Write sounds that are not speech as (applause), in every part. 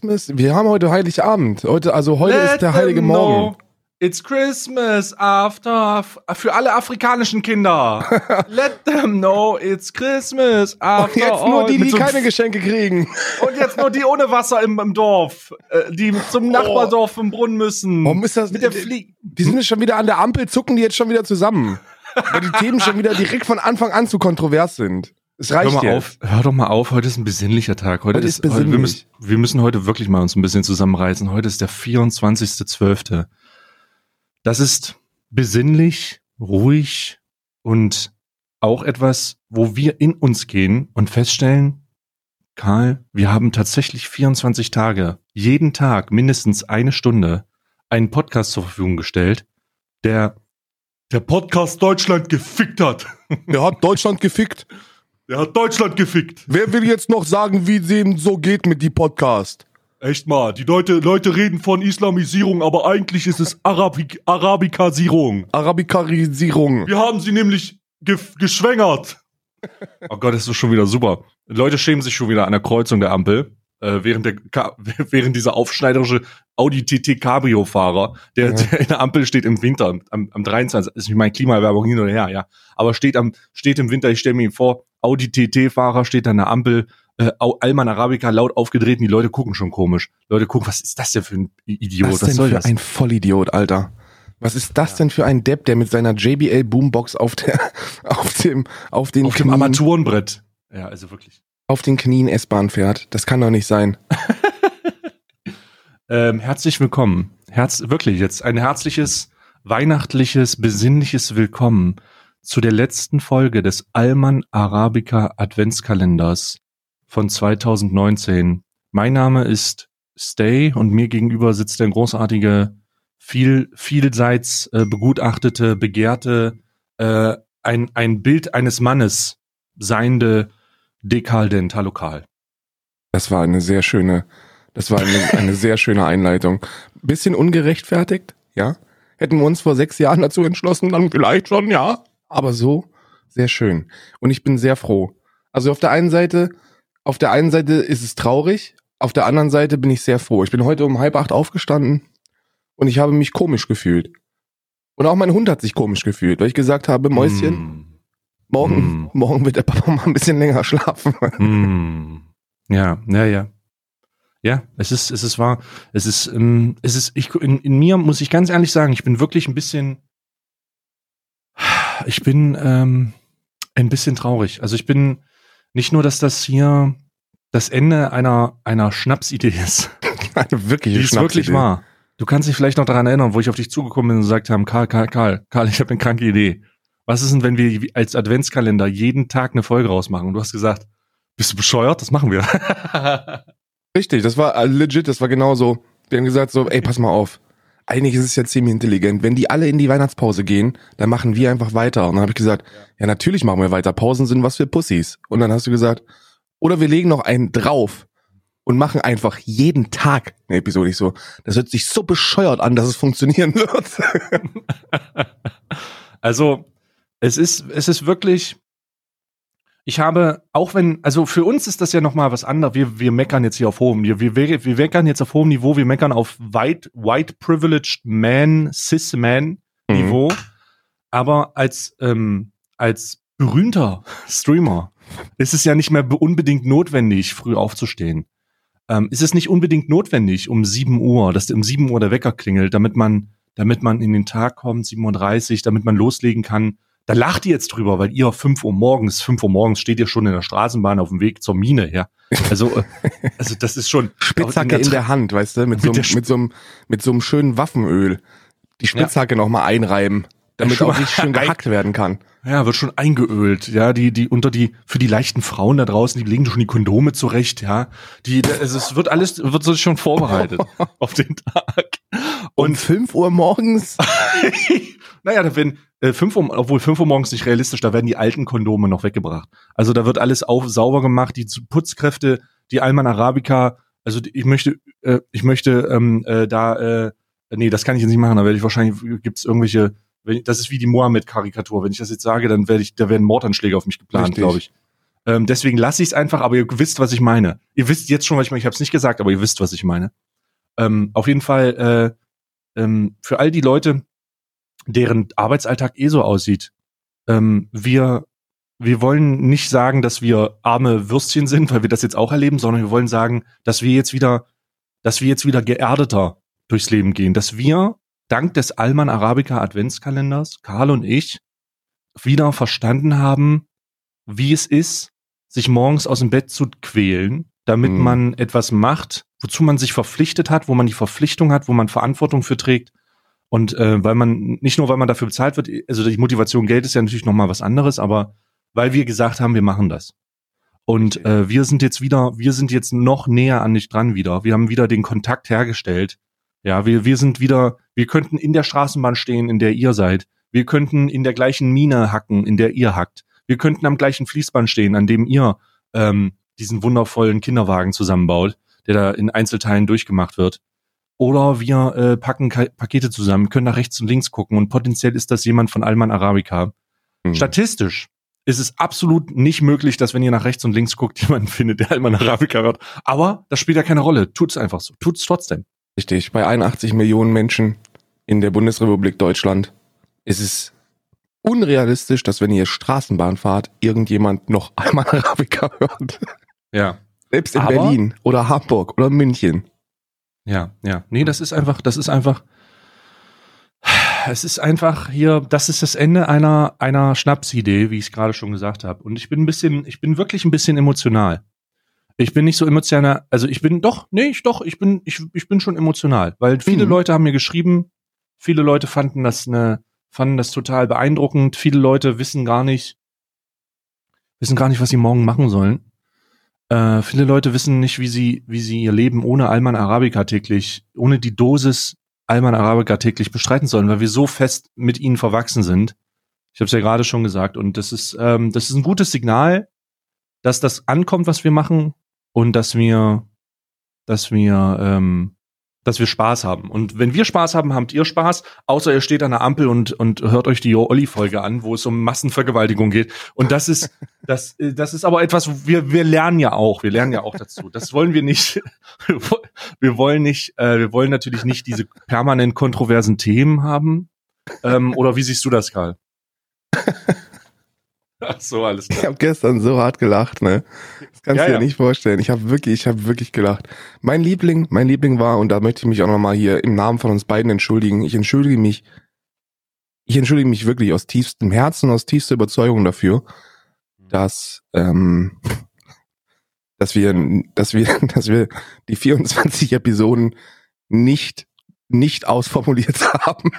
Christmas. Wir haben heute Heiligabend. Heute, also heute Let ist der heilige them Morgen. know It's Christmas after für alle afrikanischen Kinder. (laughs) Let them know it's Christmas after Und jetzt nur die, die so- keine Geschenke kriegen. Und jetzt nur die ohne Wasser im, im Dorf, äh, die zum Nachbardorf vom Brunnen müssen. Warum ist das- Mit der Flie Die sind jetzt schon wieder an der Ampel, zucken die jetzt schon wieder zusammen. Weil die Themen schon wieder direkt von Anfang an zu kontrovers sind. Es Hör reicht mal jetzt. auf, hör doch mal auf, heute ist ein besinnlicher Tag. Heute, Heute ist, ist heute, wir, besinnlich. müssen, wir müssen heute wirklich mal uns ein bisschen zusammenreißen. Heute ist der 24.12. Das ist besinnlich, ruhig und auch etwas, wo wir in uns gehen und feststellen, Karl, wir haben tatsächlich 24 Tage, jeden Tag mindestens eine Stunde einen Podcast zur Verfügung gestellt, der der Podcast Deutschland gefickt hat. Der hat Deutschland gefickt. (laughs) Der hat Deutschland gefickt. Wer will jetzt noch sagen, wie dem so geht mit die Podcast? Echt mal, die Leute, Leute reden von Islamisierung, aber eigentlich ist es Arabik Arabikasierung. Arabikarisierung. Wir haben sie nämlich ge geschwängert. Oh Gott, das ist schon wieder super. Leute schämen sich schon wieder an der Kreuzung der Ampel, äh, während, der (laughs) während dieser aufschneiderische Audi TT Cabrio-Fahrer, der, Ja. der in der Ampel steht im Winter, am, am 23. ist nicht meine Klimawerbung hin oder her, ja. Aber steht am, steht im Winter, ich stelle mir ihn vor, Audi TT-Fahrer steht an der Ampel, äh, Alman Arabica laut aufgedreht und die Leute gucken schon komisch. Leute gucken, was ist das denn für ein Idiot? Was Was, denn soll für das? ein Vollidiot, Alter? Was ist das denn für ein Depp, der mit seiner JBL Boombox auf der, (laughs) auf dem, auf den Auf dem Knien, Armaturenbrett. Ja, also wirklich. auf den Knien S-Bahn fährt? Das kann doch nicht sein. (laughs) Ähm, herzlich willkommen. Herz, wirklich jetzt ein herzliches, weihnachtliches, besinnliches Willkommen zu der letzten Folge des Alman Arabica Adventskalenders von 2019. Mein Name ist Stay und mir gegenüber sitzt der großartige, viel, vielseits äh, begutachtete, begehrte, äh, ein, ein Bild eines Mannes seiende Dekaldent. Hallo Karl. Das war eine sehr schöne, das war eine, eine (laughs) sehr schöne Einleitung. Bisschen ungerechtfertigt, ja. Hätten wir uns vor sechs Jahren dazu entschlossen, dann vielleicht schon, ja. Aber so, sehr schön. Und ich bin sehr froh. Also auf der einen Seite, auf der einen Seite ist es traurig, auf der anderen Seite bin ich sehr froh. Ich bin heute um halb acht aufgestanden und ich habe mich komisch gefühlt. Und auch mein Hund hat sich komisch gefühlt, weil ich gesagt habe, Mäuschen, Mm. morgen, Mm. (laughs) morgen wird der Papa mal ein bisschen länger schlafen. Hm. Ja, ja, ja. Ja, es ist, es ist wahr. Es ist, ähm, es ist, ich, in, in mir muss ich ganz ehrlich sagen, ich bin wirklich ein bisschen, ich bin ähm, ein bisschen traurig. Also ich bin nicht nur, dass das hier das Ende einer, einer Schnapsidee ist. (laughs) Eine wirkliche Die ist wirklich Schnapsidee. wahr. Du kannst dich vielleicht noch daran erinnern, wo ich auf dich zugekommen bin und gesagt haben, Karl, Karl, Karl, Karl, ich habe eine kranke Idee. Was ist denn, wenn wir als Adventskalender jeden Tag eine Folge rausmachen? Und du hast gesagt, bist du bescheuert? Das machen wir. (laughs) Richtig, das war äh, legit, das war genau so. Wir haben gesagt so, ey, pass mal auf. Eigentlich ist es ja ziemlich intelligent. Wenn die alle in die Weihnachtspause gehen, dann machen wir einfach weiter. Und dann habe ich gesagt, ja, natürlich machen wir weiter. Pausen sind was für Pussys. Und dann hast du gesagt, oder wir legen noch einen drauf und machen einfach jeden Tag eine Episode. Ich so, das hört sich so bescheuert an, dass es funktionieren wird. (laughs) Also, es ist, es ist wirklich, ich habe, auch wenn, also für uns ist das ja nochmal was anderes. Wir, wir meckern jetzt hier auf hohem, wir, wir, wir meckern jetzt auf hohem Niveau, wir meckern auf white, white privileged man, cis man Niveau. Aber als, ähm, als berühmter Streamer ist es ja nicht mehr be- unbedingt notwendig, früh aufzustehen. Ähm, ist es nicht unbedingt notwendig, um 7 Uhr, dass um 7 Uhr der Wecker klingelt, damit man, damit man in den Tag kommt, 7.30 Uhr, damit man loslegen kann. Da lacht ihr jetzt drüber, weil ihr 5 Uhr morgens, 5 Uhr morgens steht ihr schon in der Straßenbahn auf dem Weg zur Mine, ja. Also, äh, (laughs) also das ist schon Spitzhacke in der Hand, weißt du, mit, so, Mit der einem- mit, so, einem- mit so einem schönen Waffenöl. Die Spitzhacke noch mal einreiben, damit auch richtig schön (laughs) gehackt werden kann. Ja, wird schon eingeölt, ja, die, die, unter die, für die leichten Frauen da draußen, die legen schon die Kondome zurecht, ja. Die, also es wird alles, wird so schon vorbereitet (laughs) auf den Tag. Um Und 5 Uhr morgens? naja, da werden, äh, 5 Uhr, obwohl 5 Uhr morgens nicht realistisch, da werden die alten Kondome noch weggebracht. Also da wird alles auf, sauber gemacht, die Putzkräfte, die Alman Arabica, also ich möchte, äh, ich möchte ähm, äh, da äh, nee, das kann ich jetzt nicht machen, da werde ich wahrscheinlich, gibt's irgendwelche, wenn, das ist wie die Mohammed-Karikatur. Wenn ich das jetzt sage, dann werde ich, da werden Mordanschläge auf mich geplant, glaube ich. Ähm, deswegen lasse ich es einfach, aber ihr wisst, was ich meine. Ihr wisst jetzt schon, was ich meine. Ich habe es nicht gesagt, aber ihr wisst, was ich meine. Ähm, auf jeden Fall äh, ähm, für all die Leute, deren Arbeitsalltag eh so aussieht. Ähm, wir, wir wollen nicht sagen, dass wir arme Würstchen sind, weil wir das jetzt auch erleben, sondern wir wollen sagen, dass wir jetzt wieder, dass wir jetzt wieder geerdeter durchs Leben gehen, dass wir dank des Alman Arabica Adventskalenders, Karl und ich, wieder verstanden haben, wie es ist, sich morgens aus dem Bett zu quälen, damit Mhm. man etwas macht, wozu man sich verpflichtet hat, wo man die Verpflichtung hat, wo man Verantwortung für trägt. Und äh, weil man, nicht nur weil man dafür bezahlt wird, also die Motivation Geld ist ja natürlich nochmal was anderes, aber weil wir gesagt haben, wir machen das. Und äh, wir sind jetzt wieder, wir sind jetzt noch näher an dich dran wieder. Wir haben wieder den Kontakt hergestellt. Ja, wir, wir sind wieder, wir könnten in der Straßenbahn stehen, in der ihr seid. Wir könnten in der gleichen Mine hacken, in der ihr hackt. Wir könnten am gleichen Fließband stehen, an dem ihr ähm, diesen wundervollen Kinderwagen zusammenbaut, der da in Einzelteilen durchgemacht wird. Oder wir äh, packen Ka Pakete zusammen, können nach rechts und links gucken und potenziell ist das jemand von Alman Arabica. Hm. Statistisch ist es absolut nicht möglich, dass wenn ihr nach rechts und links guckt, (laughs) jemanden findet, der Alman Arabica hört. Aber das spielt ja keine Rolle. Tut's einfach so. Tut's trotzdem. Richtig, bei 81 Millionen Menschen in der Bundesrepublik Deutschland ist es unrealistisch, dass wenn ihr Straßenbahn fahrt, irgendjemand noch einmal Arabica hört. Ja. Selbst in Aber- Berlin oder Hamburg oder München. Ja, ja. Nee, das ist einfach, das ist einfach, es ist einfach hier, das ist das Ende einer, einer Schnapsidee, wie ich es gerade schon gesagt habe. Und ich bin ein bisschen, ich bin wirklich ein bisschen emotional. Ich bin nicht so emotional, also ich bin doch, nee, ich doch, ich bin, ich, ich bin schon emotional, weil viele Mhm. Leute haben mir geschrieben, viele Leute fanden das eine, fanden das total beeindruckend, viele Leute wissen gar nicht, wissen gar nicht, was sie morgen machen sollen. Äh, viele Leute wissen nicht, wie sie, wie sie ihr Leben ohne Alman Arabica täglich, ohne die Dosis Alman Arabica täglich bestreiten sollen, weil wir so fest mit ihnen verwachsen sind. Ich habe es ja gerade schon gesagt und das ist, ähm, das ist ein gutes Signal, dass das ankommt, was wir machen und dass wir, dass wir, ähm, dass wir Spaß haben. Und wenn wir Spaß haben, habt ihr Spaß, außer ihr steht an der Ampel und, und hört euch die Jo-Olli-Folge an, wo es um Massenvergewaltigung geht. Und das ist, (laughs) das, äh, das ist aber etwas, wir, wir lernen ja auch, wir lernen ja auch dazu. Das wollen wir nicht, (laughs) wir wollen nicht, äh, wir wollen natürlich nicht diese permanent kontroversen Themen haben. Ähm, oder wie siehst du das, Karl? (laughs) Ach so, alles Ich habe gestern so hart gelacht, ne? Das kannst Ja, du dir ja. nicht vorstellen. Ich habe wirklich, ich habe wirklich gelacht. Mein Liebling, mein Liebling war und da möchte ich mich auch nochmal hier im Namen von uns beiden entschuldigen. Ich entschuldige mich, ich entschuldige mich wirklich aus tiefstem Herzen, aus tiefster Überzeugung dafür, dass ähm, dass wir, dass wir, (laughs) dass wir die 24 Episoden nicht nicht ausformuliert (laughs) haben.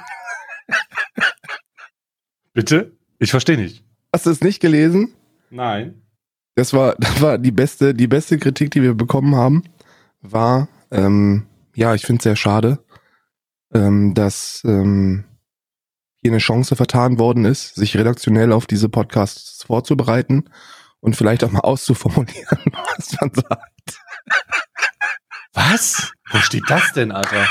Bitte? Ich verstehe nicht. Hast du es nicht gelesen? Nein. Das war, (laughs) das war die beste, die beste Kritik, die wir bekommen haben, war, ähm, ja, ich finde es sehr schade, ähm, dass ähm, hier eine Chance vertan worden ist, sich redaktionell auf diese Podcasts vorzubereiten und vielleicht auch mal auszuformulieren, (laughs) was man sagt. Was? Wo steht das denn, Alter?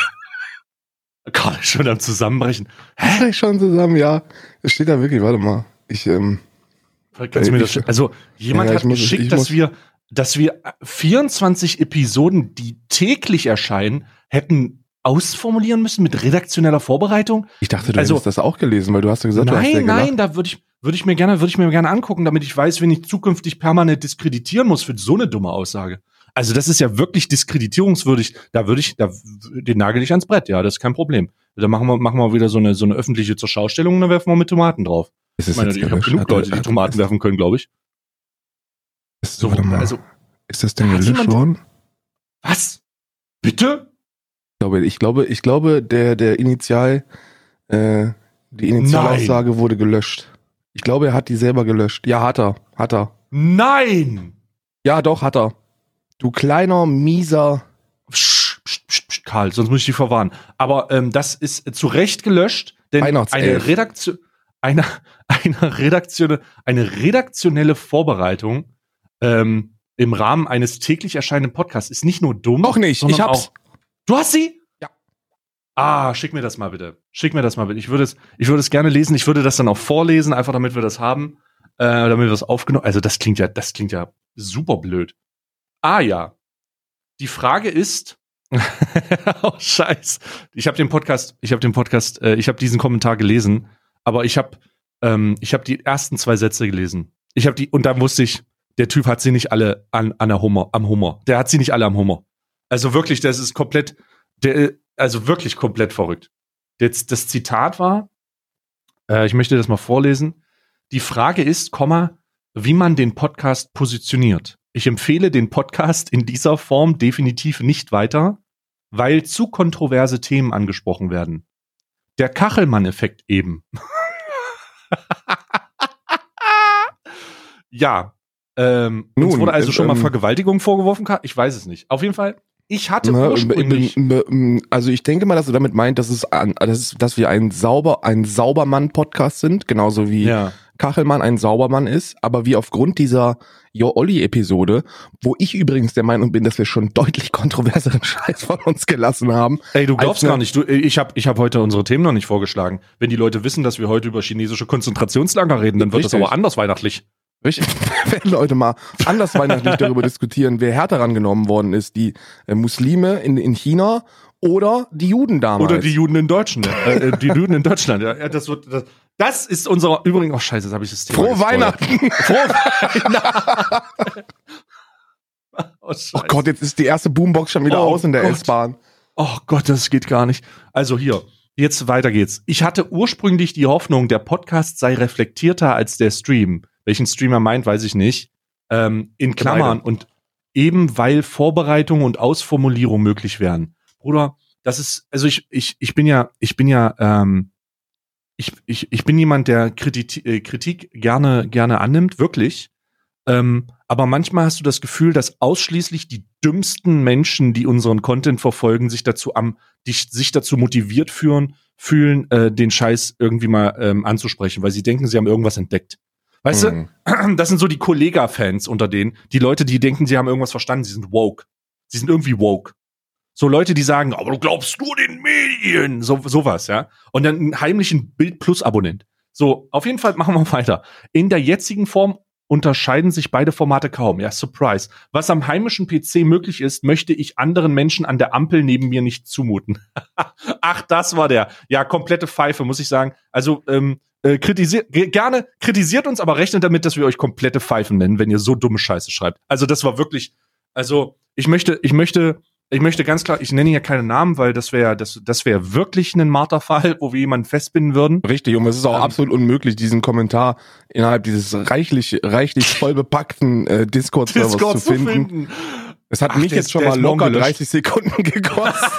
Ist schon am Zusammenbrechen. Das schon zusammen, ja. Es steht da wirklich, warte mal. Ich, ähm, Kannst du mir das, also jemand Ja, hat muss geschickt, dass wir, dass wir 24 Episoden, die täglich erscheinen, hätten ausformulieren müssen mit redaktioneller Vorbereitung. ich dachte, du Also- hättest das auch gelesen, weil du hast ja gesagt, du hast ja nein, gelacht. nein, da würde ich, würde ich mir gerne, würde ich mir gerne angucken, damit ich weiß, wenn ich zukünftig permanent diskreditieren muss für so eine dumme Aussage. Also das ist ja wirklich diskreditierungswürdig. Da würde ich, da, den nagel ich ans Brett, ja, das ist kein Problem. Da machen wir, machen wir wieder so eine, so eine öffentliche zur Schaustellung und dann werfen wir mit Tomaten drauf. Ist Ich es meine, jetzt ich habe genug Leute, die Tomaten werfen können, glaube ich. Ist, So, warte mal. also, ist das denn gelöscht worden? was? Bitte? Ich glaube, ich glaube, ich glaube, der, der Initial, äh, die Initialaussage wurde gelöscht. Ich glaube, er hat die selber gelöscht. Ja, hat er, hat er. Nein! Ja, doch, hat er. Du kleiner, mieser. Psch, psch, psch, psch, Karl, sonst muss ich dich verwarnen. Aber ähm, das ist zu Recht gelöscht, denn eine Redaktion, eine, (laughs) eine redaktionelle, eine redaktionelle Vorbereitung ähm, im Rahmen eines täglich erscheinenden Podcasts ist nicht nur dumm. Noch nicht, ich hab's. Auch, du hast sie? Ja. Ah, schick mir das mal bitte. Schick mir das mal bitte. Ich würde es, ich würde es gerne lesen. Ich würde das dann auch vorlesen, einfach damit wir das haben, äh, damit wir das aufgenommen. Also das klingt ja, das klingt ja super blöd. Ah ja. Die Frage ist, (laughs) oh Scheiß. Ich habe den Podcast, ich habe den Podcast, äh, ich habe diesen Kommentar gelesen, aber ich habe, ähm, ich habe die ersten zwei Sätze gelesen. Ich habe die und dann wusste ich, der Typ hat sie nicht alle an, an der Hummer, am Hummer. Der hat sie nicht alle am Hummer. Also wirklich, das ist komplett, der, also wirklich komplett verrückt. Jetzt das Zitat war, äh, ich möchte das mal vorlesen. Die Frage ist, Komma, wie man den Podcast positioniert. Ich empfehle den Podcast in dieser Form definitiv nicht weiter, weil zu kontroverse Themen angesprochen werden. Der Kachelmann-Effekt eben. (laughs) ja. Ähm, Nun, uns wurde also schon mal ähm, Vergewaltigung vorgeworfen. Ich weiß es nicht. Auf jeden Fall ich hatte ne, ursprünglich also ich denke mal, dass du damit meint, dass es dass, dass wir ein sauber ein Saubermann Podcast sind, genauso wie ja. Kachelmann ein Saubermann ist, aber wir aufgrund dieser Jo Olli Episode, wo ich übrigens der Meinung bin, dass wir schon deutlich kontroverseren (laughs) Scheiß von uns gelassen haben. Ey, du glaubst gar nicht, du, ich habe ich hab heute unsere Themen noch nicht vorgeschlagen. Wenn die Leute wissen, dass wir heute über chinesische Konzentrationslager reden, dann wird Richtig. das aber anders weihnachtlich. Richtig. (laughs) Wenn Leute mal anders weihnachtlich darüber diskutieren, wer härter rangenommen worden ist, die äh, Muslime in, in China oder die Juden damals. Oder die Juden in Deutschland. Äh, äh die Juden in Deutschland. Ja, das, wird, das, das ist unser, übrigens, oh scheiße, jetzt habe ich das Thema Frohe Weihnachten! (laughs) Frohe Weihnachten! (laughs) oh, oh, Gott, jetzt ist die erste Boombox schon wieder oh aus in der S-Bahn. Oh Gott, das geht gar nicht. Also hier, jetzt weiter geht's. Ich hatte ursprünglich die Hoffnung, der Podcast sei reflektierter als der Stream. Welchen Streamer meint, weiß ich nicht. Ähm, in Klammern und eben weil Vorbereitung und Ausformulierung möglich wären. Bruder, das ist, also ich, ich, ich bin ja, ich bin ja, ähm, ich, ich, ich bin jemand, der Kritik, äh, Kritik gerne, gerne annimmt, wirklich. Ähm, aber manchmal hast du das Gefühl, dass ausschließlich die dümmsten Menschen, die unseren Content verfolgen, sich dazu am, die, sich dazu motiviert führen, fühlen, äh, den Scheiß irgendwie mal ähm, anzusprechen, weil sie denken, sie haben irgendwas entdeckt. Weißt mhm. du, (clears throat) das sind so die Kollega-Fans unter denen, die Leute, die denken, sie haben irgendwas verstanden, sie sind woke. Sie sind irgendwie woke. So Leute, die sagen, aber du glaubst nur den Medien, so sowas, ja. Und dann einen heimlichen Bild Plus Abonnent. So, auf jeden Fall machen wir (laughs) weiter. In der jetzigen Form unterscheiden sich beide Formate kaum. Ja, Surprise. Was am heimischen PC möglich ist, möchte ich anderen Menschen an der Ampel neben mir nicht zumuten. (laughs) Ach, das war der. Ja, komplette Pfeife, muss ich sagen. Also, ähm, äh, kritisiert, gerne kritisiert uns, aber rechnet damit, dass wir euch komplette Pfeifen nennen, wenn ihr so dumme Scheiße schreibt. Also das war wirklich, also ich möchte, ich möchte, ich möchte ganz klar, ich nenne hier keine Namen, weil das wäre, das, das wäre wirklich ein Marterfall, wo wir jemanden festbinden würden. Richtig, und es ist auch ähm, absolut unmöglich, diesen Kommentar innerhalb dieses reichlich, reichlich vollbepackten äh, Discord-Servers Discord zu finden. Zu finden. Es hat Ach, mich jetzt schon mal locker 30 Sekunden (laughs) gekostet.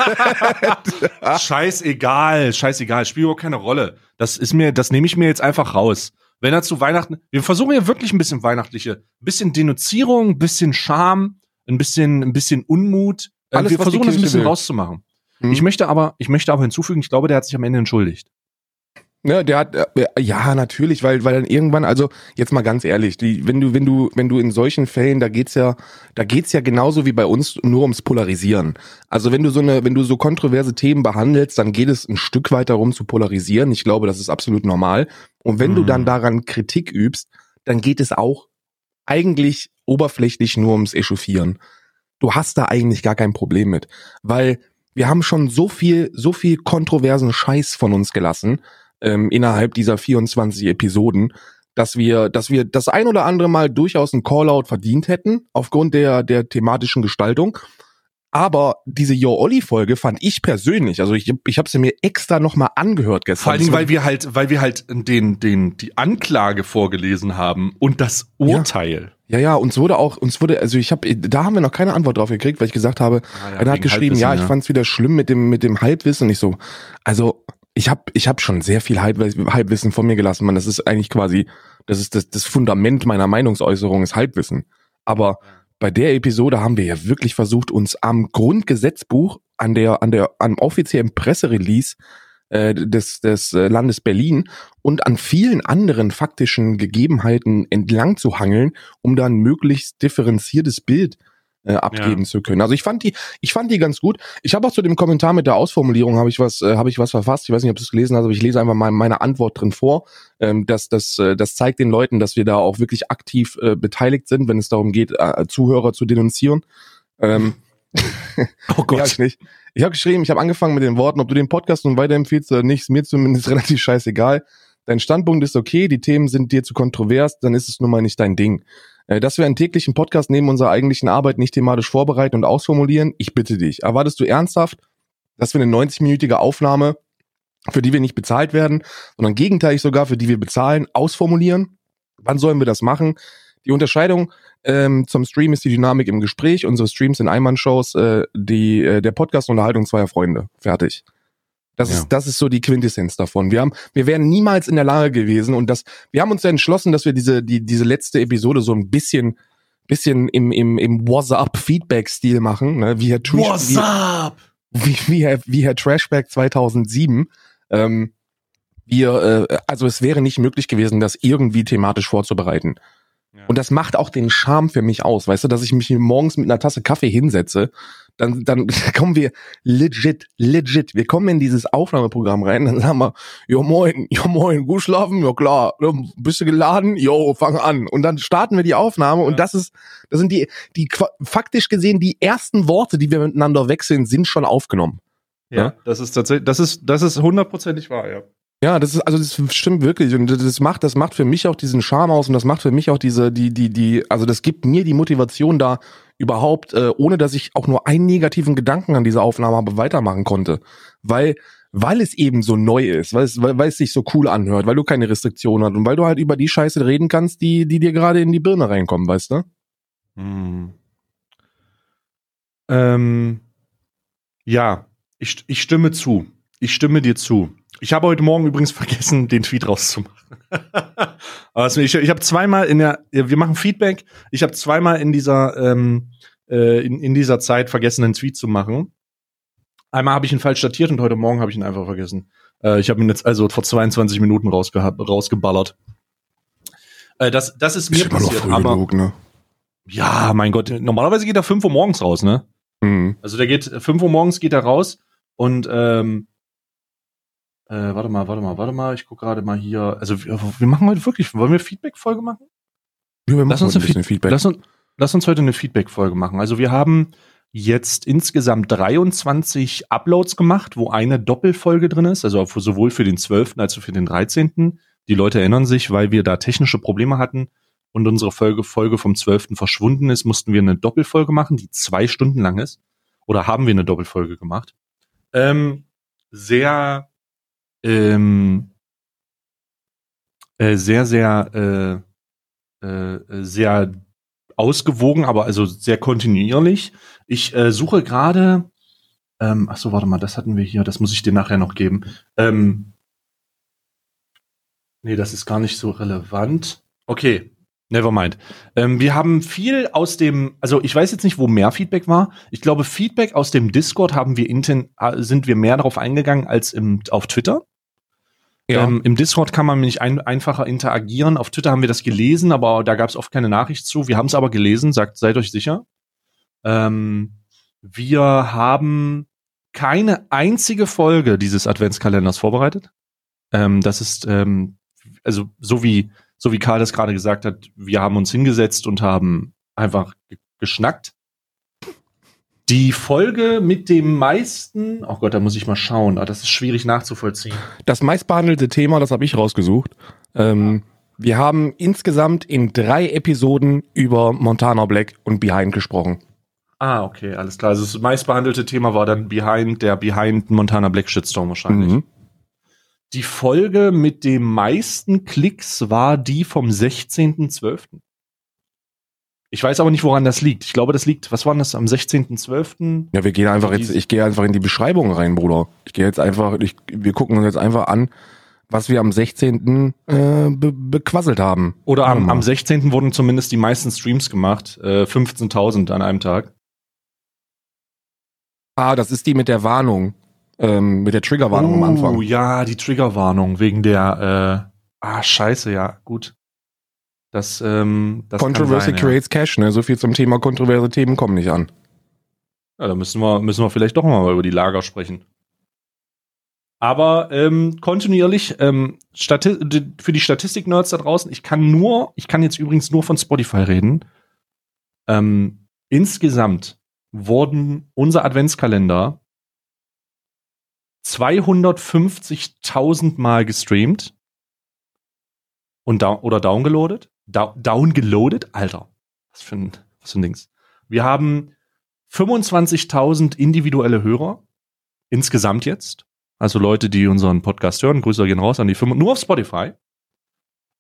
scheißegal, scheißegal, spielt überhaupt keine Rolle. Das ist mir, das nehme ich mir jetzt einfach raus. Wenn er zu Weihnachten, wir versuchen ja wirklich ein bisschen weihnachtliche, ein bisschen Denunzierung, ein bisschen Scham, ein bisschen, ein bisschen Unmut. Äh, Alles, wir versuchen das ein bisschen will. rauszumachen. Hm. Ich möchte aber, ich möchte aber hinzufügen, ich glaube, der hat sich am Ende entschuldigt. Ne, der hat äh, ja natürlich, weil weil dann irgendwann also jetzt mal ganz ehrlich, die, wenn du wenn du wenn du in solchen Fällen, da geht's ja da geht's ja genauso wie bei uns nur ums Polarisieren. Also wenn du so eine wenn du so kontroverse Themen behandelst, dann geht es ein Stück weit darum zu polarisieren. Ich glaube, das ist absolut normal. Und wenn mhm. du dann mhm. daran Kritik übst, dann geht es auch eigentlich oberflächlich nur ums Echauffieren. Du hast da eigentlich gar kein Problem mit, weil wir haben schon so viel so viel kontroversen Scheiß von uns gelassen ähm, innerhalb dieser 24 Episoden, dass wir, dass wir das ein oder andere Mal durchaus ein Callout verdient hätten, aufgrund der, der thematischen Gestaltung. Aber diese Yo Olli Folge fand ich persönlich, also ich, ich habe sie mir extra nochmal angehört gestern. Vor Dingen, weil wir halt, weil wir halt den, den, die Anklage vorgelesen haben und das Urteil. Ja, ja, ja uns wurde auch, uns wurde, also ich habe, da haben wir noch keine Antwort drauf gekriegt, weil ich gesagt habe, ah, ja, er hat geschrieben, ja, ich ja. fand es wieder schlimm mit dem, mit dem Halbwissen. Ich so, also ich habe ich hab schon sehr viel Halbwissen von mir gelassen, man. Das ist eigentlich quasi, das ist das, das Fundament meiner Meinungsäußerung ist Halbwissen. Aber bei der Episode haben wir ja wirklich versucht, uns am Grundgesetzbuch, an der, an der, am offiziellen Presserelease äh, des, des äh, Landes Berlin und an vielen anderen faktischen Gegebenheiten entlang zu hangeln, um da ein möglichst differenziertes Bild äh, abgeben ja. zu können. Also ich fand die, ich fand die ganz gut. Ich habe auch zu dem Kommentar mit der Ausformulierung habe ich was, äh, habe ich was verfasst. Ich weiß nicht, ob du es gelesen hast, aber ich lese einfach mal meine Antwort drin vor. Ähm, das, das, äh, das zeigt den Leuten, dass wir da auch wirklich aktiv äh, beteiligt sind, wenn es darum geht, äh, Zuhörer zu denunzieren. Ähm, (laughs) oh (laughs) Gott. Ja, ich nicht. Ich habe geschrieben, ich habe angefangen mit den Worten, ob du den Podcast nun weiterempfiehlst oder nicht, ist mir zumindest (laughs) relativ scheißegal. Dein Standpunkt ist okay, die Themen sind dir zu kontrovers, dann ist es nun mal nicht dein Ding. Äh, dass wir einen täglichen Podcast neben unserer eigentlichen Arbeit nicht thematisch vorbereiten und ausformulieren, ich bitte dich. Erwartest du ernsthaft, dass wir eine 90-minütige Aufnahme, für die wir nicht bezahlt werden, sondern gegenteilig sogar, für die wir bezahlen, ausformulieren? Wann sollen wir das machen? Die Unterscheidung ähm, zum Stream ist die Dynamik im Gespräch. Unsere Streams sind Einmannshows, äh, die, äh, der Podcast Unterhaltung zweier Freunde. Fertig. Das ja. ist, das ist so die Quintessenz davon. Wir haben, wir wären niemals in der Lage gewesen und das, wir haben uns ja entschlossen, dass wir diese, die, diese letzte Episode so ein bisschen, bisschen im, im, im What's-up-Feedback-Stil machen, ne? wie Herr Trash, What's wie, up? Wie, Herr, wie Herr Trashback 2007. Ähm, wir, äh, also es wäre nicht möglich gewesen, das irgendwie thematisch vorzubereiten. Und das macht auch den Charme für mich aus, weißt du, dass ich mich morgens mit einer Tasse Kaffee hinsetze, dann, dann (laughs) kommen wir legit, legit, wir kommen in dieses Aufnahmeprogramm rein, dann sagen wir, jo moin, jo moin, gut schlafen, ja klar, bist du geladen, jo, fang an. Und dann starten wir die Aufnahme ja. und das ist, das sind die, die faktisch gesehen die ersten Worte, die wir miteinander wechseln, sind schon aufgenommen. Ja, ja? das ist tatsächlich, das ist, das ist hundertprozentig wahr, ja. Ja, das ist, also das stimmt wirklich. Und das macht, das macht für mich auch diesen Charme aus und das macht für mich auch diese, die, die, die, also das gibt mir die Motivation da überhaupt, äh, ohne dass ich auch nur einen negativen Gedanken an dieser Aufnahme habe, weitermachen konnte. Weil, weil es eben so neu ist, weil es, weil, weil es sich so cool anhört, weil du keine Restriktionen hast und weil du halt über die Scheiße reden kannst, die, die dir gerade in die Birne reinkommen, weißt du? Hm. Ähm, ja, ich, ich stimme zu. Ich stimme dir zu. Ich habe heute Morgen übrigens vergessen, den Tweet rauszumachen. (laughs) also ich, ich habe zweimal in der, wir machen Feedback. Ich habe zweimal in dieser ähm, äh, in, in dieser Zeit vergessen, einen Tweet zu machen. Einmal habe ich ihn falsch datiert und heute Morgen habe ich ihn einfach vergessen. Äh, ich habe ihn jetzt also vor 22 Minuten rausge rausgeballert. Äh, das, das ist mir ist passiert, aber genug, ne? ja, mein Gott, normalerweise geht er 5 Uhr morgens raus, ne? Mhm. Also der geht 5 Uhr morgens geht er raus und ähm, äh, warte mal, warte mal, warte mal. Ich gucke gerade mal hier. Also wir, wir, machen heute wirklich. Wollen wir Feedback-Folge machen? Ja, wir machen lass uns ein bisschen Feedback. Lass uns, lass uns heute eine Feedback-Folge machen. Also wir haben jetzt insgesamt 23 Uploads gemacht, wo eine Doppelfolge drin ist, also sowohl für den 12. als auch für den 13. Die Leute erinnern sich, weil wir da technische Probleme hatten und unsere Folge, Folge vom 12. verschwunden ist, mussten wir eine Doppelfolge machen, die zwei Stunden lang ist. Oder haben wir eine Doppelfolge gemacht. Ähm, sehr ähm, äh, sehr, sehr, äh, äh, sehr ausgewogen, aber also sehr kontinuierlich. Ich äh, suche gerade, ähm, ach so, warte mal, das hatten wir hier, das muss ich dir nachher noch geben. Ähm, nee, das ist gar nicht so relevant. Okay, never mind. Ähm, wir haben viel aus dem, also ich weiß jetzt nicht, wo mehr Feedback war. Ich glaube, Feedback aus dem Discord haben wir äh, sind wir mehr darauf eingegangen als im, auf Twitter. Ja. Ähm, Im Discord kann man nicht ein, einfacher interagieren. Auf Twitter haben wir das gelesen, aber da gab es oft keine Nachricht zu. Wir haben es aber gelesen, sagt, seid euch sicher. Ähm, wir haben keine einzige Folge dieses Adventskalenders vorbereitet. Ähm, das ist, ähm, also so wie, so wie Karl das gerade gesagt hat, wir haben uns hingesetzt und haben einfach geschnackt. Die Folge mit dem meisten, oh Gott, da muss ich mal schauen, ah, das ist schwierig nachzuvollziehen. Das meistbehandelte Thema, das habe ich rausgesucht. Ähm, wir haben insgesamt in drei Episoden über Montana Black und Behind gesprochen. Ah, okay, alles klar. Also das meistbehandelte Thema war dann Behind, der Behind Montana Black Shitstorm wahrscheinlich. Mhm. Die Folge mit dem meisten Klicks war die vom 16.12. Ich weiß aber nicht, woran das liegt. Ich glaube, das liegt, was war das, am 16.12.? Ja, wir gehen einfach jetzt, ich gehe einfach in die Beschreibung rein, Bruder. Ich gehe jetzt einfach, ich, wir gucken uns jetzt einfach an, was wir am 16. Äh, be bequasselt haben. Oder am, am 16. wurden zumindest die meisten Streams gemacht. Äh, 15.000 an einem Tag. Ah, das ist die mit der Warnung. Ähm, mit der Triggerwarnung oh, am Anfang. Oh ja, die Triggerwarnung wegen der, äh, ah, scheiße, ja, gut. Das, ähm, das Controversy sein, creates cash, ne? So viel zum Thema kontroverse Themen kommen nicht an. Ja. ja, da müssen wir, müssen wir vielleicht doch mal über die Lager sprechen. Aber ähm, kontinuierlich ähm, für die Statistik-Nerds da draußen, ich kann nur, ich kann jetzt übrigens nur von Spotify reden. Ähm, insgesamt wurden unser Adventskalender 250.000 Mal gestreamt und da oder downgeloadet. Da downgeloadet, Alter, was für ein, was für ein Dings. Wir haben 25.000 individuelle Hörer insgesamt jetzt. Also Leute, die unseren Podcast hören. Grüße gehen raus an die Firma, nur auf Spotify.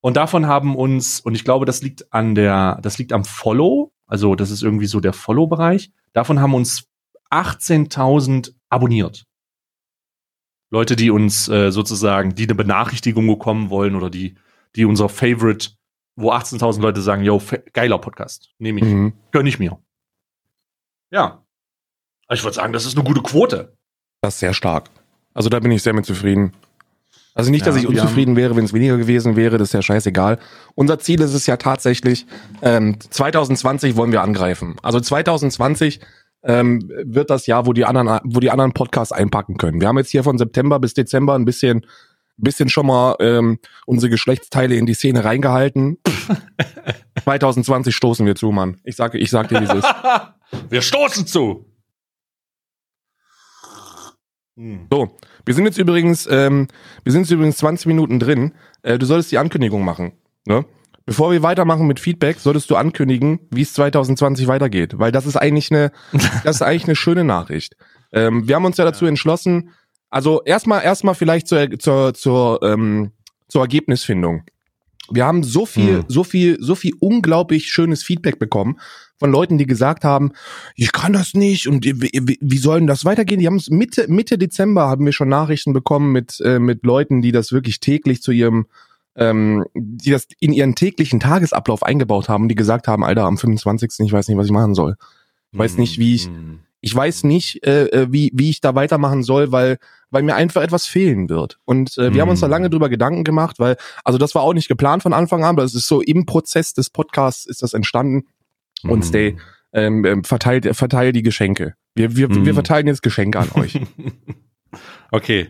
Und davon haben uns, und ich glaube, das liegt an der, das liegt am Follow. Also das ist irgendwie so der Follow-Bereich. Davon haben uns 18.000 abonniert. Leute, die uns äh, sozusagen, die eine Benachrichtigung bekommen wollen oder die, die unser Favorite, wo 18.000 Leute sagen, yo, geiler Podcast, nehme ich, mhm. gönn ich mir. Ja. Ich würde sagen, das ist eine gute Quote. Das ist sehr stark. Also da bin ich sehr mit zufrieden. Also nicht, dass ich unzufrieden wäre, wenn es weniger gewesen wäre, das ist ja scheißegal. Unser Ziel ist es ja tatsächlich, ähm, 2020 wollen wir angreifen. Also 2020 ähm, wird das Jahr, wo die anderen, wo die anderen Podcasts einpacken können. Wir haben jetzt hier von September bis Dezember ein bisschen, bisschen schon mal ähm, unsere Geschlechtsteile in die Szene reingehalten. (laughs) 2020 stoßen wir zu, Mann. Ich sage, ich sag dir, wie es ist. (laughs) wir stoßen zu. Hm. So, wir sind jetzt übrigens, ähm, wir sind jetzt übrigens 20 Minuten drin. Äh, du solltest die Ankündigung machen. Ne? Bevor wir weitermachen mit Feedback, solltest du ankündigen, wie es 2020 weitergeht, weil das ist eigentlich eine, (laughs) das ist eigentlich eine schöne Nachricht. Ähm, wir haben uns ja dazu entschlossen, also erstmal, erstmal vielleicht zur, zur, zur, ähm, zur Ergebnisfindung. Wir haben so viel, hm. so viel, so viel unglaublich schönes Feedback bekommen von Leuten, die gesagt haben, ich kann das nicht und wie, wie soll denn das weitergehen? Die haben es Mitte, Mitte Dezember haben wir schon Nachrichten bekommen mit, äh, mit Leuten, die das wirklich täglich zu ihrem, ähm, die das in ihren täglichen Tagesablauf eingebaut haben, die gesagt haben, Alter, am 25. ich weiß nicht, was ich machen soll. Ich weiß nicht, wie ich, hm. Ich weiß nicht, äh, äh, wie, wie ich da weitermachen soll, weil weil mir einfach etwas fehlen wird. Und äh, wir mm. haben uns da hm. lange drüber Gedanken gemacht, weil, also das war auch nicht geplant von Anfang an, aber es ist so im Prozess des Podcasts ist das entstanden. Mm. Und Stay ähm, ähm, verteilt, verteilt die Geschenke. Wir, wir, mm. wir verteilen jetzt Geschenke an euch. (laughs) okay.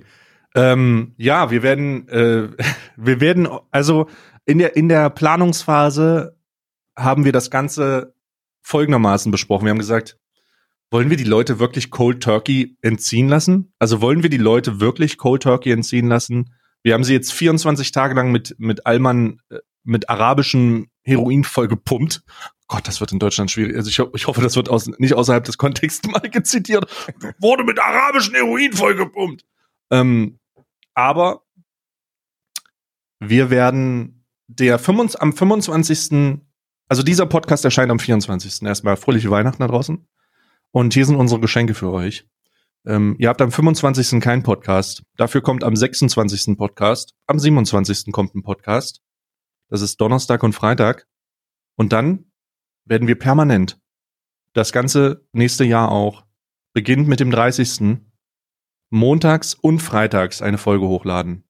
Ähm, ja, wir werden, äh, (laughs) wir werden, also in der, in der Planungsphase haben wir das Ganze folgendermaßen besprochen. Wir haben gesagt, wollen wir die Leute wirklich Cold Turkey entziehen lassen? Also wollen wir die Leute wirklich Cold Turkey entziehen lassen? Wir haben sie jetzt 24 Tage lang mit, mit Alman, äh, mit arabischem Heroin vollgepumpt. Gott, das wird in Deutschland schwierig. Also ich, ich hoffe, das wird aus, nicht außerhalb des Kontexts (laughs) mal gezitiert. Wurde mit arabischem Heroin vollgepumpt. Ähm, aber wir werden der 25, am 25. Also dieser Podcast erscheint am 24. Erstmal fröhliche Weihnachten da draußen. Und hier sind unsere Geschenke für euch. Ähm, ihr habt am 25. keinen Podcast. Dafür kommt am 26. Podcast. Am 27. kommt ein Podcast. Das ist Donnerstag und Freitag. Und dann werden wir permanent das ganze nächste Jahr auch, beginnt mit dem 30. montags und freitags eine Folge hochladen.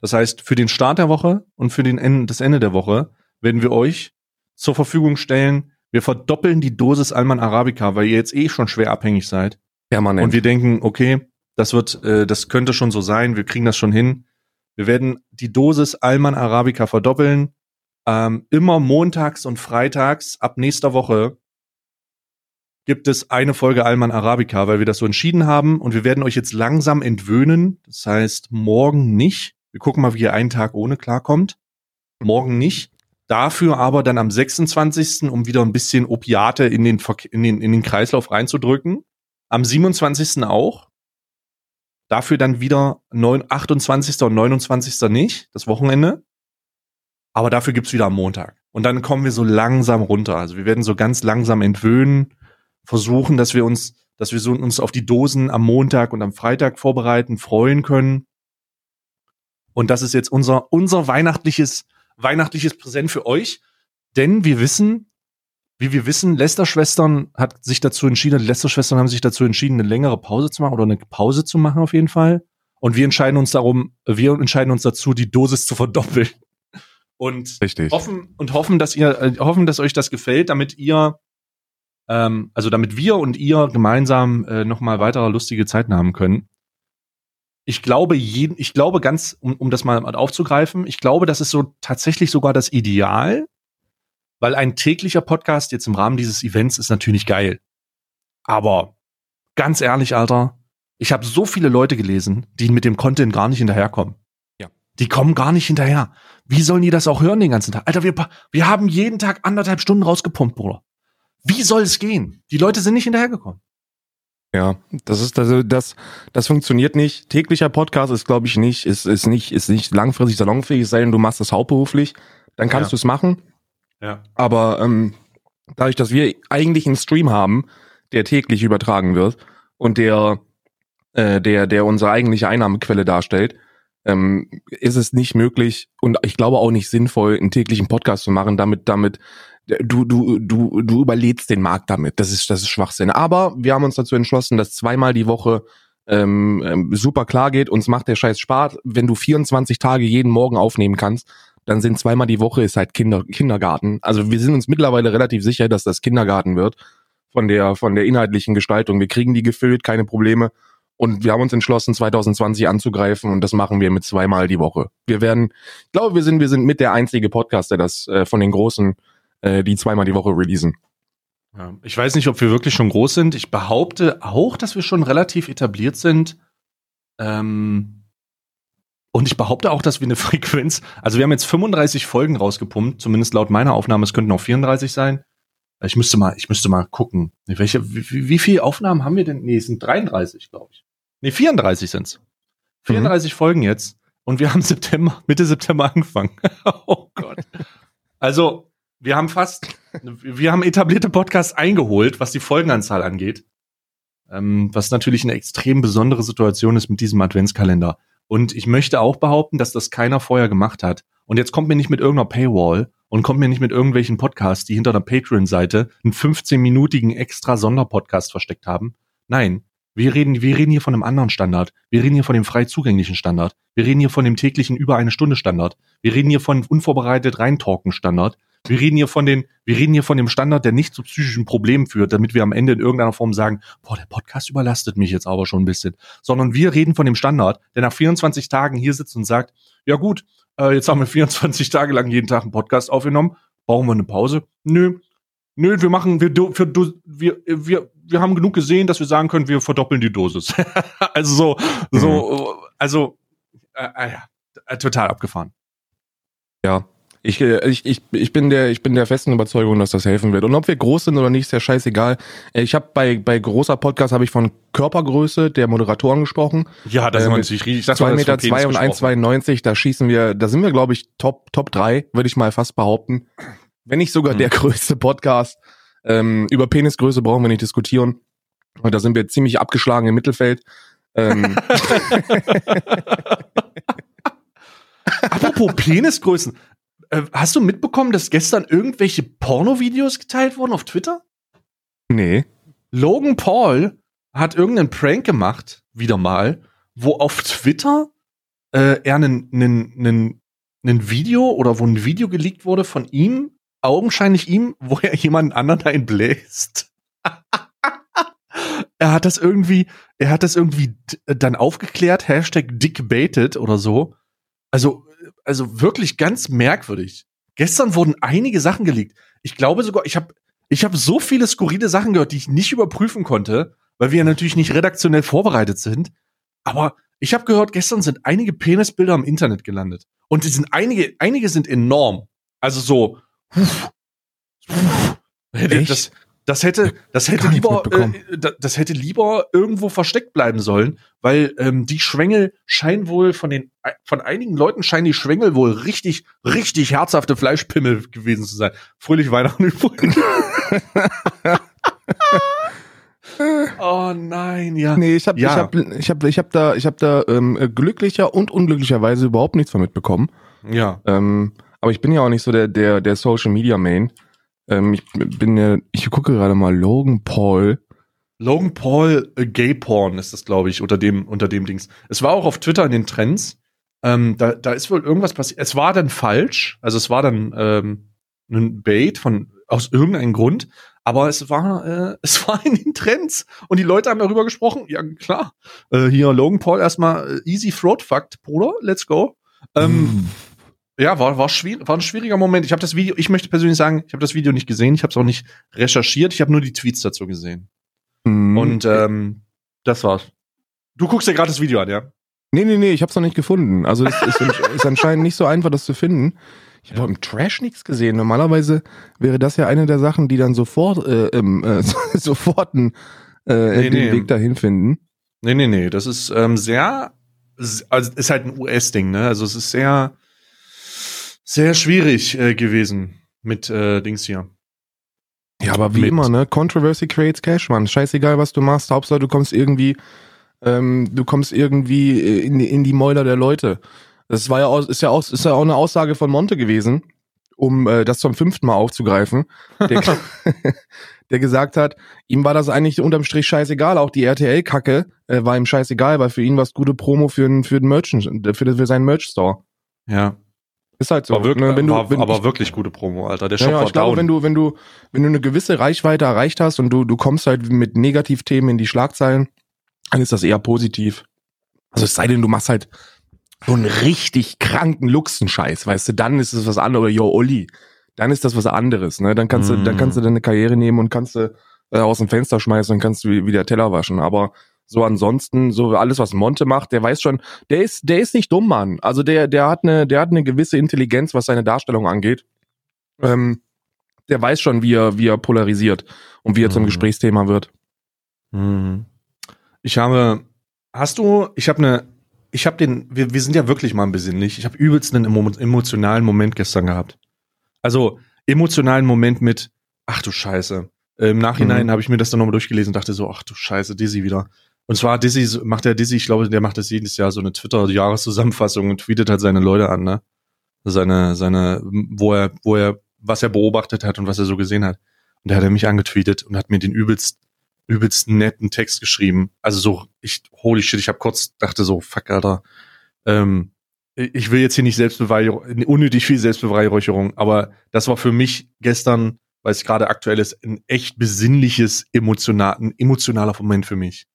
Das heißt, für den Start der Woche und für den Ende, das Ende der Woche werden wir euch zur Verfügung stellen wir verdoppeln die Dosis Alman Arabica, weil ihr jetzt eh schon schwer abhängig seid. Permanent. Und wir denken, okay, das wird, äh, das könnte schon so sein, wir kriegen das schon hin. Wir werden die Dosis Alman Arabica verdoppeln. Ähm, immer montags und freitags ab nächster Woche gibt es eine Folge Alman Arabica, weil wir das so entschieden haben und wir werden euch jetzt langsam entwöhnen. Das heißt, morgen nicht. Wir gucken mal, wie ihr einen Tag ohne klarkommt. Morgen nicht. Dafür aber dann am 26., um wieder ein bisschen Opiate in den, in den, in den Kreislauf reinzudrücken. Am 27. auch. Dafür dann wieder 9, 28. und 29. nicht, das Wochenende. Aber dafür gibt's wieder am Montag. Und dann kommen wir so langsam runter. Also wir werden so ganz langsam entwöhnen, versuchen, dass wir uns, dass wir so uns auf die Dosen am Montag und am Freitag vorbereiten, freuen können. Und das ist jetzt unser, unser weihnachtliches weihnachtliches Präsent für euch, denn wir wissen, wie wir wissen, Lester-Schwestern hat sich dazu entschieden, die Lester-Schwestern haben sich dazu entschieden, eine längere Pause zu machen oder eine Pause zu machen auf jeden Fall. Und wir entscheiden uns darum, wir entscheiden uns dazu, die Dosis zu verdoppeln. Und Richtig. hoffen und hoffen, dass ihr äh, hoffen, dass euch das gefällt, damit ihr ähm, also damit wir und ihr gemeinsam äh, noch mal weitere lustige Zeiten haben können. Ich glaube, jeden, ich glaube ganz, um, um das mal aufzugreifen, ich glaube, das ist so tatsächlich sogar das Ideal, weil ein täglicher Podcast jetzt im Rahmen dieses Events ist natürlich geil. Aber ganz ehrlich, Alter, ich habe so viele Leute gelesen, die mit dem Content gar nicht hinterherkommen. Ja. Die kommen gar nicht hinterher. Wie sollen die das auch hören den ganzen Tag? Alter, wir, wir haben jeden Tag anderthalb Stunden rausgepumpt, Bruder. Wie soll es gehen? Die Leute sind nicht hinterhergekommen. Ja, das ist also das das funktioniert nicht. Täglicher Podcast ist glaube ich nicht ist ist nicht ist nicht langfristig salonfähig, sei denn du machst das hauptberuflich, dann kannst Ja. du es machen. Ja. Aber ähm, dadurch, dass wir eigentlich einen Stream haben, der täglich übertragen wird und der äh, der der unsere eigentliche Einnahmequelle darstellt, ähm, ist es nicht möglich und ich glaube auch nicht sinnvoll, einen täglichen Podcast zu machen, damit damit du du du du überlädst den Markt damit. Das ist das ist Schwachsinn. Aber wir haben uns dazu entschlossen, dass zweimal die Woche ähm, ähm, super klar geht. Uns macht der Scheiß Spaß. Wenn du 24 Tage jeden Morgen aufnehmen kannst, dann sind zweimal die Woche ist halt Kinder Kindergarten. Also wir sind uns mittlerweile relativ sicher, dass das Kindergarten wird von der von der inhaltlichen Gestaltung. Wir kriegen die gefüllt, keine Probleme. Und wir haben uns entschlossen, 2020 anzugreifen und das machen wir mit zweimal die Woche. Wir werden, ich glaube, wir sind, wir sind mit der einzige Podcast, der das äh, von den großen, äh, die zweimal die Woche releasen. Ja, ich weiß nicht, ob wir wirklich schon groß sind. Ich behaupte auch, dass wir schon relativ etabliert sind. Ähm, und ich behaupte auch, dass wir eine (laughs) Frequenz, also wir haben jetzt 35 Folgen rausgepumpt, zumindest laut meiner Aufnahme, es könnten auch 34 sein. Ich müsste mal, ich müsste mal gucken. Welche, wie, wie viele Aufnahmen haben wir denn? Nee, es sind 33, glaube ich. Nee, 34 sind's. 34 Folgen jetzt. Und wir haben (laughs) September, Mitte September angefangen. (laughs) oh Gott. Also, wir haben fast, wir haben etablierte Podcasts eingeholt, was die Folgenanzahl angeht. Ähm, was natürlich eine extrem besondere Situation ist mit diesem Adventskalender. Und ich möchte auch behaupten, dass das keiner vorher gemacht hat. Und jetzt kommt mir nicht mit irgendeiner Paywall und kommt mir nicht mit irgendwelchen Podcasts, die hinter einer Patreon-Seite einen 15-minütigen extra Sonderpodcast versteckt haben. Nein, wir reden, wir reden hier von einem anderen Standard. Wir reden hier von dem frei zugänglichen Standard. Wir reden hier von dem täglichen über eine Stunde Standard. Wir reden hier von unvorbereitet reintalken Standard. Wir reden hier von den, wir reden hier von dem Standard, der nicht zu psychischen Problemen führt, damit wir am Ende in irgendeiner Form sagen, boah, der Podcast überlastet mich jetzt aber schon ein bisschen. Sondern wir reden von dem Standard, der nach 24 Tagen hier sitzt und sagt, ja gut, äh, jetzt haben wir 24 Tage lang jeden Tag einen Podcast aufgenommen. Brauchen wir eine Pause? Nö. Nö, wir machen, wir, für, wir, wir, wir haben genug gesehen, dass wir sagen können, wir verdoppeln die Dosis. (laughs) also so, so, also, äh, äh, total abgefahren. Ja. Ich, äh, ich, ich, ich bin der ich bin der festen Überzeugung, dass das helfen wird. Und ob wir groß sind oder nicht, ist ja scheißegal. Ich habe bei bei großer Podcast habe ich von Körpergröße der Moderatoren gesprochen. Ja, das Äh, ist mit natürlich riesig. Das 2 war das Meter Penis zwei und gesprochen. 1,92, da schießen wir, da sind wir, glaube ich, Top, Top 3, würde ich mal fast behaupten. Wenn nicht sogar Mhm. der (laughs) größte Podcast. Ähm, über Penisgröße brauchen wir nicht diskutieren. Und da sind wir ziemlich abgeschlagen im Mittelfeld. Ähm, (laughs) Apropos Penisgrößen. Äh, hast du mitbekommen, dass gestern irgendwelche Pornovideos geteilt wurden auf Twitter? nee. Logan Paul hat irgendeinen Prank gemacht, wieder mal, wo auf Twitter äh, er einen Video oder wo ein Video geleakt wurde von ihm, augenscheinlich ihm, wo er jemanden anderen einbläst. (laughs) er hat das irgendwie, er hat das irgendwie dann aufgeklärt, Hashtag dickbaited oder so. Also, also wirklich ganz merkwürdig. Gestern wurden einige Sachen geleakt. Ich glaube sogar, ich habe ich habe so viele skurrile Sachen gehört, die ich nicht überprüfen konnte, weil wir ja natürlich nicht redaktionell vorbereitet sind. Aber ich habe gehört, gestern sind einige Penisbilder im Internet gelandet. Und die sind einige, einige sind enorm. Also so, huf. Echt? das, das hätte, das hätte lieber, äh, da- das hätte lieber irgendwo versteckt bleiben sollen, weil ähm, die Schwängel scheinen wohl von den, von einigen Leuten scheinen die Schwängel wohl richtig, richtig herzhafte Fleischpimmel gewesen zu sein. Fröhlich Weihnachten übrigens. (laughs) oh nein, ja. Nee, ich habe Ja. ich hab, ich hab, ich hab da, ich hab da ähm, glücklicher und unglücklicherweise überhaupt nichts von mitbekommen. Ja. Ähm, aber ich bin ja auch nicht so der, der, der Social Media Main. Ähm, ich bin ja, ich gucke gerade mal Logan Paul. Logan Paul äh, Gay Porn ist das, glaube ich, unter dem, unter dem Dings. Es war auch auf Twitter in den Trends. Ähm, da, da ist wohl irgendwas passiert. Es war dann falsch, also es war dann ähm, ein Bait von aus irgendeinem Grund, aber es war äh, (laughs) es war in den Trends und die Leute haben darüber gesprochen. Ja klar, äh, hier Logan Paul erstmal äh, easy throat fucked, Bruder, let's go. Ähm, ja, war war schwierig, war ein schwieriger Moment. Ich habe das Video, ich möchte persönlich sagen, ich habe das Video nicht gesehen, ich habe es auch nicht recherchiert, ich habe nur die Tweets dazu gesehen. Mhm. Und ähm, das war's. Du guckst dir gerade das Video an, ja? Nee, nee, nee, ich hab's noch nicht gefunden. Also es ist, (laughs) ist anscheinend nicht so einfach, das zu finden. Ich habe Ja. im Trash nichts gesehen. Normalerweise wäre das ja eine der Sachen, die dann sofort äh, äh, (laughs) sofort einen, äh, Nee, den nee. Weg dahin finden. Nee, nee, nee. Das ist ähm, sehr, also ist halt ein US-Ding, ne? Also es ist sehr, sehr schwierig äh, gewesen mit äh, Dings hier. Ja, aber wie Mit- immer, ne? Controversy creates cash, man. Scheißegal, was du machst. Hauptsache, du kommst irgendwie, ähm, du kommst irgendwie äh, in, die- in die Mäuler der Leute. Das war ja auch, ist ja auch, ist ja auch eine Aussage von Monte gewesen, um äh, das zum fünften Mal aufzugreifen, der, (laughs) (laughs) der gesagt hat, ihm war das eigentlich unterm Strich scheißegal. Auch die RTL-Kacke äh, war ihm scheißegal, weil für ihn war es gute Promo für, den- für den Merchant, für, für seinen Merch-Store. Ja. Ist halt so. War wirklich, ne? Wenn du, war, wenn, aber wirklich gute Promo, Alter. Der Shop ja, ja, ich glaube, wenn du, wenn du, wenn du eine gewisse Reichweite erreicht hast und du, du kommst halt mit Negativthemen in die Schlagzeilen, dann ist das eher positiv. Also es sei denn, du machst halt so einen richtig kranken Luxenscheiß, weißt du, dann ist es was anderes, yo, Olli, dann ist das was anderes, ne, dann kannst du, dann Mm. kannst du deine Karriere nehmen und kannst du äh, aus dem Fenster schmeißen und kannst du wie- wieder Teller waschen, aber so ansonsten, so alles, was Monte macht, der weiß schon, der ist, der ist nicht dumm, Mann. Also der, der hat eine, der hat eine gewisse Intelligenz, was seine Darstellung angeht. Ähm, der weiß schon, wie er, wie er polarisiert und wie er zum Mhm. Gesprächsthema wird. Mhm. Ich habe, hast du, ich habe eine, ich habe den, wir, wir sind ja wirklich mal besinnlich. Ich habe übelst einen emo emotionalen Moment gestern gehabt. Also emotionalen Moment mit, ach du Scheiße. Im Nachhinein Mhm. habe ich mir das dann nochmal durchgelesen und dachte so, ach du Scheiße, Dizzy wieder. Und zwar Dizzy macht der Dizzy, ich glaube, der macht das jedes Jahr so eine Twitter-Jahreszusammenfassung und tweetet halt seine Leute an, ne? Seine, seine, wo er, wo er, was er beobachtet hat und was er so gesehen hat. Und da hat er mich angetweetet und hat mir den übelst übelst netten Text geschrieben. Also so, ich, holy shit, ich habe kurz dachte so, fuck, Alter. Ähm, ich will jetzt hier nicht Selbstbeweihräucherung, unnötig viel Selbstbeweihräucherung, aber das war für mich gestern, weil es gerade aktuell ist, ein echt besinnliches, emotional, ein emotionaler Moment für mich.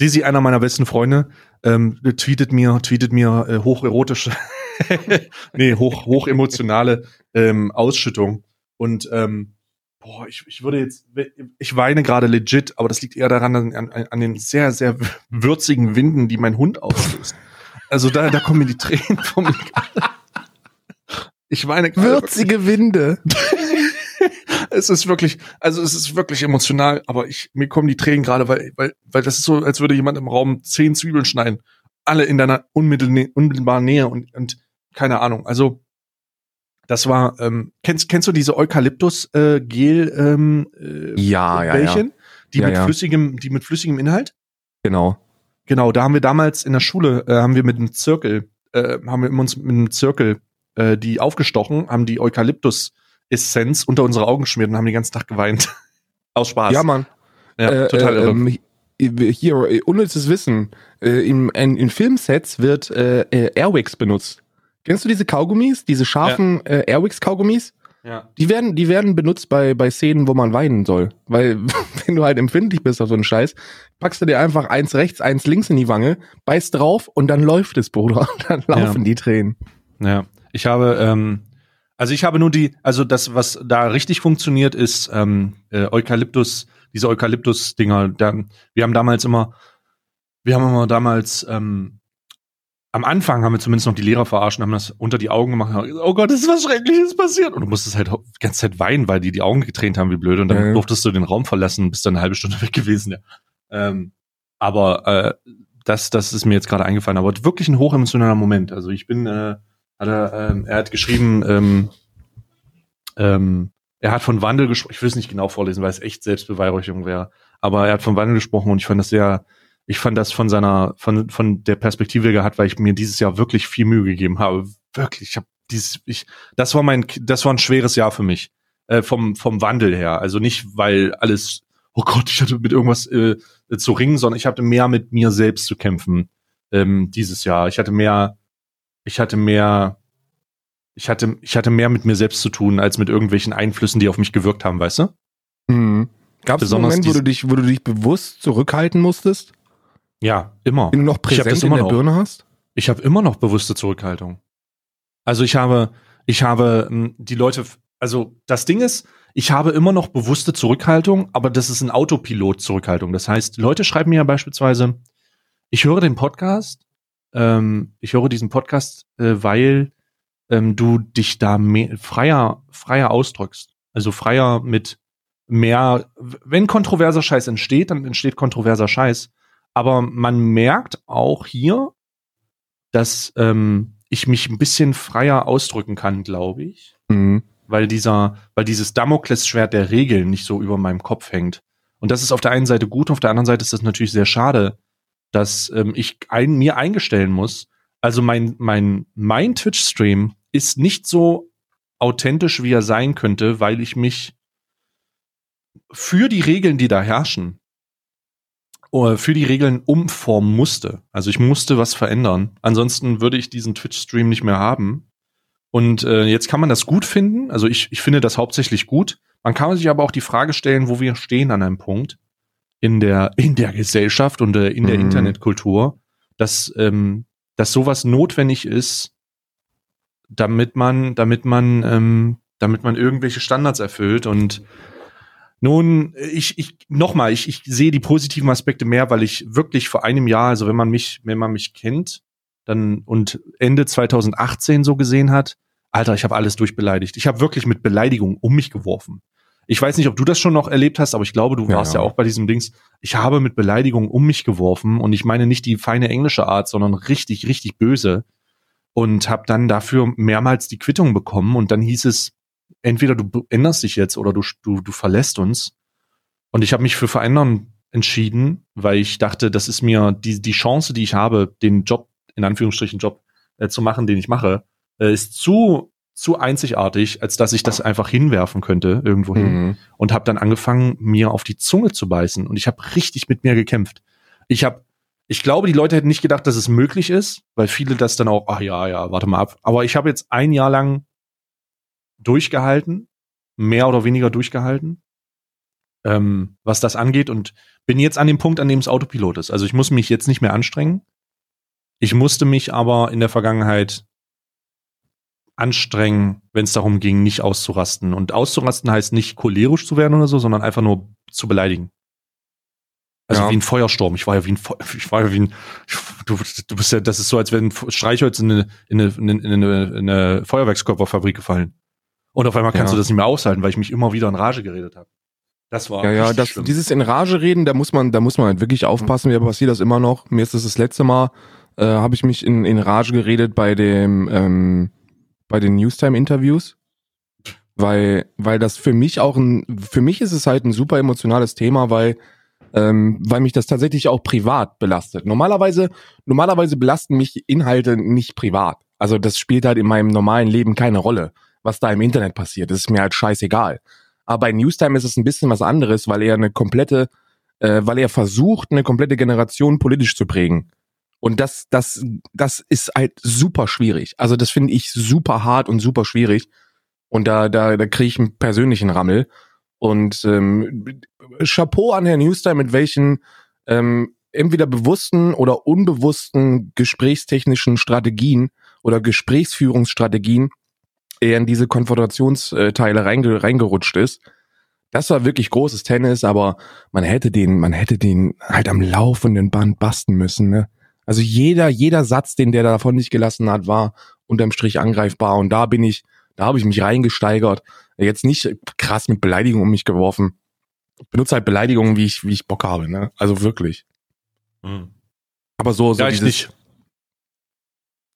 Dizzy, einer meiner besten Freunde, ähm, tweetet mir, tweetet mir äh, hocherotische, (laughs) nee, hoch, hochemotionale ähm, Ausschüttung. Und ähm, boah, ich, ich würde jetzt, ich weine gerade legit, aber das liegt eher daran, an, an, an den sehr, sehr würzigen Winden, die mein Hund auslöst. Also da, da kommen mir die Tränen vom Ich weine gerade. Würzige Winde. (laughs) Es ist wirklich, also es ist wirklich emotional, aber ich, mir kommen die Tränen gerade, weil, weil, weil das ist so, als würde jemand im Raum zehn Zwiebeln schneiden. Alle in deiner unmittel, unmittelbaren Nähe und, und keine Ahnung. Also, das war, ähm, kennst, kennst du diese Eukalyptus-Gel, ähm, äh, Ja, ja, ja. Die Ja, mit ja. flüssigem, die mit flüssigem Inhalt? Genau. Genau, da haben wir damals in der Schule, äh, haben wir mit einem Zirkel, äh, haben wir uns mit einem Zirkel äh, die aufgestochen, haben die Eukalyptus-Essenz unter unsere Augen geschmiert und haben den ganzen Tag geweint. (laughs) Aus Spaß. Ja, Mann. Ja, Äh, total äh, irre. ähm, hier, äh, unnützes Wissen. Äh, in, in, in Filmsets wird äh, Airwix benutzt. Kennst du diese Kaugummis? Diese scharfen äh, Airwix-Kaugummis? ja. Die werden, die werden benutzt bei, bei Szenen, wo man weinen soll. Weil, (laughs) wenn du halt empfindlich bist auf so einen Scheiß, packst du dir einfach eins rechts, eins links in die Wange, beißt drauf und dann läuft es, Bruder. (laughs) Dann laufen die Tränen. Ja, ich habe, ähm, also ich habe nur die, also das, was da richtig funktioniert, ist ähm, äh, Eukalyptus, diese Eukalyptus-Dinger. Da, wir haben damals immer, wir haben immer damals, ähm, am Anfang haben wir zumindest noch die Lehrer verarscht, und haben das unter die Augen gemacht. haben gesagt, Oh Gott, ist was Schreckliches passiert. Und du musstest halt die ganze Zeit weinen, weil die die Augen getränt haben, wie blöd. Und dann Ja. durftest du den Raum verlassen, bist dann eine halbe Stunde (laughs) weg gewesen. Ja. Ähm, aber äh, das, das ist mir jetzt gerade eingefallen. Aber wirklich ein hochemotionaler Moment. Also ich bin, äh, hat er, ähm, er hat geschrieben, ähm, ähm, er hat von Wandel gesprochen. Ich will es nicht genau vorlesen, weil es echt Selbstbeweihräucherung wäre. Aber er hat von Wandel gesprochen und ich fand das sehr, ich fand das von seiner, von, von der Perspektive gehabt, weil ich mir dieses Jahr wirklich viel Mühe gegeben habe. Wirklich, ich habe dieses, ich, das war mein, das war ein schweres Jahr für mich. Äh, vom, vom Wandel her. Also nicht, weil alles, oh Gott, ich hatte mit irgendwas äh, zu ringen, sondern ich hatte mehr mit mir selbst zu kämpfen ähm, dieses Jahr. Ich hatte mehr, ich hatte mehr, ich hatte, ich hatte mehr mit mir selbst zu tun, als mit irgendwelchen Einflüssen, die auf mich gewirkt haben, weißt du? Mhm. Gab es einen Moment, wo du dich, wo du dich bewusst zurückhalten musstest? Ja, immer. Wenn du noch präsent in der noch. Birne hast? Ich habe immer noch bewusste Zurückhaltung. Also ich habe, ich habe ähm, die Leute, also das Ding ist, ich habe immer noch bewusste Zurückhaltung, aber das ist ein Autopilot-Zurückhaltung. Das heißt, Leute schreiben mir ja beispielsweise, ich höre den Podcast, ähm, ich höre diesen Podcast, äh, weil ähm, du dich da mehr, freier, freier ausdrückst. Also freier mit mehr, wenn kontroverser Scheiß entsteht, dann entsteht kontroverser Scheiß. Aber man merkt auch hier, dass ähm, ich mich ein bisschen freier ausdrücken kann, glaube ich, Mhm. weil dieser, weil dieses Damoklesschwert der Regeln nicht so über meinem Kopf hängt. Und das ist auf der einen Seite gut, auf der anderen Seite ist das natürlich sehr schade, dass ähm, ich ein, mir eingestellen muss. Also mein mein mein Twitch-Stream ist nicht so authentisch, wie er sein könnte, weil ich mich für die Regeln, die da herrschen, oder für die Regeln umformen musste. Also ich musste was verändern. Ansonsten würde ich diesen Twitch-Stream nicht mehr haben. Und äh, jetzt kann man das gut finden. Also ich, ich finde das hauptsächlich gut. Man kann sich aber auch die Frage stellen, wo wir stehen an einem Punkt in der, in der Gesellschaft und äh, in der Mhm. Internetkultur, dass, ähm, dass sowas notwendig ist, damit man, damit man, ähm, damit man irgendwelche Standards erfüllt. Und nun, ich, ich, nochmal, ich, ich sehe die positiven Aspekte mehr, weil ich wirklich vor einem Jahr, also wenn man mich, wenn man mich kennt, dann und Ende 2018 so gesehen hat, Alter, ich habe alles durchbeleidigt. Ich habe wirklich mit Beleidigung um mich geworfen. Ich weiß nicht, ob du das schon noch erlebt hast, aber ich glaube, du Ja, warst ja, ja. auch bei diesem Dings. Ich habe mit Beleidigung um mich geworfen und ich meine nicht die feine englische Art, sondern richtig, richtig böse und habe dann dafür mehrmals die Quittung bekommen und dann hieß es, entweder du änderst dich jetzt oder du, du, du verlässt uns. Und ich habe mich für Verändern entschieden, weil ich dachte, das ist mir die, die Chance, die ich habe, den Job, in Anführungsstrichen Job, äh, zu machen, den ich mache, äh, ist zu, zu einzigartig, als dass ich das einfach hinwerfen könnte irgendwo hin Mhm. und habe dann angefangen, mir auf die Zunge zu beißen und ich habe richtig mit mir gekämpft. Ich habe, ich glaube, die Leute hätten nicht gedacht, dass es möglich ist, weil viele das dann auch, ach ja, ja, warte mal ab. Aber ich habe jetzt ein Jahr lang durchgehalten, mehr oder weniger durchgehalten, ähm, was das angeht und bin jetzt an dem Punkt, an dem es Autopilot ist. Also ich muss mich jetzt nicht mehr anstrengen. Ich musste mich aber in der Vergangenheit anstrengen, wenn es darum ging, nicht auszurasten. Und auszurasten heißt nicht cholerisch zu werden oder so, sondern einfach nur zu beleidigen. Also Ja. wie ein Feuersturm. Ich war ja wie ein, Feu ich war ja wie ein, du, du bist ja, das ist so, als wenn ein Streichholz in eine, in eine, in eine, in eine Feuerwerkskörperfabrik gefallen. Und auf einmal kannst Ja. du das nicht mehr aushalten, weil ich mich immer wieder in Rage geredet habe. Das war Ja, ja, das, schlimm. dieses in Rage reden, da muss man, da muss man halt wirklich aufpassen. Mir passiert das immer noch. Mir ist das das letzte Mal, äh, habe ich mich in, in Rage geredet bei dem, ähm, bei den Newstime-Interviews, weil, weil das für mich auch ein, für mich ist es halt ein super emotionales Thema, weil, ähm, weil mich das tatsächlich auch privat belastet. Normalerweise, normalerweise belasten mich Inhalte nicht privat. Also das spielt halt in meinem normalen Leben keine Rolle, was da im Internet passiert. Das ist mir halt scheißegal. Aber bei Newstime ist es ein bisschen was anderes, weil er eine komplette, äh, weil er versucht, eine komplette Generation politisch zu prägen. Und das, das, das ist halt super schwierig. Also das finde ich super hart und super schwierig. Und da, da, da kriege ich einen persönlichen Rammel. Und ähm, Chapeau an Herrn Newstime, mit welchen ähm, entweder bewussten oder unbewussten gesprächstechnischen Strategien oder Gesprächsführungsstrategien er in diese Konfrontationsteile reinge reingerutscht ist. Das war wirklich großes Tennis, aber man hätte den, man hätte den halt am laufenden Band basten müssen, ne? Also jeder, jeder Satz, den der davon nicht gelassen hat, war unterm Strich angreifbar und da bin ich, da habe ich mich reingesteigert. Jetzt nicht krass mit Beleidigung um mich geworfen. Ich benutze halt Beleidigungen, wie ich, wie ich Bock habe, ne? Also wirklich. Mhm. Aber so, so ja, ich dieses- nicht.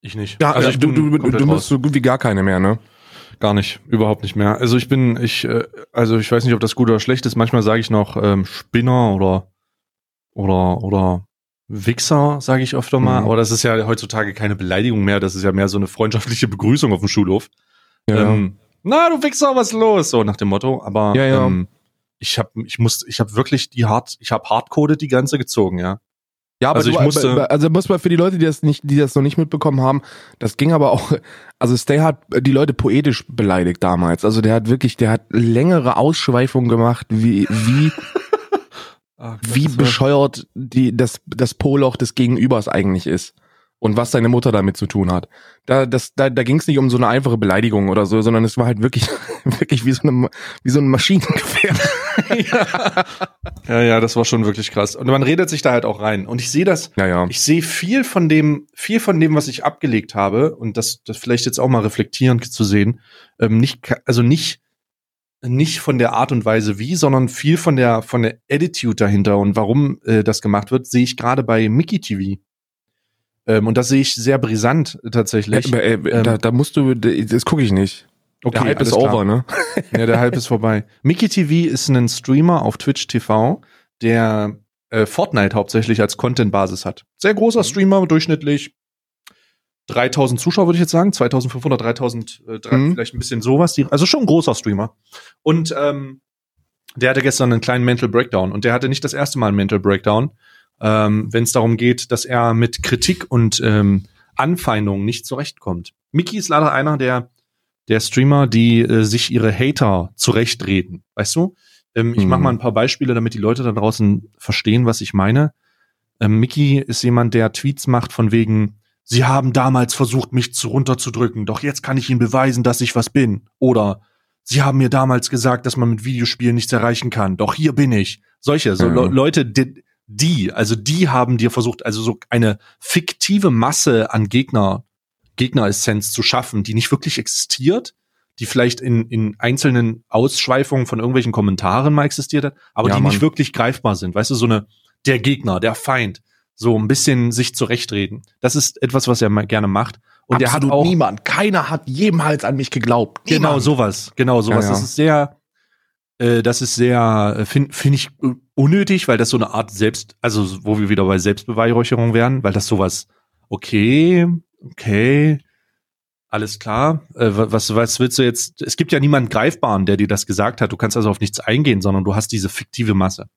Ich nicht. Ja, also ich du, du, du bist so gut wie gar keine mehr, ne? Gar nicht, überhaupt nicht mehr. Also ich bin, ich, äh, also ich weiß nicht, ob das gut oder schlecht ist. Manchmal sage ich noch ähm, Spinner oder oder oder Wichser, sage ich öfter mal. Mhm. Aber das ist ja heutzutage keine Beleidigung mehr. Das ist ja mehr so eine freundschaftliche Begrüßung auf dem Schulhof. Ähm, na, du Wichser, was ist los? So nach dem Motto. Aber Ja, ja. Ähm, ich habe, ich muss, ich habe wirklich die hart, ich habe Hardcode die ganze gezogen, ja. Ja, aber Also du, ich musste- also muss man für die Leute, die das nicht, die das noch nicht mitbekommen haben, das ging aber auch, (laughs) also Stay hat die Leute poetisch beleidigt damals. Also der hat wirklich, der hat längere Ausschweifungen gemacht, wie, wie, (laughs) wie bescheuert die, das, das Poloch des Gegenübers eigentlich ist. Und was seine Mutter damit zu tun hat. Da, das, da, da ging es nicht um so eine einfache Beleidigung oder so, sondern es war halt wirklich, (laughs) wirklich wie so, eine, wie so ein Maschinengewehr. (laughs) Ja, ja, das war schon wirklich krass. Und man redet sich da halt auch rein. Und ich sehe das, Ja, ja. ich sehe viel von dem, viel von dem, was ich abgelegt habe, und das, das vielleicht jetzt auch mal reflektierend zu sehen, ähm, nicht, also nicht, nicht von der Art und Weise wie, sondern viel von der, von der Attitude dahinter und warum äh, das gemacht wird, sehe ich gerade bei Mickey TV. Ähm, und das sehe ich sehr brisant tatsächlich. Äh, äh, da, da musst du, das gucke ich nicht. der Hype ist alles klar. over, ne? (laughs) Ja, der Hype ist vorbei. Mickey TV ist ein Streamer auf Twitch TV, der äh, Fortnite hauptsächlich als Content-Basis hat. Sehr großer Streamer, durchschnittlich 3000 Zuschauer, würde ich jetzt sagen. 2500, 3000, äh, Mhm. vielleicht ein bisschen sowas. Die, also schon ein großer Streamer. Und ähm, der hatte gestern einen kleinen Mental Breakdown. Und der hatte nicht das erste Mal einen Mental Breakdown, ähm, wenn es darum geht, dass er mit Kritik und ähm, Anfeindungen nicht zurechtkommt. Mickey ist leider einer der der Streamer, die äh, sich ihre Hater zurechtreden. Weißt du? Ähm, ich Mhm. mache mal ein paar Beispiele, damit die Leute da draußen verstehen, was ich meine. Ähm, Mickey ist jemand, der Tweets macht von wegen, Sie haben damals versucht, mich zu runterzudrücken, doch jetzt kann ich Ihnen beweisen, dass ich was bin. Oder Sie haben mir damals gesagt, dass man mit Videospielen nichts erreichen kann, doch hier bin ich. Solche, so Mhm. Le Leute, die, die, also die haben dir versucht, also so eine fiktive Masse an Gegner Gegneressenz zu schaffen, die nicht wirklich existiert, die vielleicht in, in einzelnen Ausschweifungen von irgendwelchen Kommentaren mal existiert hat, aber Ja, die Mann. nicht wirklich greifbar sind. Weißt du, so eine, der Gegner, der Feind, so ein bisschen sich zurechtreden. Das ist etwas, was er gerne macht. Und er hat auch niemand. Keiner hat jemals an mich geglaubt. genau Niemand. sowas, genau sowas. Ja, ja. Das ist sehr, äh, das ist sehr, finde find ich äh, unnötig, weil das so eine Art Selbst, also wo wir wieder bei Selbstbeweihräucherung wären, weil das sowas, okay, okay, alles klar. Äh, wa- was, was willst du jetzt? Es gibt ja niemanden greifbaren, der dir das gesagt hat. Du kannst also auf nichts eingehen, sondern du hast diese fiktive Masse.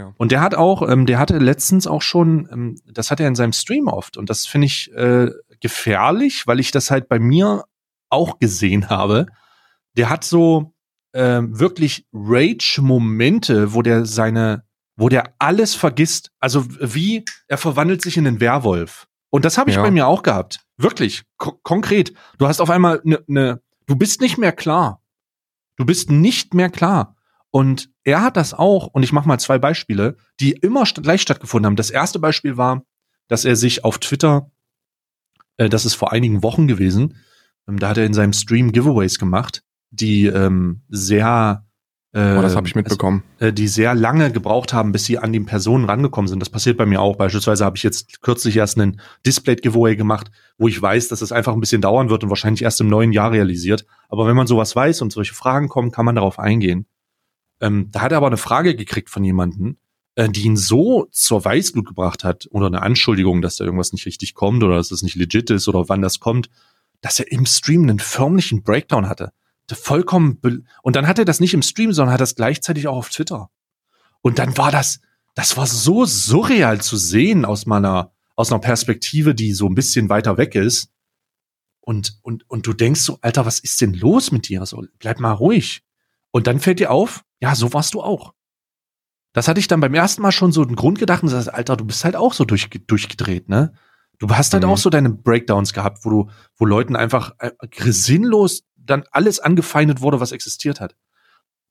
Ja. Und der hat auch, ähm, der hatte letztens auch schon, ähm, das hat er in seinem Stream oft und das finde ich äh, gefährlich, weil ich das halt bei mir auch gesehen habe. Der hat so ähm, wirklich Rage-Momente, wo der seine, wo der alles vergisst. Also wie er verwandelt sich in einen Werwolf. Und das habe ich Ja. bei mir auch gehabt. Wirklich, ko konkret. Du hast auf einmal eine, ne, du bist nicht mehr klar. Du bist nicht mehr klar. Und er hat das auch, und ich mache mal zwei Beispiele, die immer st gleich stattgefunden haben. Das erste Beispiel war, dass er sich auf Twitter, äh, das ist vor einigen Wochen gewesen, ähm, da hat er in seinem Stream Giveaways gemacht, die ähm, sehr äh, Oh, das habe ich mitbekommen. äh, die sehr lange gebraucht haben, bis sie an die Personen rangekommen sind. Das passiert bei mir auch. Beispielsweise habe ich jetzt kürzlich erst einen Display-Giveaway gemacht, wo ich weiß, dass es einfach ein bisschen dauern wird und wahrscheinlich erst im neuen Jahr realisiert. Aber wenn man sowas weiß und solche Fragen kommen, kann man darauf eingehen. Ähm, da hat er aber eine Frage gekriegt von jemandem, äh, die ihn so zur Weißglut gebracht hat oder eine Anschuldigung, dass da irgendwas nicht richtig kommt oder dass es nicht legit ist oder wann das kommt, dass er im Stream einen förmlichen Breakdown hatte. Vollkommen und dann hat er das nicht im Stream, sondern hat das gleichzeitig auch auf Twitter. Und dann war das, das war so surreal zu sehen aus meiner, aus einer Perspektive, die so ein bisschen weiter weg ist. Und, und, und du denkst so, Alter, was ist denn los mit dir? So, bleib mal ruhig. Und dann fällt dir auf, ja, so warst du auch. Das hatte ich dann beim ersten Mal schon so einen Grund gedacht und sagst, Alter, du bist halt auch so durch, durchgedreht, ne? Du hast halt Mhm. auch so deine Breakdowns gehabt, wo du, wo Leuten einfach äh, sinnlos dann alles angefeindet wurde, was existiert hat.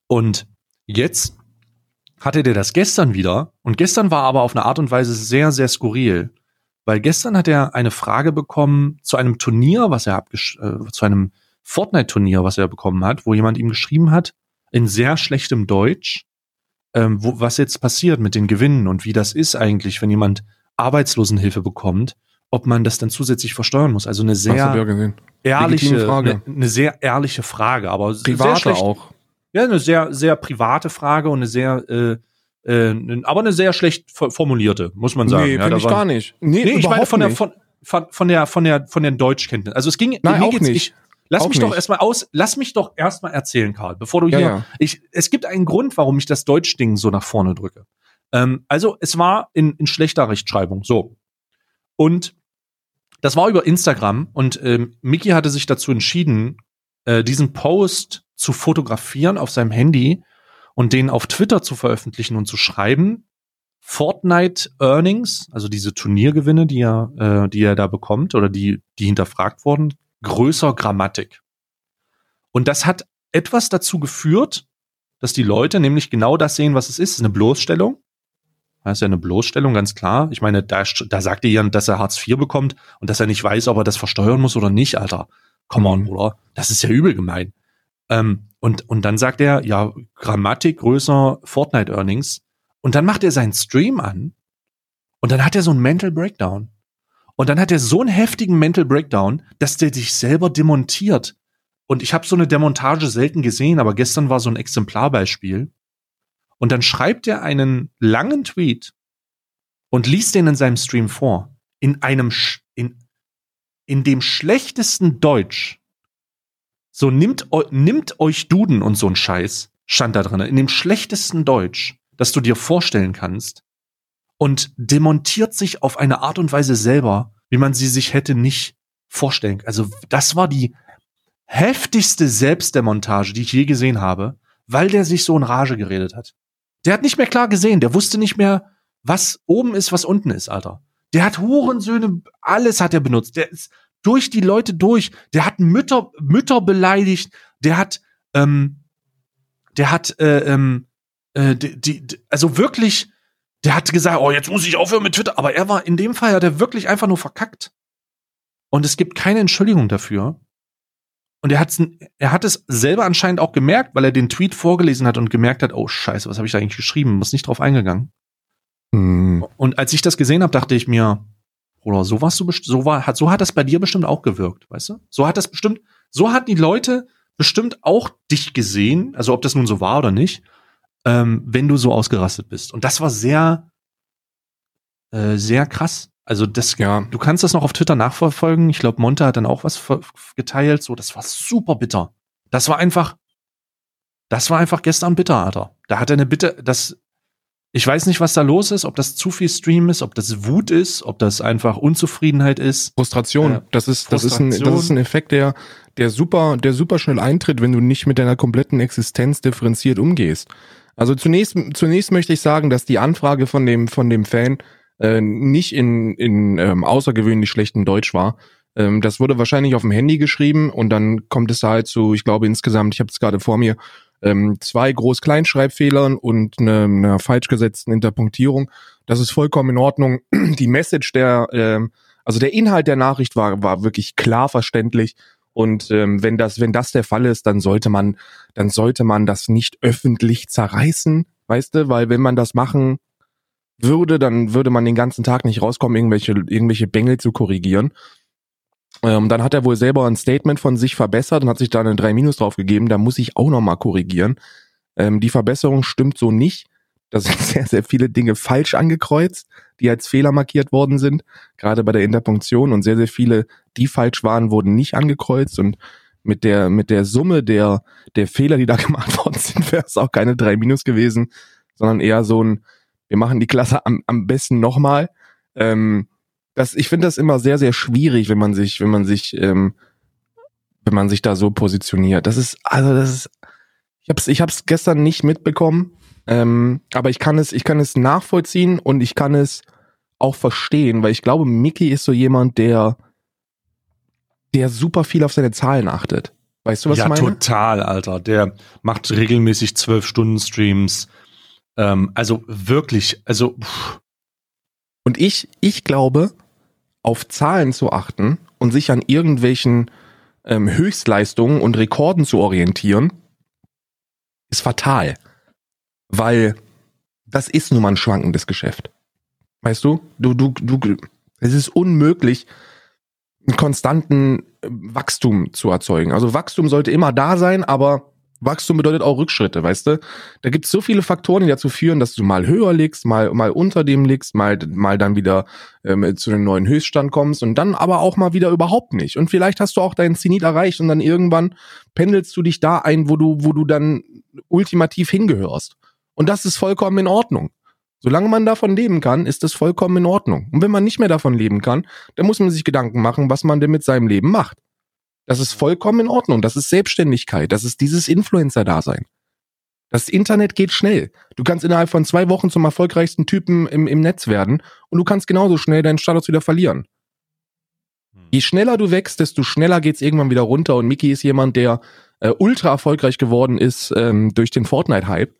Und jetzt hatte der das gestern wieder und gestern war aber auf eine Art und Weise sehr, sehr skurril. Weil gestern hat er eine Frage bekommen zu einem Turnier, was er abgesch äh, zu einem Fortnite-Turnier, was er bekommen hat, wo jemand ihm geschrieben hat, in sehr schlechtem Deutsch, ähm, wo, was jetzt passiert mit den Gewinnen und wie das ist eigentlich, wenn jemand Arbeitslosenhilfe bekommt, ob man das dann zusätzlich versteuern muss. Also eine ja sehr gesehen. ehrliche, Frage. Eine, eine sehr ehrliche Frage, aber Private schlecht, auch. ja, eine sehr, sehr private Frage und eine sehr, äh, äh, aber eine sehr schlecht fo- formulierte, muss man sagen. nee, ja, ich war- gar nicht. Nee, Nee, ich meine von der, von, von der, von der, von der Deutschkenntnis. Also es ging, Nein, mir auch geht's- nicht. Ich, lass Auch mich doch nicht. erstmal aus, lass mich doch erstmal erzählen, Karl, bevor du Ja, hier, ja. ich, es gibt einen Grund, warum ich das Deutschding so nach vorne drücke. Ähm, also es war in, in schlechter Rechtschreibung. So. Und das war über Instagram und ähm, Mickey hatte sich dazu entschieden, äh, diesen Post zu fotografieren auf seinem Handy und den auf Twitter zu veröffentlichen und zu schreiben. Fortnite Earnings, also diese Turniergewinne, die er, äh, die er da bekommt oder die, die hinterfragt wurden, größer Grammatik. Und das hat etwas dazu geführt, dass die Leute nämlich genau das sehen, was es ist. Es ist eine Bloßstellung. Das ist ja eine Bloßstellung, ganz klar. Ich meine, da, da sagt er ja, dass er Hartz IV bekommt und dass er nicht weiß, ob er das versteuern muss oder nicht, Alter. Come on, oder? Das ist ja übel gemein. Ähm, und, und dann sagt er, ja, Grammatik größer Fortnite Earnings. Und dann macht er seinen Stream an und dann hat er so einen Mental Breakdown. Und dann hat er so einen heftigen Mental Breakdown, dass der sich selber demontiert. Und ich habe so eine Demontage selten gesehen, aber gestern war so ein Exemplarbeispiel. Und dann schreibt er einen langen Tweet und liest den in seinem Stream vor. In einem, in, in dem schlechtesten Deutsch. So nimmt, nimmt euch Duden und so ein Scheiß, stand da drin, in dem schlechtesten Deutsch, das du dir vorstellen kannst und demontiert sich auf eine Art und Weise selber, wie man sie sich hätte nicht vorstellen. Also das war die heftigste Selbstdemontage, die ich je gesehen habe, weil der sich so in Rage geredet hat. Der hat nicht mehr klar gesehen, der wusste nicht mehr, was oben ist, was unten ist, Alter. Der hat Hurensöhne, alles hat er benutzt. Der ist durch die Leute durch. Der hat Mütter, Mütter beleidigt. Der hat, ähm, der hat, äh, ähm, äh, die, die, also wirklich, der hat gesagt, oh, jetzt muss ich aufhören mit Twitter. Aber er war in dem Fall, hat er wirklich einfach nur verkackt. Und es gibt keine Entschuldigung dafür. Und er, hat's, er hat es selber anscheinend auch gemerkt, weil er den Tweet vorgelesen hat und gemerkt hat, oh scheiße, was habe ich da eigentlich geschrieben? Muss nicht drauf eingegangen. Hm. Und als ich das gesehen habe, dachte ich mir, oder so warst du so war hat so hat das bei dir bestimmt auch gewirkt, weißt du? So hat das bestimmt so hat die Leute bestimmt auch dich gesehen, also ob das nun so war oder nicht, ähm, wenn du so ausgerastet bist. Und das war sehr äh, sehr krass. Also das ja. du kannst das noch auf Twitter nachverfolgen. Ich glaube, Monte hat dann auch was geteilt, so das war super bitter. Das war einfach das war einfach gestern bitter, Alter. Da hat er eine Bitte, das ich weiß nicht, was da los ist, ob das zu viel Stream ist, ob das Wut ist, ob das einfach Unzufriedenheit ist. Frustration. Äh, das ist, Frustration. das ist ein, das ist ein Effekt, der, der super, der super schnell eintritt, wenn du nicht mit deiner kompletten Existenz differenziert umgehst. Also zunächst, zunächst möchte ich sagen, dass die Anfrage von dem, von dem Fan äh, nicht in, in ähm, außergewöhnlich schlechten Deutsch war. Ähm, das wurde wahrscheinlich auf dem Handy geschrieben und dann kommt es halt zu, ich glaube insgesamt, ich habe es gerade vor mir, ähm, zwei Groß-Kleinschreibfehlern und eine, einer falsch gesetzten Interpunktierung. Das ist vollkommen in Ordnung. (clears throat) Die Message der, ähm, also der Inhalt der Nachricht war, war wirklich klar verständlich. Und ähm, wenn das, wenn das der Fall ist, dann sollte man, dann sollte man das nicht öffentlich zerreißen, weißt du, weil wenn man das machen würde, dann würde man den ganzen Tag nicht rauskommen, irgendwelche, irgendwelche Bengel zu korrigieren. Ähm, dann hat er wohl selber ein Statement von sich verbessert und hat sich da eine 3 Minus drauf gegeben. Da muss ich auch nochmal korrigieren. Ähm, die Verbesserung stimmt so nicht. Da sind (laughs) sehr, sehr viele Dinge falsch angekreuzt, die als Fehler markiert worden sind, gerade bei der Interpunktion. Und sehr, sehr viele, die falsch waren, wurden nicht angekreuzt. Und mit der, mit der Summe der, der Fehler, die da (laughs) gemacht worden sind, wäre es auch keine 3 Minus gewesen, sondern eher so ein, wir machen die Klasse am, am besten nochmal. Ähm, das, ich finde das immer sehr, sehr schwierig, wenn man sich, wenn man sich, ähm, wenn man sich da so positioniert. Das ist, also das ist, ich hab's, ich hab's gestern nicht mitbekommen, ähm, aber ich kann es, ich kann es nachvollziehen und ich kann es auch verstehen, weil ich glaube, Mickey ist so jemand, der, der super viel auf seine Zahlen achtet. Weißt du, was ja, ich meine? Ja, total, Alter. Der macht regelmäßig zwölf Stunden Streams. Ähm, also wirklich, also. Pff. Und ich, ich glaube, auf Zahlen zu achten und sich an irgendwelchen ähm, Höchstleistungen und Rekorden zu orientieren, ist fatal. Weil das ist nun mal ein schwankendes Geschäft. Weißt du? Du, du, du, es ist unmöglich, einen konstanten Wachstum zu erzeugen. Also Wachstum sollte immer da sein, aber Wachstum bedeutet auch Rückschritte, weißt du? Da gibt es so viele Faktoren, die dazu führen, dass du mal höher liegst, mal, mal unter dem liegst, mal, mal dann wieder ähm, zu einem neuen Höchststand kommst und dann aber auch mal wieder überhaupt nicht. Und vielleicht hast du auch deinen Zenit erreicht und dann irgendwann pendelst du dich da ein, wo du, wo du dann ultimativ hingehörst. Und das ist vollkommen in Ordnung. Solange man davon leben kann, ist das vollkommen in Ordnung. Und wenn man nicht mehr davon leben kann, dann muss man sich Gedanken machen, was man denn mit seinem Leben macht. Das ist vollkommen in Ordnung. Das ist Selbstständigkeit. Das ist dieses Influencer-Dasein. Das Internet geht schnell. Du kannst innerhalb von zwei Wochen zum erfolgreichsten Typen im, im Netz werden und du kannst genauso schnell deinen Status wieder verlieren. Hm. Je schneller du wächst, desto schneller geht's irgendwann wieder runter. Und Mickey ist jemand, der äh, ultra erfolgreich geworden ist ähm, durch den Fortnite-Hype.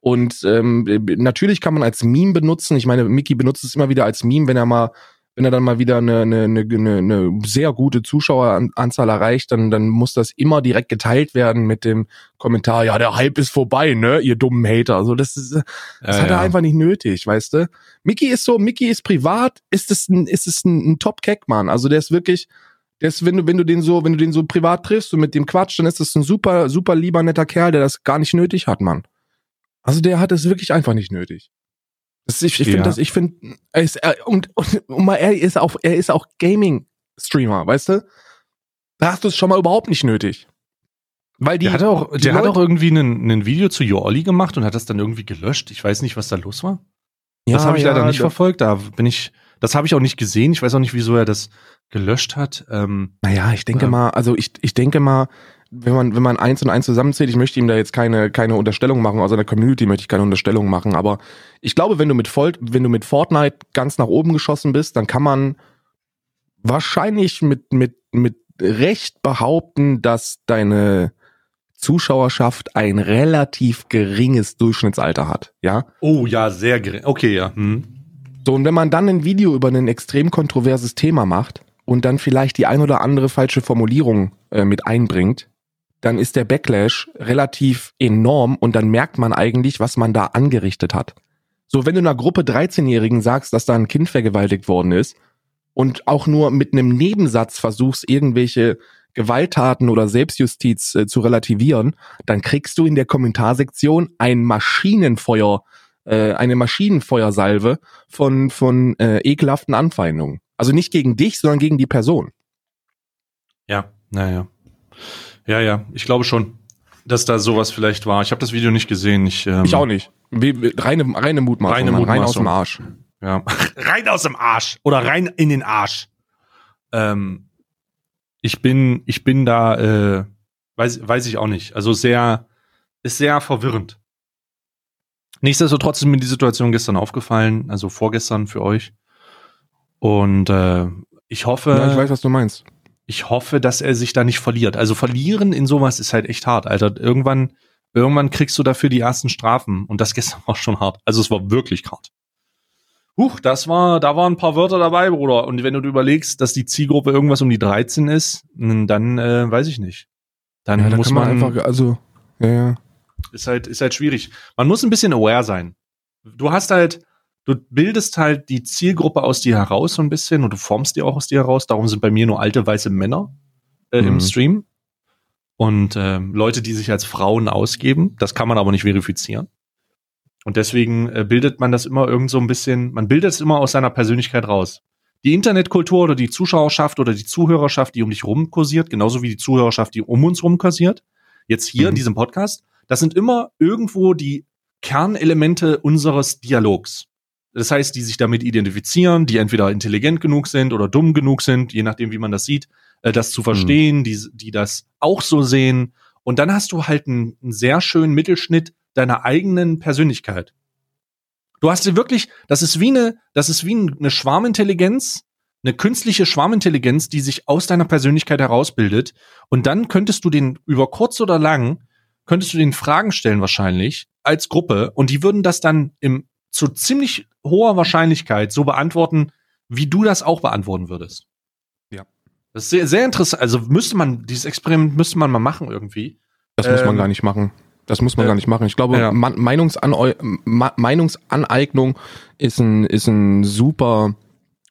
Und ähm, natürlich kann man als Meme benutzen. Ich meine, Mickey benutzt es immer wieder als Meme, wenn er mal, wenn er dann mal wieder eine, eine, eine, eine sehr gute Zuschaueranzahl erreicht, dann, dann muss das immer direkt geteilt werden mit dem Kommentar, ja, der Hype ist vorbei, ne, ihr dummen Hater. Also das ist, das ja, hat er ja. einfach nicht nötig, weißt du? Mickey ist so, Mickey ist privat, ist es ein, ist es ein, ein Top-Cack-Mann. Also der ist wirklich, ist, wenn du, wenn du den so, wenn du den so privat triffst und mit dem Quatsch, dann ist das ein super, super lieber, netter Kerl, der das gar nicht nötig hat, Mann. Also der hat es wirklich einfach nicht nötig. Das, ich ich finde das, ich finde, er ist, er, und, und, und mal, er ist auch, er ist auch Gaming-Streamer, weißt du? Da hast du es schon mal überhaupt nicht nötig. Weil die, der hat auch, der Leute, hat auch irgendwie ein, Video zu Your Olli gemacht und hat das dann irgendwie gelöscht. Ich weiß nicht, was da los war. Ja, das habe ich ja, leider nicht verfolgt. Da bin ich, das habe ich auch nicht gesehen. Ich weiß auch nicht, wieso er das gelöscht hat. Ähm, naja, ich denke ähm, mal, also ich, ich denke mal, wenn man, wenn man eins und eins zusammenzählt, ich möchte ihm da jetzt keine, keine Unterstellung machen, aus einer Community möchte ich keine Unterstellung machen, aber ich glaube, wenn du mit Volt, wenn du mit Fortnite ganz nach oben geschossen bist, dann kann man wahrscheinlich mit, mit, mit Recht behaupten, dass deine Zuschauerschaft ein relativ geringes Durchschnittsalter hat, ja? Oh ja, sehr gering. Okay, ja. Hm. So, und wenn man dann ein Video über ein extrem kontroverses Thema macht und dann vielleicht die ein oder andere falsche Formulierung äh, mit einbringt, dann ist der Backlash relativ enorm und dann merkt man eigentlich, was man da angerichtet hat. So, wenn du einer Gruppe 13-Jährigen sagst, dass da ein Kind vergewaltigt worden ist und auch nur mit einem Nebensatz versuchst, irgendwelche Gewalttaten oder Selbstjustiz äh, zu relativieren, dann kriegst du in der Kommentarsektion ein Maschinenfeuer, äh, eine Maschinenfeuersalve von, von äh, ekelhaften Anfeindungen. Also nicht gegen dich, sondern gegen die Person. Ja, naja. Ja, ja, ich glaube schon, dass da sowas vielleicht war. Ich habe das Video nicht gesehen. Ich, ähm, ich auch nicht. Wie, reine, reine Mutmaßung. Reine Mutmaßung. Rein aus dem Arsch. Ja. (laughs) rein aus dem Arsch. Oder rein in den Arsch. Ähm, ich bin, ich bin da, äh, weiß, weiß ich auch nicht. Also sehr, ist sehr verwirrend. Nichtsdestotrotz ist mir die Situation gestern aufgefallen, also vorgestern für euch. Und äh, ich hoffe. Ja, ich weiß, was du meinst ich hoffe, dass er sich da nicht verliert. Also verlieren in sowas ist halt echt hart, Alter. Irgendwann, irgendwann kriegst du dafür die ersten Strafen. Und das (laughs) gestern war schon hart. Also es war wirklich hart. Huch, das war, da waren ein paar Wörter dabei, Bruder. Und wenn du überlegst, dass die Zielgruppe irgendwas um die 13 ist, dann äh, weiß ich nicht. Dann ja, da muss man, man, einfach, also, ja, ja. Ist halt, ist halt schwierig. Man muss ein bisschen aware sein. Du hast halt, du bildest halt die Zielgruppe aus dir heraus so ein bisschen und du formst die auch aus dir heraus. Darum sind bei mir nur alte weiße Männer äh, mhm. im Stream und äh, Leute, die sich als Frauen ausgeben. Das kann man aber nicht verifizieren. Und deswegen äh, bildet man das immer irgend so ein bisschen, man bildet es immer aus seiner Persönlichkeit raus. Die Internetkultur oder die Zuschauerschaft oder die Zuhörerschaft, die um dich rum kursiert, genauso wie die Zuhörerschaft, die um uns rum kursiert, jetzt hier mhm. in diesem Podcast, das sind immer irgendwo die Kernelemente unseres Dialogs. Das heißt, die sich damit identifizieren, die entweder intelligent genug sind oder dumm genug sind, je nachdem, wie man das sieht, äh, das zu verstehen, mhm. die, die das auch so sehen. Und dann hast du halt einen, einen sehr schönen Mittelschnitt deiner eigenen Persönlichkeit. Du hast sie wirklich, das ist wie eine, das ist wie eine Schwarmintelligenz, eine künstliche Schwarmintelligenz, die sich aus deiner Persönlichkeit herausbildet. Und dann könntest du den über kurz oder lang, könntest du den Fragen stellen wahrscheinlich als Gruppe und die würden das dann im zu ziemlich hoher Wahrscheinlichkeit so beantworten, wie du das auch beantworten würdest. Ja. Das ist sehr, sehr interessant. Also müsste man, dieses Experiment müsste man mal machen irgendwie. Das ähm, muss man ähm, gar nicht machen. Das muss man äh, gar nicht machen. Ich glaube, ja. Meinungsaneignung ist ein, ist ein super,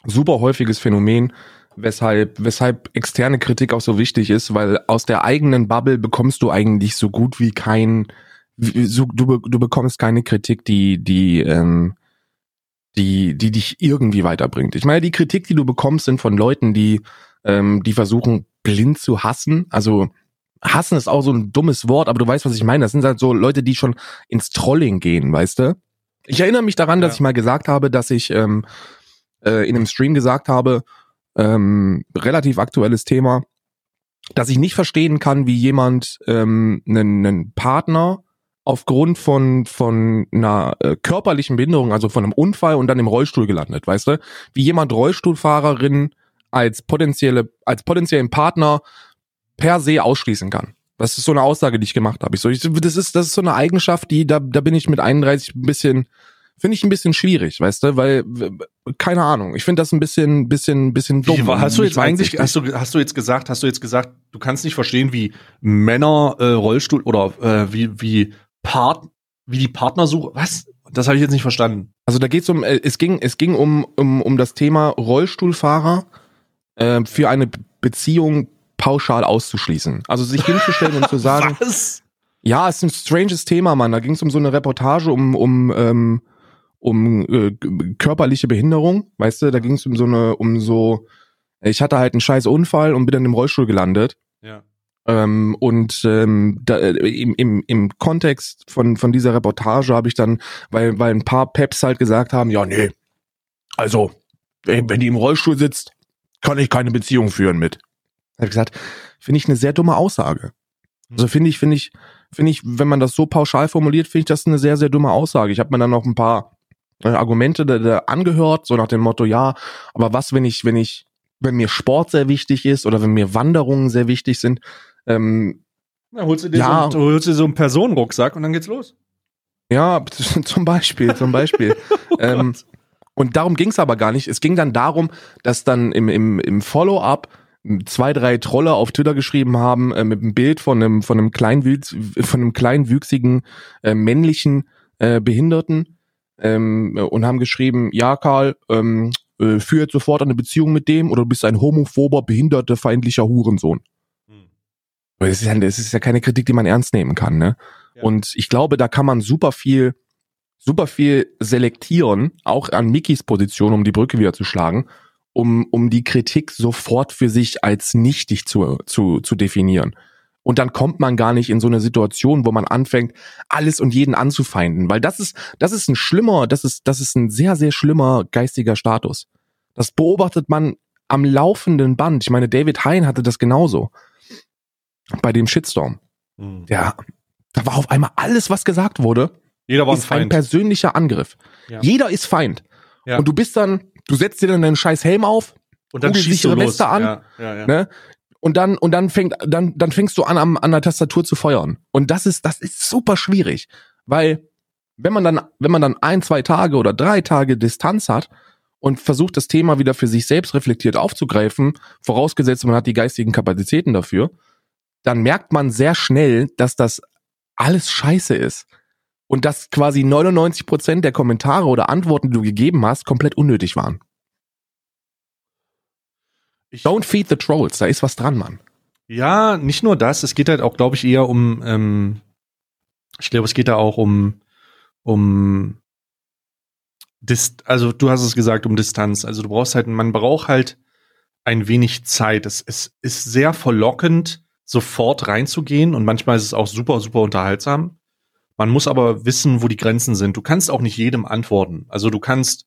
super häufiges Phänomen, weshalb, weshalb externe Kritik auch so wichtig ist, weil aus der eigenen Bubble bekommst du eigentlich so gut wie kein, du, du bekommst keine Kritik, die, die, ähm, die, die dich irgendwie weiterbringt. Ich meine, die Kritik, die du bekommst, sind von Leuten, die, ähm, die versuchen, blind zu hassen. Also hassen ist auch so ein dummes Wort, aber du weißt, was ich meine. Das sind halt so Leute, die schon ins Trolling gehen, weißt du? Ich erinnere mich daran, dass Ja. ich mal gesagt habe, dass ich ähm, äh, in einem Stream gesagt habe, ähm, relativ aktuelles Thema, dass ich nicht verstehen kann, wie jemand ähm, einen, einen Partner aufgrund von von einer äh, körperlichen Behinderung, also von einem Unfall und dann im Rollstuhl gelandet, weißt du? Wie jemand Rollstuhlfahrerin als potenzielle als potenziellen Partner per se ausschließen kann. Das ist so eine Aussage, die ich gemacht habe. Ich so, ich, das ist das ist so eine Eigenschaft, die da da bin ich mit 31 ein bisschen finde ich ein bisschen schwierig, weißt du, weil keine Ahnung, ich finde das ein bisschen bisschen bisschen dumm. Wie, hast du jetzt eigentlich, hast du, hast du jetzt gesagt, hast du jetzt gesagt, du kannst nicht verstehen, wie Männer äh, Rollstuhl oder äh, wie wie Part, wie die Partnersuche, was? Das habe ich jetzt nicht verstanden. Also da geht's um, äh, es ging, es ging um, um, um das Thema Rollstuhlfahrer äh, für eine Beziehung pauschal auszuschließen. Also sich hinzustellen und zu (laughs) sagen, was? ja, es ist ein stranges Thema, Mann. Da ging es um so eine Reportage um, um, ähm, um äh, körperliche Behinderung, weißt du, da ging es um so eine, um so, ich hatte halt einen scheiß Unfall und bin dann im Rollstuhl gelandet. Ja. Ähm, und ähm, da, äh, im, im, im Kontext von, von dieser Reportage habe ich dann, weil, weil ein paar Peps halt gesagt haben, ja, nee, also, wenn die im Rollstuhl sitzt, kann ich keine Beziehung führen mit. Habe ich gesagt, finde ich eine sehr dumme Aussage. Also finde ich, finde ich, finde ich, wenn man das so pauschal formuliert, finde ich das eine sehr, sehr dumme Aussage. Ich habe mir dann noch ein paar äh, Argumente da, da angehört, so nach dem Motto, ja, aber was, wenn ich, wenn ich, wenn mir Sport sehr wichtig ist oder wenn mir Wanderungen sehr wichtig sind, ähm, Na, holst du dir, Ja. so, einen- holst dir so einen Personenrucksack und dann geht's los. ja, (laughs) zum Beispiel, zum Beispiel. (laughs) ähm, Gott. und darum ging es aber gar nicht. Es ging dann darum, dass dann im, im, im Follow-up zwei, drei Trolle auf Twitter geschrieben haben äh, mit einem Bild von einem von einem kleinwüchs, von einem kleinwüchsigen äh, männlichen äh, Behinderten ähm, und haben geschrieben, ja Karl, ähm, äh, führ jetzt sofort eine Beziehung mit dem oder du bist ein homophober, behinderter, feindlicher Hurensohn. Das ist, ja, das ist ja keine Kritik, die man ernst nehmen kann, ne? Ja. Und ich glaube, da kann man super viel, super viel selektieren, auch an Mikis Position, um die Brücke wieder zu schlagen, um, um die Kritik sofort für sich als nichtig zu, zu, zu definieren. Und dann kommt man gar nicht in so eine Situation, wo man anfängt, alles und jeden anzufeinden, weil das ist, das ist ein schlimmer, das ist, das ist ein sehr, sehr schlimmer geistiger Status. Das beobachtet man am laufenden Band. Ich meine, David Hein hatte das genauso. Bei dem Shitstorm. Hm. Ja, da war auf einmal alles, was gesagt wurde, Jeder war ein ist ein Feind. persönlicher Angriff. Ja. Jeder ist Feind. Ja. Und du bist dann, du setzt dir dann deinen scheiß Helm auf, und dann schießt du kugelsichere los. Weste an. Ja, ne? Und dann, und dann fängt, dann, dann fängst du an, am, an der Tastatur zu feuern. Und das ist, das ist super schwierig. Weil, wenn man dann, wenn man dann ein, zwei Tage oder drei Tage Distanz hat und versucht, das Thema wieder für sich selbst reflektiert aufzugreifen, vorausgesetzt, man hat die geistigen Kapazitäten dafür, dann merkt man sehr schnell, dass das alles scheiße ist. Und dass quasi 99 Prozent der Kommentare oder Antworten, die du gegeben hast, komplett unnötig waren. Ich, Don't feed the trolls, da ist was dran, Mann. Ja, nicht nur das. Es geht halt auch, glaube ich, eher um, ähm, ich glaube, es geht da auch um, um, Dist also du hast es gesagt, um Distanz. Also du brauchst halt, man braucht halt ein wenig Zeit. Es, es ist sehr verlockend, sofort reinzugehen und manchmal ist es auch super, super unterhaltsam. Man muss aber wissen, wo die Grenzen sind. Du kannst auch nicht jedem antworten. Also du kannst,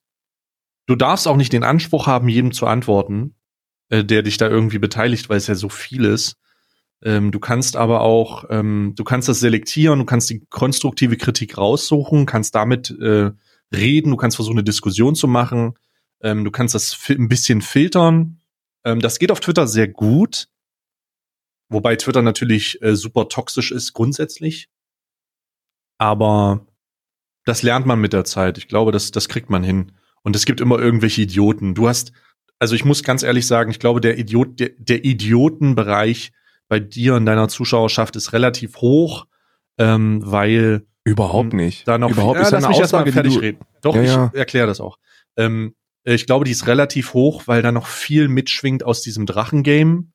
du darfst auch nicht den Anspruch haben, jedem zu antworten, äh, der dich da irgendwie beteiligt, weil es ja so viel ist. Ähm, du kannst aber auch, ähm, du kannst das selektieren, du kannst die konstruktive Kritik raussuchen, kannst damit äh, reden, du kannst versuchen, eine Diskussion zu machen, ähm, du kannst das ein bisschen filtern. Ähm, das geht auf Twitter sehr gut, wobei Twitter natürlich äh, super toxisch ist grundsätzlich. Aber das lernt man mit der Zeit. Ich glaube, das, das kriegt man hin. Und es gibt immer irgendwelche Idioten. Du hast, also ich muss ganz ehrlich sagen, ich glaube, der Idiot, der, der Idiotenbereich bei dir in deiner Zuschauerschaft ist relativ hoch, ähm, weil Überhaupt Hm, nicht. da noch Überhaupt viel, ist ja, eine lass mich Aussage, fertig du, reden. Doch, Ja, ich ja. erkläre das auch. Ähm, äh, ich glaube, die ist relativ hoch, weil da noch viel mitschwingt aus diesem Drachengame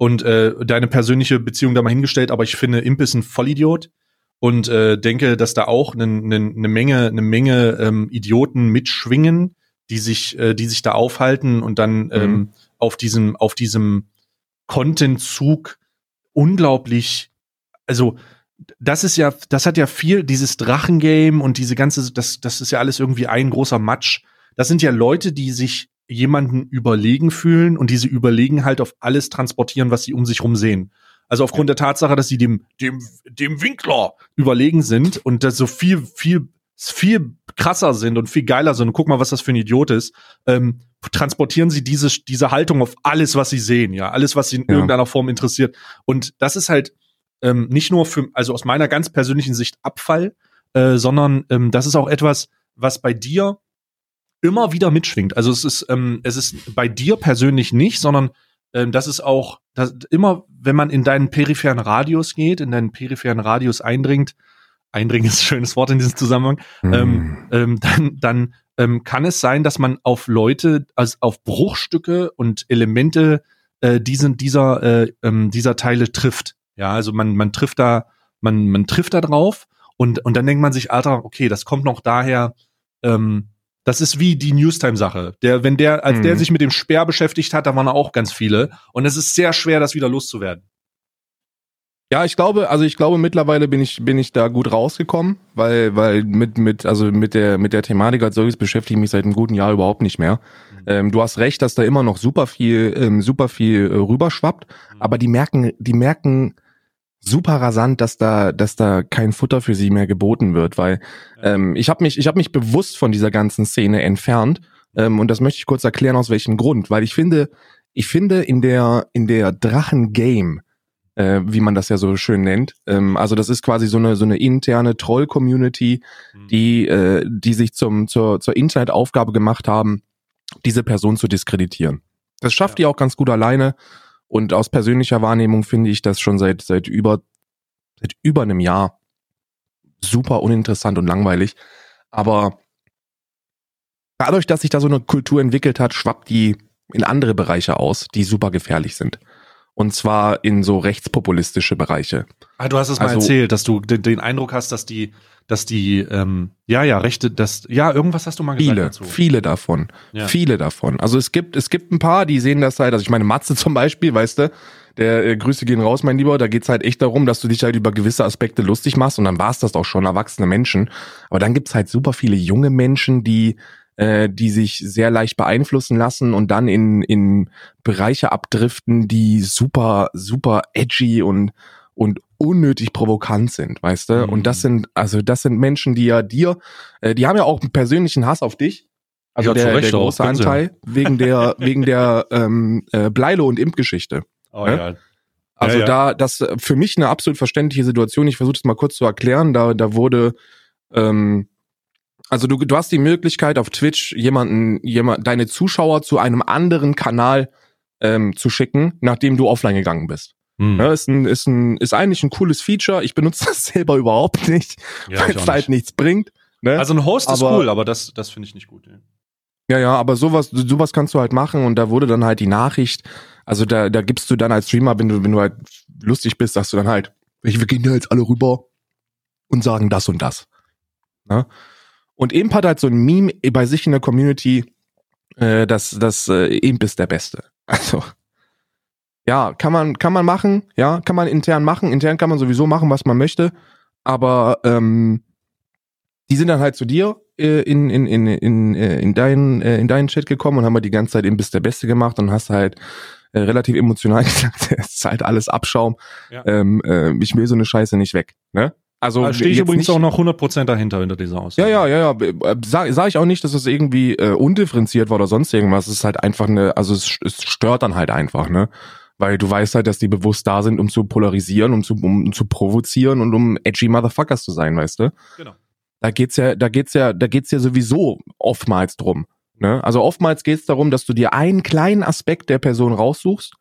und äh, deine persönliche Beziehung da mal hingestellt, aber ich finde, Imp ist ein Vollidiot und äh, denke, dass da auch eine ne, ne Menge, eine Menge ähm, Idioten mitschwingen, die sich, äh, die sich da aufhalten und dann Mhm. ähm, auf diesem, auf diesem Content-Zug unglaublich, also das ist ja, das hat ja viel, dieses Drachengame und diese ganze, das, das ist ja alles irgendwie ein großer Matsch. Das sind ja Leute, die sich jemanden überlegen fühlen und diese überlegen halt auf alles transportieren, was sie um sich rum sehen. Also aufgrund der Tatsache, dass sie dem, dem, dem Winkler überlegen sind und das so viel, viel, viel krasser sind und viel geiler sind. Und guck mal, was das für ein Idiot ist. Ähm, transportieren sie diese, diese Haltung auf alles, was sie sehen, ja, alles, was sie in ja. irgendeiner Form interessiert. Und das ist halt ähm, nicht nur für, also aus meiner ganz persönlichen Sicht Abfall, äh, sondern ähm, das ist auch etwas, was bei dir immer wieder mitschwingt. Also es ist, ähm, es ist bei dir persönlich nicht, sondern ähm, das ist auch, das, immer, wenn man in deinen peripheren Radius geht, in deinen peripheren Radius eindringt, eindringen ist ein schönes Wort in diesem Zusammenhang, mm. ähm, ähm, dann, dann ähm, kann es sein, dass man auf Leute, also auf Bruchstücke und Elemente äh, diesen, dieser, äh, ähm, dieser Teile trifft. Ja, also man, man trifft da, man, man trifft da drauf und, und dann denkt man sich, Alter, okay, das kommt noch daher, ähm, das ist wie die Newstime-Sache. Der, wenn der, als mhm. der sich mit dem Speer beschäftigt hat, da waren auch ganz viele. Und es ist sehr schwer, das wieder loszuwerden. Ja, ich glaube, also ich glaube mittlerweile bin ich bin ich da gut rausgekommen, weil weil mit mit also mit der mit der Thematik als solches beschäftige ich mich seit einem guten Jahr überhaupt nicht mehr. Mhm. Ähm, du hast recht, dass da immer noch super viel ähm, super viel äh, rüberschwappt, mhm. aber die merken die merken super rasant, dass da dass da kein Futter für sie mehr geboten wird, weil ja. ähm, ich habe mich ich habe mich bewusst von dieser ganzen Szene entfernt ähm, und das möchte ich kurz erklären aus welchem Grund, weil ich finde ich finde in der in der Drachen Game äh, wie man das ja so schön nennt. Ähm, also das ist quasi so eine so eine interne Troll-Community, mhm. die äh, die sich zum zur zur Internetaufgabe gemacht haben, diese Person zu diskreditieren. Das schafft ja. die auch ganz gut alleine. Und aus persönlicher Wahrnehmung finde ich das schon seit seit über seit über einem Jahr super uninteressant und langweilig. Aber dadurch, dass sich da so eine Kultur entwickelt hat, schwappt die in andere Bereiche aus, die super gefährlich sind. Und zwar in so rechtspopulistische Bereiche. Ah, du hast es also, mal erzählt, dass du den, Eindruck hast, dass die, dass die, ähm, ja, ja, Rechte, das, ja, irgendwas hast du mal gesagt. Viele, dazu. viele davon. Ja. Viele davon. Also es gibt, es gibt ein paar, die sehen das halt, also ich meine, Matze (laughs) zum Beispiel, weißt du, der äh, Grüße gehen raus, mein Lieber, da geht's halt echt darum, dass du dich halt über gewisse Aspekte lustig machst und dann war's das auch schon, erwachsene Menschen. Aber dann gibt's halt super viele junge Menschen, die äh, die sich sehr leicht beeinflussen lassen und dann in, in Bereiche abdriften, die super, super edgy und, und unnötig provokant sind, weißt du? Mhm. Und das sind, also das sind Menschen, die ja dir, äh, die haben ja auch einen persönlichen Hass auf dich. Also ja, der, der große Anteil wegen der (laughs) wegen der ähm, äh, Bleilo und Impfgeschichte. Oh ja. ja. Also ja, ja. da das für mich eine absolut verständliche Situation. Ich versuche es mal kurz zu erklären. Da da wurde ähm, also du, du hast die Möglichkeit auf Twitch jemanden, jemand, deine Zuschauer zu einem anderen Kanal ähm, zu schicken, nachdem du offline gegangen bist. Hm. Ja, ist, ein, ist, ein, ist eigentlich ein cooles Feature. Ich benutze (laughs) das selber überhaupt nicht, ja, weil es halt nichts bringt. Ne? Also ein Host aber, ist cool, aber das, das finde ich nicht gut. Ja. ja, ja, aber sowas, sowas kannst du halt machen und da wurde dann halt die Nachricht, also da, da gibst du dann als Streamer, wenn du, wenn du halt lustig bist, sagst du dann halt, wir gehen da jetzt alle rüber und sagen das und das. Ne? Und Imp hat halt so ein Meme bei sich in der Community, äh, dass das äh, Imp ist der Beste. Also ja, kann man kann man machen, ja, kann man intern machen. Intern kann man sowieso machen, was man möchte. Aber ähm, die sind dann halt zu dir äh, in in in in äh, in deinen äh, in deinen Chat gekommen und haben halt die ganze Zeit Imp ist der Beste gemacht und hast halt äh, relativ emotional (laughs) gesagt, es ist halt alles Abschaum. Ja. Ähm, äh, ich will so eine Scheiße nicht weg, ne? Also da stehe ich übrigens nicht, auch noch 100% dahinter hinter dieser Aussage. Ja, ja, ja, ja. Sag, sag ich auch nicht, dass es irgendwie äh, undifferenziert war oder sonst irgendwas. Es ist halt einfach eine, also es, es stört dann halt einfach, ne? Weil du weißt halt, dass die bewusst da sind, um zu polarisieren, um zu, um zu provozieren und um edgy Motherfuckers zu sein, weißt du? Genau. Da geht's ja, da geht's ja, da geht's ja sowieso oftmals drum. Ne? Also oftmals geht's darum, dass du dir einen kleinen Aspekt der Person raussuchst,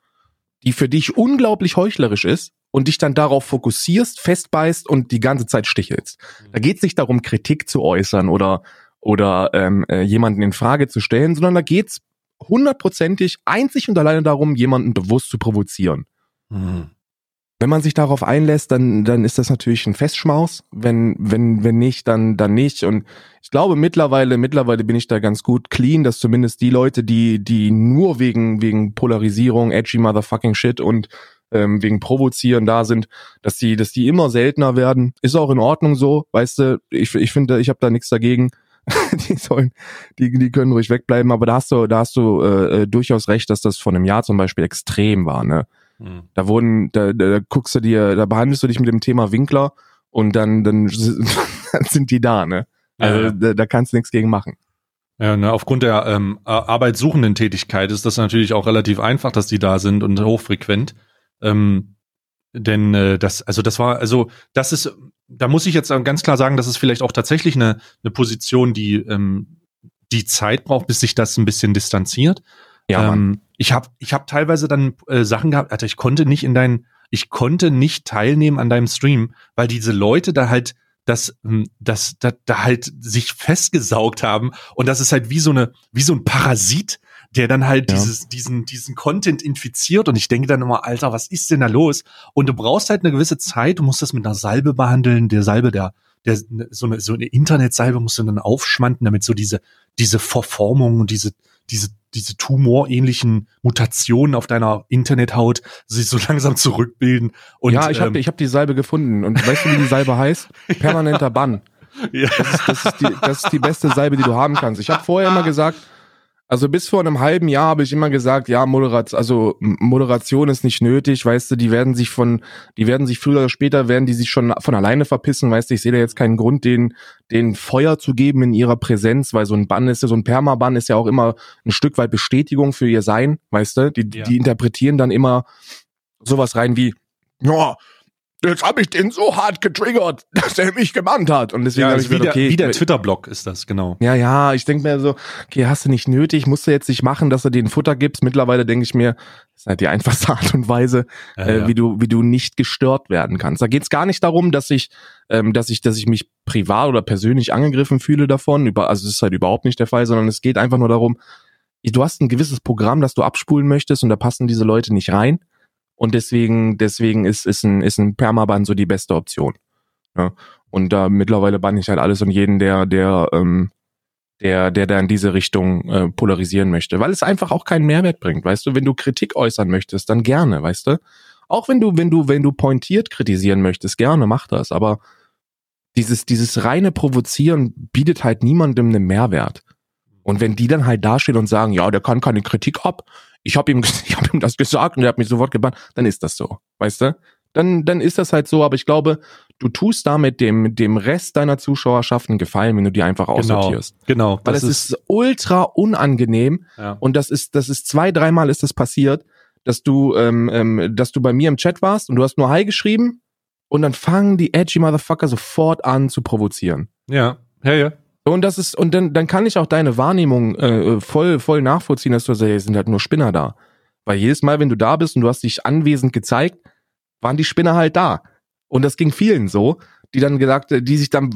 die für dich unglaublich heuchlerisch ist und dich dann darauf fokussierst, festbeißt und die ganze Zeit stichelst. Da mhm. geht es nicht darum, Kritik zu äußern oder oder ähm, äh, jemanden in Frage zu stellen, sondern da geht's hundertprozentig einzig und alleine darum, jemanden bewusst zu provozieren. Mhm. Wenn man sich darauf einlässt, dann, dann ist das natürlich ein Festschmaus. Wenn, wenn, wenn nicht, dann, dann nicht. Und ich glaube, mittlerweile, mittlerweile bin ich da ganz gut clean, dass zumindest die Leute, die, die nur wegen, wegen Polarisierung, edgy motherfucking shit und ähm, wegen Provozieren da sind, dass die, dass die immer seltener werden. Ist auch in Ordnung so, weißt du, ich, ich finde, ich habe da nichts dagegen. (laughs) die sollen, die, die können ruhig wegbleiben, aber da hast du, da hast du äh, äh, durchaus recht, dass das vor einem Jahr zum Beispiel extrem war, ne? Hm. Da wurden, da, da guckst du dir, da behandelst du dich mit dem Thema Winkler und dann, dann (laughs) sind die da, ne? Also ja. da, da kannst du nichts gegen machen. Ja, ne, aufgrund der ähm, arbeitssuchenden Tätigkeit ist das natürlich auch relativ einfach, dass die da sind und hochfrequent. Ähm, denn äh, das, also das war, also das ist, da muss ich jetzt ganz klar sagen, das ist vielleicht auch tatsächlich eine, eine Position, die ähm, die Zeit braucht, bis sich das ein bisschen distanziert. Ja, ähm, ich habe ich hab teilweise dann äh, Sachen gehabt, Alter, ich konnte nicht in deinen, ich konnte nicht teilnehmen an deinem Stream, weil diese Leute da halt das, hm, das, da, da halt sich festgesaugt haben und das ist halt wie so eine, wie so ein Parasit, der dann halt ja. dieses, diesen, diesen Content infiziert und ich denke dann immer, Alter, was ist denn da los? Und du brauchst halt eine gewisse Zeit, du musst das mit einer Salbe behandeln, der Salbe, der, der, so eine, so eine Internetsalbe musst du dann aufschmanden, damit so diese, diese Verformung und diese, diese, diese tumorähnlichen Mutationen auf deiner Internethaut sich so (laughs) langsam zurückbilden. Und, ja, ich habe ähm, ich hab die Salbe gefunden. Und weißt du, wie die Salbe heißt? (laughs) Permanenter Bann. Ja. Das, ist, das, ist die, das ist die beste Salbe, die du haben kannst. Ich habe vorher immer gesagt, also bis vor einem halben Jahr habe ich immer gesagt, ja, Moderation, also Moderation ist nicht nötig, weißt du, die werden sich von, die werden sich früher oder später werden die sich schon von alleine verpissen, weißt du, ich sehe da jetzt keinen Grund, den, den Feuer zu geben in ihrer Präsenz, weil so ein Bann ist ja, so ein Permabann ist ja auch immer ein Stück weit Bestätigung für ihr Sein, weißt du, die, ja. die interpretieren dann immer sowas rein wie, ja, jetzt habe ich den so hart getriggert, (laughs) dass er mich gebannt hat. Und deswegen ja, habe ich wieder, okay, wie der Twitter-Blog ist das, genau. Ja, ja, ich denke mir so, okay, hast du nicht nötig, musst du jetzt nicht machen, dass du den Futter gibst. Mittlerweile denke ich mir, das ist halt die einfachste (laughs) Art und Weise, ja, äh, ja. wie du, wie du nicht gestört werden kannst. Da geht es gar nicht darum, dass ich, ähm, dass ich, dass ich mich privat oder persönlich angegriffen fühle davon. Über, also das ist halt überhaupt nicht der Fall, sondern es geht einfach nur darum, du hast ein gewisses Programm, das du abspulen möchtest und da passen diese Leute nicht rein. Und deswegen, deswegen ist, ist ein, ist ein Permaban so die beste Option. Ja. Und da mittlerweile bann ich halt alles und jeden, der, der, ähm, der, der da in diese Richtung äh, polarisieren möchte. Weil es einfach auch keinen Mehrwert bringt. Weißt du, wenn du Kritik äußern möchtest, dann gerne, weißt du? Auch wenn du, wenn du, wenn du pointiert kritisieren möchtest, gerne mach das. Aber dieses, dieses reine Provozieren bietet halt niemandem einen Mehrwert. Und wenn die dann halt dastehen und sagen, ja, der kann keine Kritik ab, ich habe ihm, (laughs) ich hab ihm das gesagt und er hat mich sofort gebannt, dann ist das so, weißt du? Dann, dann ist das halt so, aber ich glaube, du tust damit dem, dem Rest deiner Zuschauerschaft einen Gefallen, wenn du die einfach genau, aussortierst. Genau. Weil es ist, ist, ultra unangenehm ja. und das ist, das ist zwei, dreimal ist das passiert, dass du, ähm, ähm, dass du bei mir im Chat warst und du hast nur Hi geschrieben und dann fangen die edgy Motherfucker sofort an zu provozieren. Ja, ja, ja. Und das ist, und dann, dann kann ich auch deine Wahrnehmung äh, voll, voll nachvollziehen, dass du sagst, hey, sind halt nur Spinner da. Weil jedes Mal, wenn du da bist und du hast dich anwesend gezeigt, waren die Spinner halt da. Und das ging vielen so, die dann gesagt, die sich dann,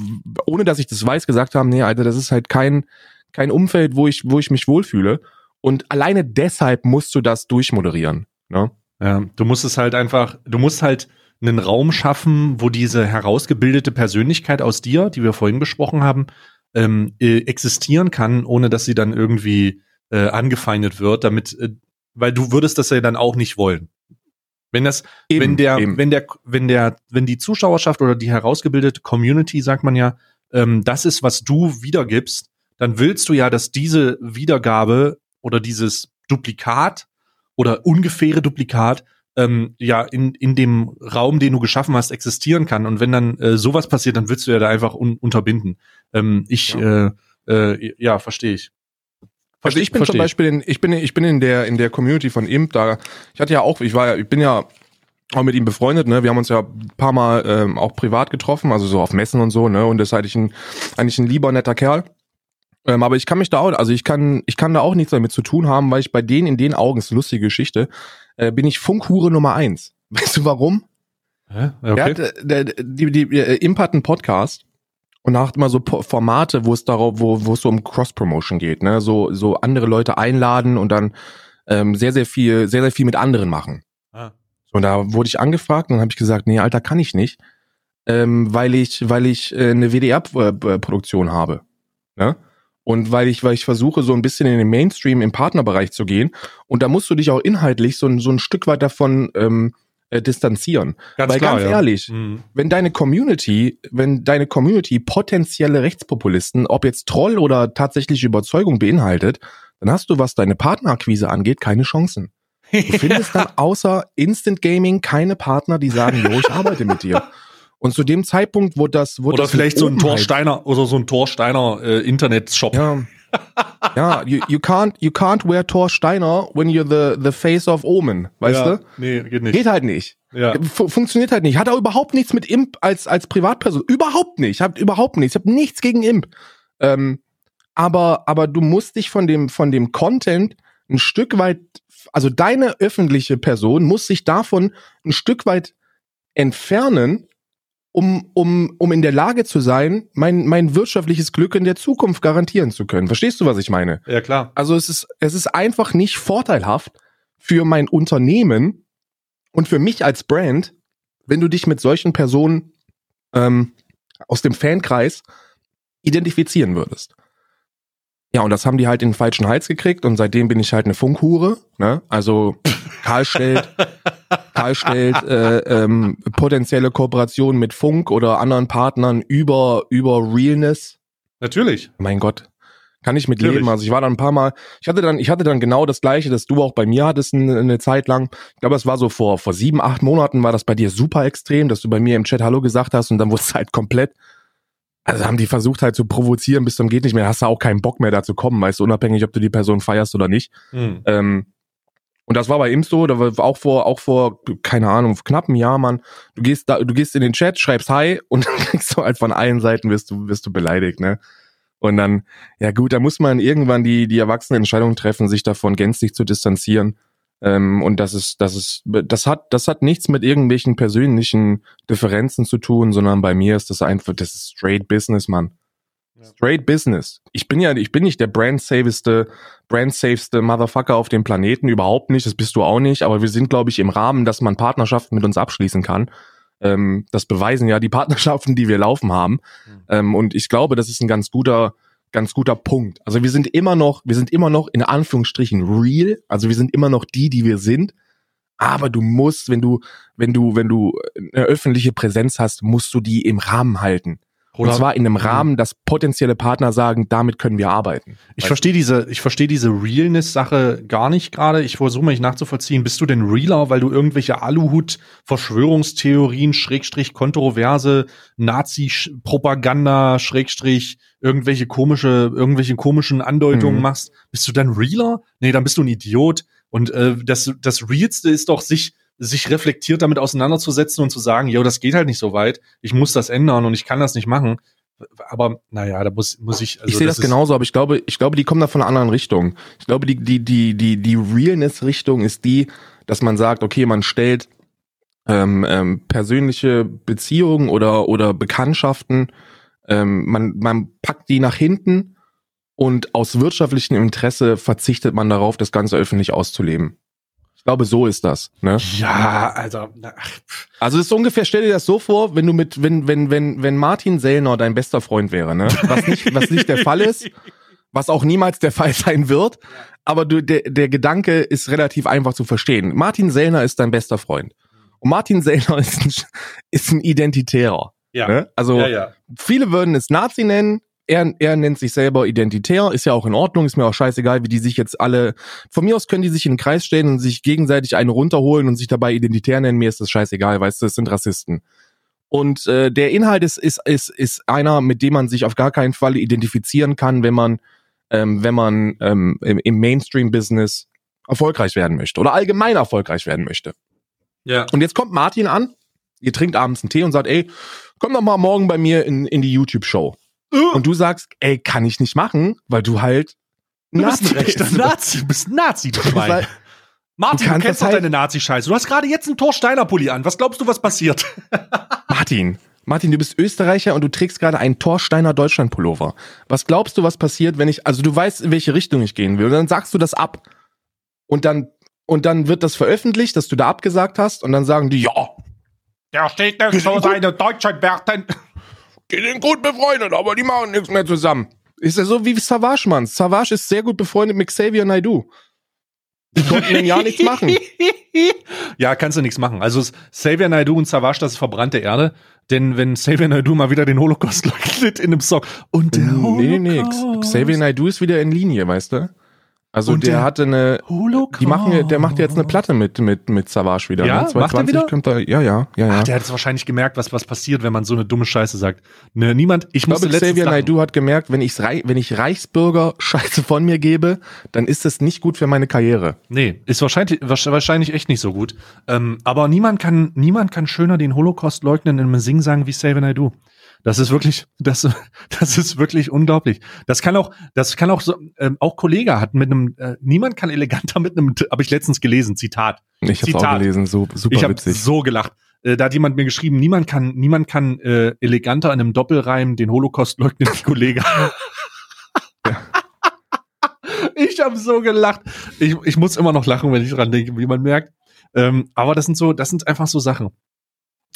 ohne dass ich das weiß, gesagt haben, nee, Alter, das ist halt kein, kein Umfeld, wo ich, wo ich mich wohlfühle. Und alleine deshalb musst du das durchmoderieren. Ne? Ja, du musst es halt einfach, du musst halt einen Raum schaffen, wo diese herausgebildete Persönlichkeit aus dir, die wir vorhin besprochen haben, ähm, äh, existieren kann, ohne dass sie dann irgendwie äh, angefeindet wird, damit, äh, weil du würdest das ja dann auch nicht wollen. Wenn das, eben, wenn der, eben. wenn der, wenn der, wenn die Zuschauerschaft oder die herausgebildete Community, sagt man ja, ähm, das ist, was du wiedergibst, dann willst du ja, dass diese Wiedergabe oder dieses Duplikat oder ungefähre Duplikat ähm, ja in, in dem Raum, den du geschaffen hast, existieren kann. Und wenn dann äh, sowas passiert, dann willst du ja da einfach un unterbinden. Ähm, ich, ja, äh, äh, ja verstehe ich. Also ich bin Versteh. zum Beispiel in, ich bin, ich bin in der, in der Community von Imp da. Ich hatte ja auch, ich war ja, ich bin ja auch mit ihm befreundet, ne? Wir haben uns ja ein paar Mal ähm, auch privat getroffen, also so auf Messen und so, ne? Und das ist eigentlich ein, eigentlich ein lieber, netter Kerl. Ähm, aber ich kann mich da auch, also ich kann, ich kann da auch nichts damit zu tun haben, weil ich bei denen in den Augen, ist eine lustige Geschichte, äh, bin ich Funkhure Nummer eins. (laughs) Weißt du warum? Hä? Okay. Der hat, der, die, die, die äh, Imp hat einen Podcast und hat immer so Formate, wo es darauf, wo, wo es so um Cross-Promotion geht, ne? So, so andere Leute einladen und dann ähm, sehr, sehr viel, sehr, sehr viel mit anderen machen. Ah. Und da wurde ich angefragt und dann habe ich gesagt, nee, Alter, kann ich nicht, ähm, weil ich, weil ich äh, eine WDR-Produktion habe. Ne? Und weil ich, weil ich versuche, so ein bisschen in den Mainstream im Partnerbereich zu gehen. Und da musst du dich auch inhaltlich so, ein so ein Stück weit davon ähm, äh, distanzieren. Ganz Weil klar, ganz ja. ehrlich, Mhm. wenn deine Community, wenn deine Community potenzielle Rechtspopulisten, ob jetzt Troll oder tatsächliche Überzeugung beinhaltet, dann hast du, was deine Partnerakquise angeht, keine Chancen. Du (laughs) findest dann außer Instant Gaming keine Partner, die sagen, jo, ich arbeite mit dir. Und zu dem Zeitpunkt, wo das, wo Oder das vielleicht so ein Torsteiner oder so ein Torsteiner äh, Internetshop. Ja. Ja, you, you can't, you can't wear Thor Steiner when you're the, the face of Omen, weißt ja. du? Nee, geht nicht. Geht halt nicht. ja. Fu- funktioniert halt nicht. Hat auch überhaupt nichts mit Imp als, als Privatperson. Überhaupt nicht. Habt überhaupt nichts. Ich habe nichts gegen Imp. Ähm, aber, aber du musst dich von dem, von dem Content ein Stück weit, also deine öffentliche Person muss sich davon ein Stück weit entfernen, um, um, um in der Lage zu sein, mein, mein wirtschaftliches Glück in der Zukunft garantieren zu können. Verstehst du, was ich meine? ja, klar. Also es ist, es ist einfach nicht vorteilhaft für mein Unternehmen und für mich als Brand, wenn du dich mit solchen Personen ähm, aus dem Fankreis identifizieren würdest. Ja, und das haben die halt in den falschen Hals gekriegt und seitdem bin ich halt eine Funkhure. Ne? Also Karl (laughs) stellt, Karl stellt äh, ähm, potenzielle Kooperationen mit Funk oder anderen Partnern über, über Realness Natürlich. mein Gott, kann ich mit Natürlich. leben. Also ich war dann ein paar Mal, ich hatte dann, ich hatte dann genau das gleiche, das du auch bei mir hattest eine, eine Zeit lang. Ich glaube, es war so vor, vor sieben, acht Monaten war das bei dir super extrem, dass du bei mir im Chat Hallo gesagt hast und dann wurde es halt komplett. Also haben die versucht halt zu provozieren bis zum geht nicht mehr. Hast du auch keinen Bock mehr da zu kommen, weißt du, unabhängig, ob du die Person feierst oder nicht. Hm. Ähm, und das war bei ihm so, da war auch vor, auch vor, keine Ahnung, knapp einem Jahr, Mann. Du gehst da, du gehst in den Chat, schreibst Hi (laughs) und dann kriegst du halt von allen Seiten wirst du, wirst du beleidigt, ne? Und dann, ja gut, da muss man irgendwann die, die erwachsene Entscheidung treffen, sich davon gänzlich zu distanzieren. Ähm, und das ist, das ist, das hat, das hat nichts mit irgendwelchen persönlichen Differenzen zu tun, sondern bei mir ist das einfach, das ist straight Business, Mann. Straight Business. Ich bin ja, ich bin nicht der brand-safeste, brand-safeste Motherfucker auf dem Planeten, überhaupt nicht, das bist du auch nicht, aber wir sind, glaube ich, im Rahmen, dass man Partnerschaften mit uns abschließen kann. Ähm, das beweisen ja die (laughs) Partnerschaften, die wir laufen haben. Mhm. Ähm, und ich glaube, das ist ein ganz guter, ganz guter Punkt. Also wir sind immer noch, wir sind immer noch in Anführungsstrichen real. Also wir sind immer noch die, die wir sind. Aber du musst, wenn du, wenn du, wenn du eine öffentliche Präsenz hast, musst du die im Rahmen halten. Und Oder- zwar in einem Rahmen, dass potenzielle Partner sagen, damit können wir arbeiten. Ich verstehe diese, ich verstehe diese Realness-Sache gar nicht gerade. Ich versuche mich nachzuvollziehen. Bist du denn realer, weil du irgendwelche Aluhut-Verschwörungstheorien, Schrägstrich Kontroverse, Nazi-Propaganda, Schrägstrich irgendwelche komische, irgendwelche komischen Andeutungen Mhm. machst? Bist du dann realer? Nee, dann bist du ein Idiot. Und äh, das, das Realste ist doch, sich sich reflektiert damit auseinanderzusetzen und zu sagen, yo, das geht halt nicht so weit. Ich muss das ändern und ich kann das nicht machen. Aber naja, da muss, muss ich. Also ich sehe das, ist- genauso, aber ich glaube, ich glaube, die kommen da von einer anderen Richtung. Ich glaube, die, die, die, die, die Realness-Richtung ist die, dass man sagt, okay, man stellt ähm, ähm, persönliche Beziehungen oder, oder Bekanntschaften, ähm, man, man packt die nach hinten und aus wirtschaftlichem Interesse verzichtet man darauf, das Ganze öffentlich auszuleben. Ich glaube, so ist das. Ne? Ja, also, ach. Also ist ungefähr, stell dir das so vor, wenn du mit, wenn, wenn, wenn, wenn Martin Sellner dein bester Freund wäre, ne? Was nicht, was nicht der Fall ist, was auch niemals der Fall sein wird, aber du, der, der Gedanke ist relativ einfach zu verstehen. Martin Sellner ist dein bester Freund. Und Martin Sellner (laughs) ist ein, ist ein Identitärer. ja. Ne? Also ja, ja. viele würden es Nazi nennen. Er, er nennt sich selber identitär, ist ja auch in Ordnung, ist mir auch scheißegal, wie die sich jetzt alle, von mir aus können die sich in den Kreis stellen und sich gegenseitig eine runterholen und sich dabei identitär nennen, mir ist das scheißegal, weißt du, es sind Rassisten. Und äh, der Inhalt ist, ist, ist, ist einer, mit dem man sich auf gar keinen Fall identifizieren kann, wenn man, ähm, wenn man ähm, im, im Mainstream-Business erfolgreich werden möchte oder allgemein erfolgreich werden möchte. Ja. Und jetzt kommt Martin an, ihr trinkt abends einen Tee und sagt, ey, komm doch mal morgen bei mir in, in die YouTube-Show. Und du sagst, ey, kann ich nicht machen, weil du halt Du bist ein Nazi. Nazi, du bist ein Nazi, du bist Schwein. halt- Martin, du du, kennst doch halt- deine Nazi-Scheiße. Du hast gerade jetzt einen Thorsteiner Pulli an. Was glaubst du, was passiert? (laughs) Martin, Martin, du bist Österreicher und du trägst gerade einen Torsteiner Deutschland-Pullover. Was glaubst du, was passiert, wenn ich, also du weißt, in welche Richtung ich gehen will, und dann sagst du das ab. Und dann, und dann wird das veröffentlicht, dass du da abgesagt hast, und dann sagen die, ja, Der steht nicht so seine Deutschlandwerten. Die sind gut befreundet, aber die machen nichts mehr zusammen. Ist ja so wie Savage, Mann. Savage ist sehr gut befreundet mit Xavier Naidoo. Die konnten denn ja nichts machen. (laughs) ja, kannst du nichts machen. Also Xavier Naidoo und Savage, das ist verbrannte Erde. Denn wenn Xavier Naidoo mal wieder den Holocaust (laughs) leugnet in einem Song und der Nee, Holocaust. nee, nee. Xavier Naidoo ist wieder in Linie, weißt du? Also Und der, der hatte eine, Holocaust. die machen, der macht jetzt eine Platte mit, mit, mit Savage wieder. Ja? ne? Macht er 2020 wieder? kommt ja, ja, ja, ja. Ach, der hat es wahrscheinlich gemerkt, was, was passiert, wenn man so eine dumme Scheiße sagt. Ne, niemand, ich, Ich musste glaube, Xavier. Naidoo hat gemerkt, wenn, rei wenn ich Reichsbürger (laughs) Scheiße von mir gebe, dann ist das nicht gut für meine Karriere. Nee, ist wahrscheinlich, wahrsch- wahrscheinlich echt nicht so gut. Ähm, aber niemand kann, niemand kann schöner den Holocaust leugnen in einem Sing-Sang wie Xavier Naidoo. Das ist wirklich, das, (laughs) das ist wirklich unglaublich. Das kann auch, das kann auch so, ähm, auch Kollege hat mit einem, äh, niemand kann eleganter mit einem, habe ich letztens gelesen, Zitat. Ich habe auch gelesen, so super ich habe witzig. so gelacht. Äh, da hat jemand mir geschrieben, niemand kann, niemand kann äh, eleganter in einem Doppelreim den Holocaust leugnen wie Kollege. (laughs) ich habe so gelacht. Ich, ich muss immer noch lachen, wenn ich dran denke, wie man merkt. Ähm, aber das sind so, das sind einfach so Sachen.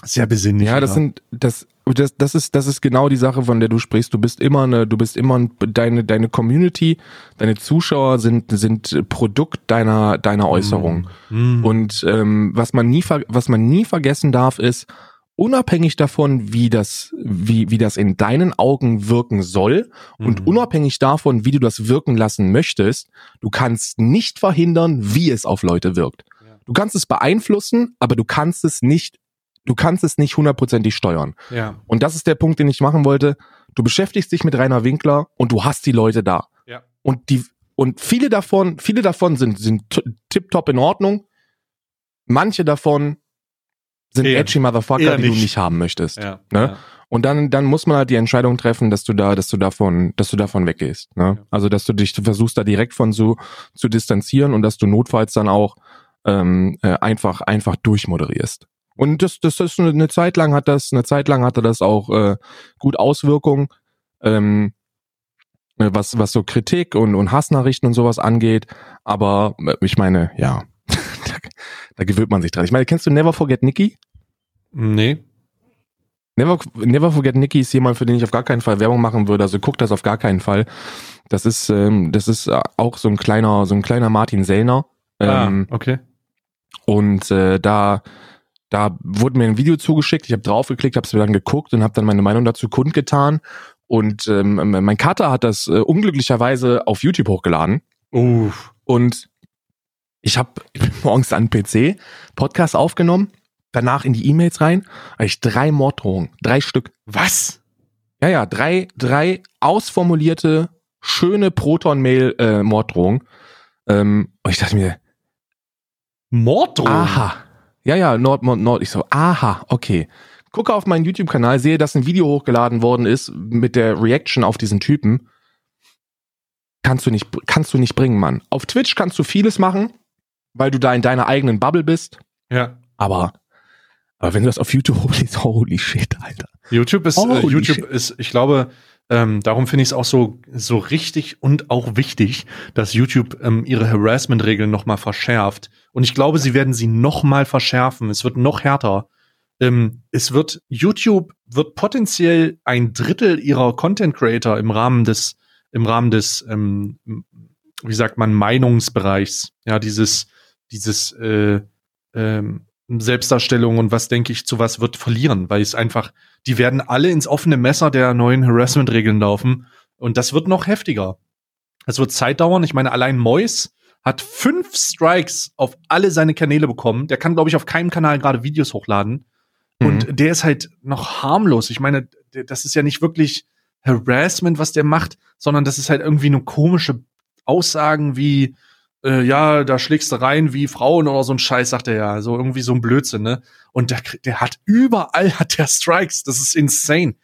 Sehr besinnlich. Ja, das oder? sind das das das ist das ist genau die Sache, von der du sprichst. Du bist immer eine, du bist immer ein, deine deine Community, deine Zuschauer sind sind Produkt deiner deiner Äußerung. Mm. Und ähm, was man nie was man nie vergessen darf ist unabhängig davon, wie das wie wie das in deinen Augen wirken soll und Mhm. unabhängig davon, wie du das wirken lassen möchtest, du kannst nicht verhindern, wie es auf Leute wirkt. Ja. Du kannst es beeinflussen, aber du kannst es nicht du kannst es nicht hundertprozentig steuern. Ja. Und das ist der Punkt, den ich machen wollte. Du beschäftigst dich mit Rainer Winkler und du hast die Leute da. Ja. Und die, und viele davon, viele davon sind, sind tipptopp in Ordnung. Manche davon sind Eher- edgy Motherfucker, die du nicht. haben möchtest. Ja. Ne? Ja. Und dann, dann muss man halt die Entscheidung treffen, dass du da, dass du davon, dass du davon weggehst. Ne? Ja. Also, dass du dich versuchst, da direkt von so zu distanzieren und dass du notfalls dann auch ähm, äh, einfach, einfach durchmoderierst. Und das, das ist eine, Zeit lang hat das, eine Zeit lang hatte das auch äh, gut Auswirkungen, ähm, äh, was, was so Kritik und, und Hassnachrichten und sowas angeht. Aber äh, ich meine, ja, (laughs) da, da gewöhnt man sich dran. Ich meine, kennst du Never Forget Nikki? Nee. Never, Never Forget Nikki ist jemand, für den ich auf gar keinen Fall Werbung machen würde. Also guck das auf gar keinen Fall. Das ist, ähm, das ist äh, auch so ein kleiner, so ein kleiner Martin Sellner. Ähm, ah, okay. Und äh, da, da wurde mir ein Video zugeschickt. Ich habe draufgeklickt, habe es mir dann geguckt und habe dann meine Meinung dazu kundgetan. Und ähm, mein Kater hat das äh, unglücklicherweise auf YouTube hochgeladen. Uff. Und ich habe (laughs) morgens an PC Podcast aufgenommen, danach in die E-Mails rein, hab ich drei Morddrohungen, drei Stück. Was? Ja, ja, drei, drei ausformulierte, schöne Proton-Mail-Morddrohungen. ähm, und ich dachte mir, Morddrohung? aha. Ja, ja, Nord, Nord. Ich so, aha, okay. Gucke auf meinen YouTube-Kanal, sehe, dass ein Video hochgeladen worden ist mit der Reaction auf diesen Typen. Kannst du nicht, kannst du nicht bringen, Mann. Auf Twitch kannst du vieles machen, weil du da in deiner eigenen Bubble bist. Ja. Aber, aber wenn du das auf YouTube hochlädst, holy shit, Alter. YouTube ist, äh, YouTube shit. ist, ich glaube, ähm, darum finde ich es auch so, so richtig und auch wichtig, dass YouTube ähm, ihre Harassment-Regeln nochmal verschärft. Und ich glaube, sie werden sie nochmal verschärfen. Es wird noch härter. Ähm, es wird, YouTube wird potenziell ein Drittel ihrer Content Creator im Rahmen des, im Rahmen des, ähm, wie sagt man, Meinungsbereichs, ja, dieses, dieses, äh, ähm, Selbstdarstellung und was denke ich zu was wird verlieren, weil es einfach, die werden alle ins offene Messer der neuen Harassment-Regeln laufen und das wird noch heftiger. Es wird Zeit dauern. Ich meine, allein Mois hat fünf Strikes auf alle seine Kanäle bekommen. Der kann, glaube ich, auf keinem Kanal gerade Videos hochladen. Und der ist halt noch harmlos. Ich meine, das ist ja nicht wirklich Harassment, was der macht, sondern das ist halt irgendwie eine komische Aussagen wie, äh, ja, da schlägst du rein wie Frauen oder so ein Scheiß, sagt er ja. So irgendwie so ein Blödsinn, ne? Und der, der hat überall (laughs) hat der Strikes. Das ist insane.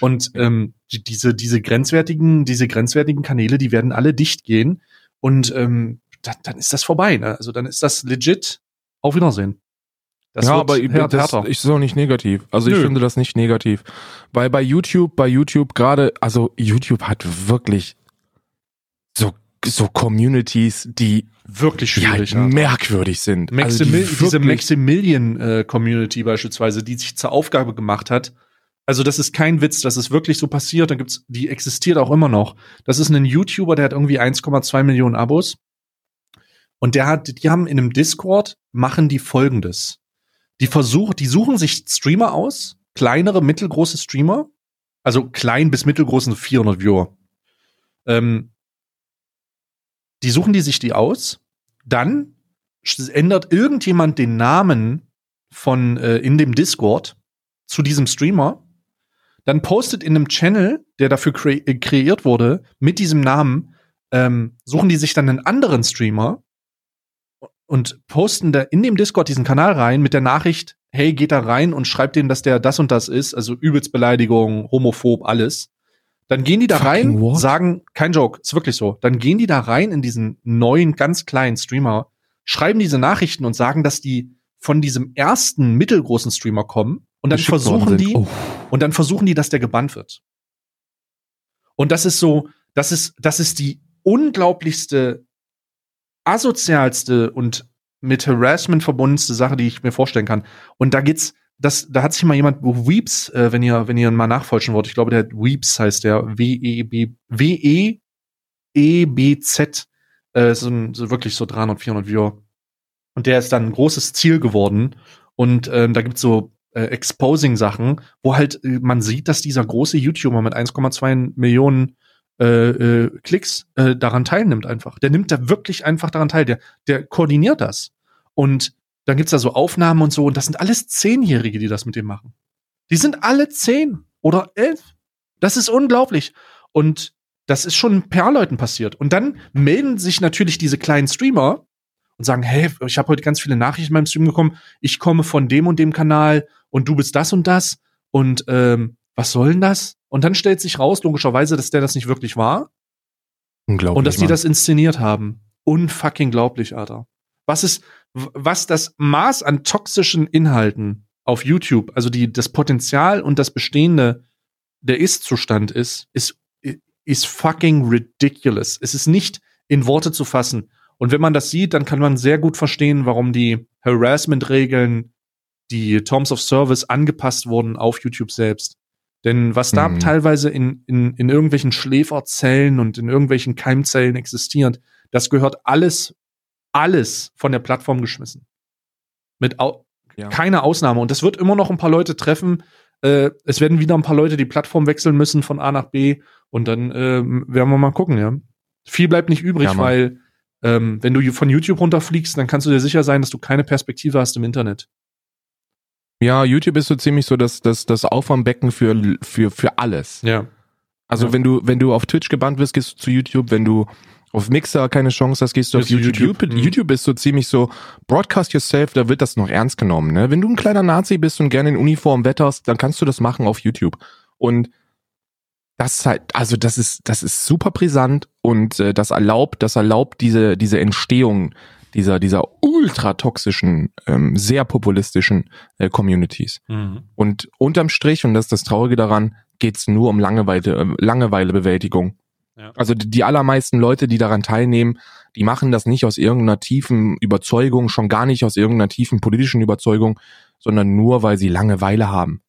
Und ähm, die, diese, diese grenzwertigen, diese grenzwertigen Kanäle, die werden alle dicht gehen. Und ähm, dann, dann ist das vorbei, ne? Also dann ist das legit. Auf Wiedersehen. Das ja, aber härter, das härter. ist auch nicht negativ. Also ich Nö. finde das nicht negativ. Weil bei YouTube, bei YouTube gerade, also YouTube hat wirklich so, Communities, die, wirklich die halt schwierig. merkwürdig sind. also die Maximil diese wirklich- Maximilian äh, Community beispielsweise, die sich zur Aufgabe gemacht hat. Also das ist kein Witz, das ist wirklich so passiert. Da gibt's, die existiert auch immer noch. Das ist ein YouTuber, der hat irgendwie 1,2 Millionen Abos. Und der hat, die haben in einem Discord, machen die folgendes. Die versuchen, die suchen sich Streamer aus, kleinere, mittelgroße Streamer, also klein bis mittelgroßen 400 Viewer. Ähm, die suchen die sich die aus, dann ändert irgendjemand den Namen von äh, in dem Discord zu diesem Streamer, dann postet in einem Channel, der dafür kre äh, kreiert wurde, mit diesem Namen, ähm, suchen die sich dann einen anderen Streamer und posten da in dem Discord diesen Kanal rein mit der Nachricht, hey, geht da rein und schreibt denen, dass der das und das ist, also übelst Beleidigung, homophob, alles. Dann gehen die da Fucking rein, what? sagen, kein Joke, ist wirklich so. Dann gehen die da rein in diesen neuen, ganz kleinen Streamer, schreiben diese Nachrichten und sagen, dass die von diesem ersten mittelgroßen Streamer kommen und dann Geschickt versuchen die, Oh. und dann versuchen die, dass der gebannt wird. Und das ist so, das ist, das ist die unglaublichste, asozialste und mit Harassment verbundenste Sache, die ich mir vorstellen kann. Und da geht's, das, da hat sich mal jemand, Weeps, äh, wenn ihr, wenn ihr mal nachforschen wollt, ich glaube, der Weeps heißt der, W-E-B, W-E-E-B-Z, äh, so, so wirklich so 300, 400 Viewer. Und der ist dann ein großes Ziel geworden. Und ähm, da gibt's so äh, Exposing-Sachen, wo halt äh, man sieht, dass dieser große YouTuber mit 1,2 Millionen äh, äh, Klicks äh, daran teilnimmt einfach. Der nimmt da wirklich einfach daran teil. Der, der koordiniert das. Und dann gibt's da so Aufnahmen und so. Und das sind alles Zehnjährige, die das mit dem machen. Die sind alle zehn oder elf. Das ist unglaublich. Und das ist schon ein paar Leuten passiert. Und dann melden sich natürlich diese kleinen Streamer und sagen, hey, ich habe heute ganz viele Nachrichten in meinem Stream bekommen. Ich komme von dem und dem Kanal und du bist das und das. Und ähm, was soll denn das? Und dann stellt sich raus, logischerweise, dass der das nicht wirklich war Unglaublich. und dass die Mann. das inszeniert haben. Unfucking glaublich, Alter. Was ist, was das Maß an toxischen Inhalten auf YouTube, also die, das Potenzial und das Bestehende, der Ist-Zustand ist, ist, ist fucking ridiculous. Es ist nicht in Worte zu fassen. Und wenn man das sieht, dann kann man sehr gut verstehen, warum die Harassment-Regeln, die Terms of Service angepasst wurden auf YouTube selbst. Denn was da Mhm. teilweise in, in, in irgendwelchen Schläferzellen und in irgendwelchen Keimzellen existiert, das gehört alles, alles von der Plattform geschmissen. Mit au Ja. keiner Ausnahme. Und das wird immer noch ein paar Leute treffen. Äh, es werden wieder ein paar Leute die Plattform wechseln müssen von A nach B. Und dann ähm, werden wir mal gucken, ja. Viel bleibt nicht übrig, Ja, weil ähm, wenn du von YouTube runterfliegst, dann kannst du dir sicher sein, dass du keine Perspektive hast im Internet. Ja, YouTube ist so ziemlich so das, das, das Auffangbecken für, für, für alles. Ja. Also Ja. wenn du, wenn du auf Twitch gebannt wirst, gehst du zu YouTube. Wenn du auf Mixer keine Chance hast, gehst du auf Gehst du YouTube. YouTube. YouTube. Mhm. YouTube ist so ziemlich so, broadcast yourself, da wird das noch ernst genommen. Ne? Wenn du ein kleiner Nazi bist und gerne in Uniform wetterst, dann kannst du das machen auf YouTube. Und das ist halt, also das ist, das ist super brisant und äh, das erlaubt, das erlaubt diese, diese Entstehung dieser, dieser ultra toxischen, ähm, sehr populistischen äh, Communities. Und unterm Strich, und das ist das Traurige daran, geht's nur um Langeweile, äh, Langeweilebewältigung. Ja. Also die, die allermeisten Leute, die daran teilnehmen, die machen das nicht aus irgendeiner tiefen Überzeugung, schon gar nicht aus irgendeiner tiefen politischen Überzeugung, sondern nur, weil sie Langeweile haben.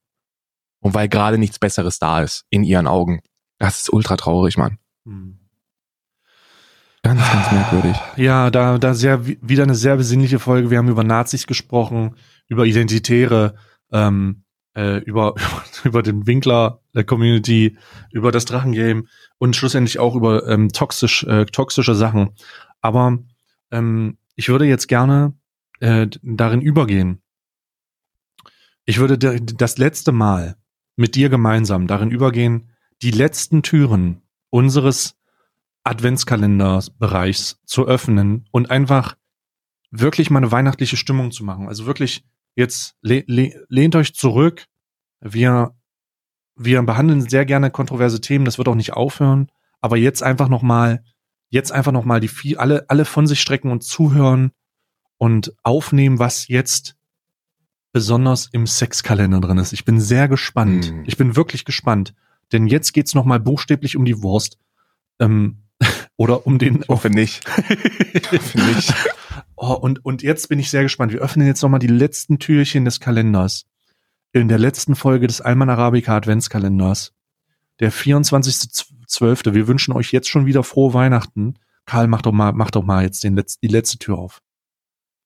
Und weil gerade nichts Besseres da ist, in ihren Augen. Das ist ultra traurig, Mann. Mhm. Ganz, ganz merkwürdig. Ja, da, da sehr, wieder eine sehr besinnliche Folge. Wir haben über Nazis gesprochen, über Identitäre, ähm, äh, (laughs) über, über den Winkler der Community, über das Drachengame und schlussendlich auch über ähm, toxisch, äh, toxische Sachen. Aber ähm, ich würde jetzt gerne äh, darin übergehen. Ich würde das letzte Mal mit dir gemeinsam darin übergehen, die letzten Türen unseres Adventskalenderbereichs zu öffnen und einfach wirklich mal eine weihnachtliche Stimmung zu machen. Also wirklich jetzt le le lehnt euch zurück. Wir wir behandeln sehr gerne kontroverse Themen, das wird auch nicht aufhören, aber jetzt einfach noch mal jetzt einfach noch mal die viel, alle alle von sich strecken und zuhören und aufnehmen, was jetzt besonders im Sexkalender drin ist. Ich bin sehr gespannt. Mm. Ich bin wirklich gespannt, denn jetzt geht's noch mal buchstäblich um die Wurst. Ähm, oder um den Ich hoffe nicht. Ich hoffe nicht. (laughs) Oh, und, und jetzt bin ich sehr gespannt. Wir öffnen jetzt nochmal die letzten Türchen des Kalenders. In der letzten Folge des Alman Arabica Adventskalenders. Der 24.12. Wir wünschen euch jetzt schon wieder frohe Weihnachten. Karl, mach doch mal, mach doch mal jetzt den Letz-, die letzte Tür auf.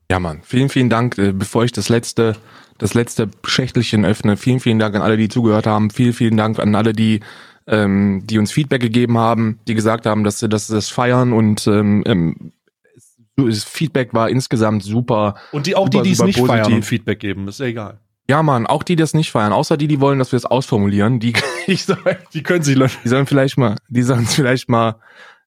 Ja, Mann. Vielen, vielen Dank. Äh, bevor ich das letzte, das letzte Schächtelchen öffne, vielen, vielen Dank an alle, die zugehört haben. Vielen, vielen Dank an alle, die, ähm, die uns Feedback gegeben haben, die gesagt haben, dass sie, dass sie das feiern und ähm, ähm, das Feedback war insgesamt super. Und die auch Super, die, die es nicht feiern positiv. und Feedback geben, ist ja egal. Ja, Mann, auch die, die das nicht feiern, außer die, die wollen, dass wir es ausformulieren, die, (laughs) ich soll, Die können sich löschen. die sollen vielleicht mal, die sollen es vielleicht mal,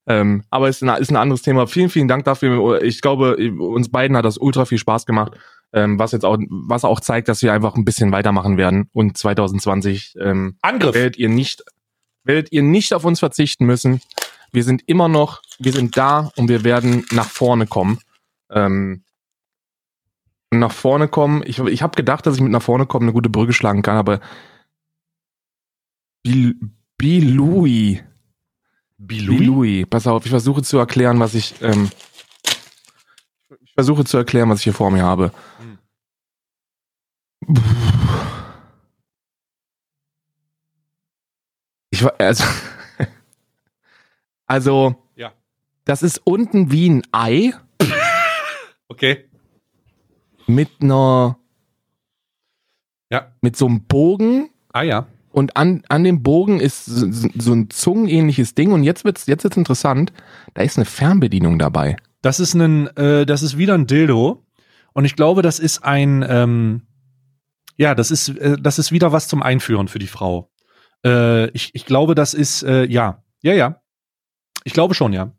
ähm, aber ist ein, ist ein anderes Thema. Vielen, vielen Dank dafür. Ich glaube, uns beiden hat das ultra viel Spaß gemacht, ähm, was jetzt auch, was auch zeigt, dass wir einfach ein bisschen weitermachen werden und 2020 ähm, Angriff. werdet ihr nicht, werdet ihr nicht auf uns verzichten müssen. Wir sind immer noch, wir sind da und wir werden nach vorne kommen. Ähm, nach vorne kommen. Ich, ich habe gedacht, dass ich mit nach vorne kommen eine gute Brücke schlagen kann, aber Bil Bilui. Bilui. Pass auf, ich versuche zu erklären, was ich. Ähm, ich versuche zu erklären, was ich hier vor mir habe. Ich also, (laughs) also Ja. das ist unten wie ein Ei Okay. mit einer Ja. mit so einem Bogen Ah ja. und an, an dem Bogen ist so, so ein zungenähnliches Ding und jetzt wird's jetzt wird's interessant, da ist eine Fernbedienung dabei. Das ist ein, äh, das ist wieder ein Dildo. Und ich glaube, das ist ein, ähm, ja, das ist, äh, das ist wieder was zum Einführen für die Frau. Äh, ich, ich glaube, das ist, äh, ja, ja, ja. Ich glaube schon, ja.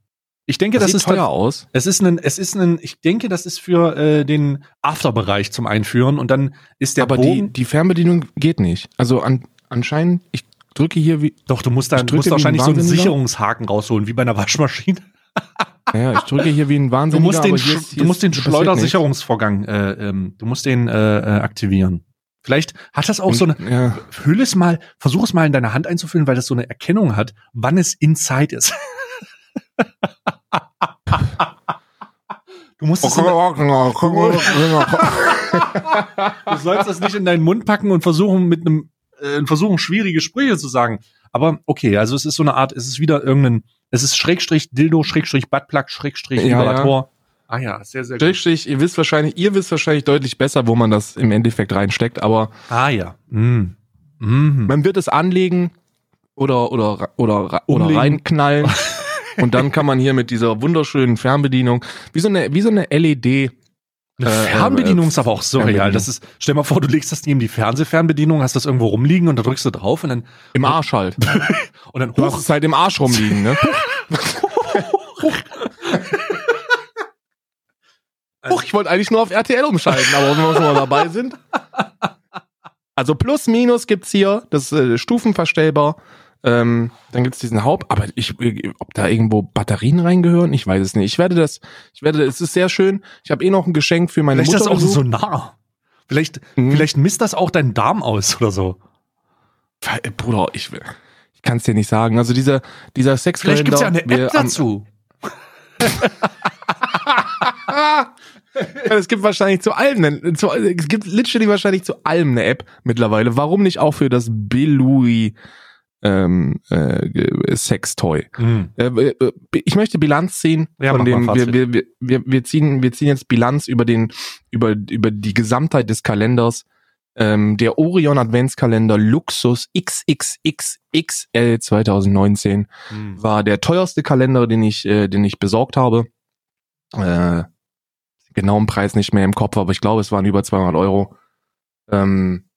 Ich denke, das, sieht ist teuer aus. Es ist ein, es ist ein, ich denke, das ist für äh, den Afterbereich zum Einführen und dann ist der aber die, Bogen. die Fernbedienung geht nicht. Also an, anscheinend, ich drücke hier wie, doch, du musst da du musst wahrscheinlich so einen. Sicherungshaken rausholen, wie bei einer Waschmaschine. ja, ich drücke hier wie ein Du Wahnsinniger. musst den, aber hier Sch- ist- hier du musst den Schleudersicherungsvorgang, äh, ähm, du musst den äh, äh, aktivieren. Vielleicht hat das auch so eine, ja, füll es mal, versuch es mal in deine Hand einzufüllen, weil das so eine Erkennung hat, wann es inside ist. (laughs) du musst es (laughs) du sollst das nicht in deinen Mund packen und versuchen mit einem äh, versuchen schwierige Sprüche zu sagen. Aber okay, also es ist so eine Art, es ist wieder irgendein, es ist Schrägstrich Dildo, Schrägstrich Buttplug, Schrägstrich Ja, Vibrator. Ah ja, sehr, sehr gut. Schrägstrich, ihr wisst wahrscheinlich, ihr wisst wahrscheinlich deutlich besser, wo man das im Endeffekt reinsteckt, aber Ah ja. Mm. Mhm. man wird es anlegen oder oder oder oder reinknallen (laughs) und dann kann man hier mit dieser wunderschönen Fernbedienung wie so eine wie so eine LED Eine Äh, Fernbedienung äh, ist aber auch surreal. Fernbedienung. Das ist, stell mal vor, du legst das neben die Fernsehfernbedienung, hast das irgendwo rumliegen und da drückst du drauf und dann, im Arsch halt. (laughs) und dann Du hast hoch. es halt im Arsch rumliegen, ne? (laughs) Huch, ich wollte eigentlich nur auf RTL umschalten, aber wenn wir schon mal dabei sind. Also plus minus gibt's hier, das ist äh, stufenverstellbar. Ähm, dann gibt's diesen Haupt, aber ich, ob da irgendwo Batterien reingehören, ich weiß es nicht. Ich werde das, ich werde, es ist sehr schön. Ich habe eh noch ein Geschenk für meine Vielleicht ist das Mutter. auch so nah. Vielleicht, Mhm. vielleicht misst das auch deinen Darm aus oder so. Äh, Bruder, ich, will- ich kann es dir nicht sagen. Also dieser, dieser Sexkalender. Vielleicht gibt's ja eine App dazu. (laughs) (laughs) (laughs) Es gibt wahrscheinlich zu allem, eine- zu, es gibt literally wahrscheinlich zu allem eine App mittlerweile. Warum nicht auch für das Bilui ähm, äh, Sextoy? Hm. Äh, ich möchte Bilanz ziehen Ja, von dem. Wir, wir, wir, wir ziehen, wir ziehen jetzt Bilanz über den, über über die Gesamtheit des Kalenders. Ähm, der Orion Adventskalender Luxus XXXXL 2019 Hm. war der teuerste Kalender, den ich, äh, den ich besorgt habe. Äh, genauen Preis nicht mehr im Kopf, aber ich glaube, es waren über 200 Euro. Ähm,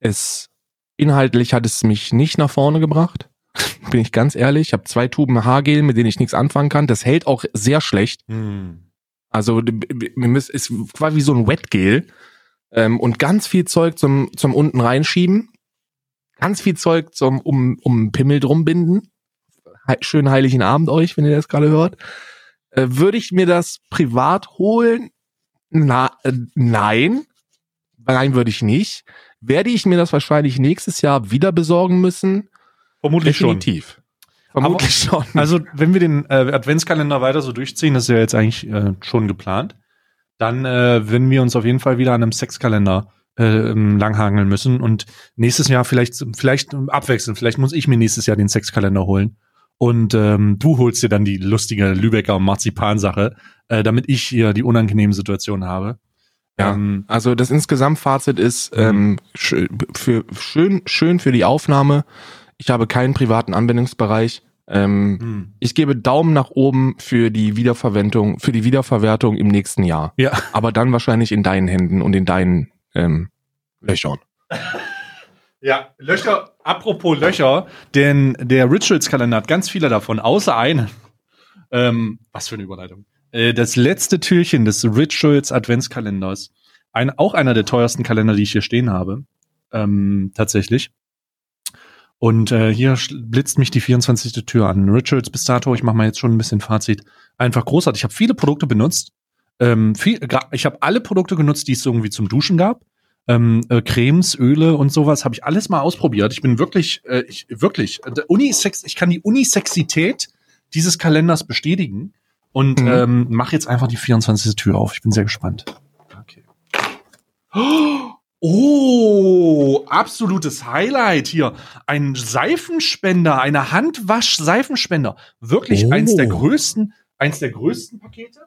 es inhaltlich hat es mich nicht nach vorne gebracht. (laughs) Bin ich ganz ehrlich. Ich habe zwei Tuben Haargel, mit denen ich nichts anfangen kann. Das hält auch sehr schlecht. Hm. Also es war wie so ein Wetgel ähm, und ganz viel Zeug zum zum unten reinschieben, ganz viel Zeug zum um um Pimmel drum binden. He schönen heiligen Abend euch, wenn ihr das gerade hört. Äh, Würde ich mir das privat holen? Na, äh, nein, nein würde ich nicht. Werde ich mir das wahrscheinlich nächstes Jahr wieder besorgen müssen? Vermutlich schon. Definitiv. Vermutlich schon. Also, wenn wir den äh, Adventskalender weiter so durchziehen, das ist ja jetzt eigentlich äh, schon geplant, dann äh, werden wir uns auf jeden Fall wieder an einem Sexkalender äh, ähm, langhangeln müssen und nächstes Jahr vielleicht vielleicht abwechseln. Vielleicht muss ich mir nächstes Jahr den Sexkalender holen Und ähm, du holst dir dann die lustige Lübecker Marzipansache, äh, damit ich hier die unangenehme Situation habe. Ja, Ähm, also das Insgesamtfazit ist ähm, sch für, schön, schön für die Aufnahme. Ich habe keinen privaten Anwendungsbereich. Ähm, hm. ich gebe Daumen nach oben für die Wiederverwendung, für die Wiederverwertung im nächsten Jahr. Ja. Aber dann wahrscheinlich in deinen Händen und in deinen ähm, Löchern. Ja, Löcher, apropos Löcher, denn der Rituals-Kalender hat ganz viele davon, außer einen. Ähm, was für eine Überleitung. Äh, das letzte Türchen des Rituals Adventskalenders. Ein, auch einer der teuersten Kalender, die ich hier stehen habe. Ähm, tatsächlich. Und äh, hier blitzt mich die 24. Tür an. Rituals bis dato, ich mache mal jetzt schon ein bisschen Fazit. Einfach großartig. Ich habe viele Produkte benutzt. Ähm, viel, ich habe alle Produkte genutzt, die es irgendwie zum Duschen gab ähm, äh, Cremes, Öle und sowas habe ich alles mal ausprobiert. Ich bin wirklich, äh, ich wirklich, äh, Unisex, ich kann die Unisexität dieses Kalenders bestätigen und Mhm. ähm, mache jetzt einfach die 24. Tür auf. Ich bin sehr gespannt. Okay. Oh, absolutes Highlight hier. Ein Seifenspender, eine Handwasch-Seifenspender. Wirklich Oh. eins der größten, eins der größten Pakete.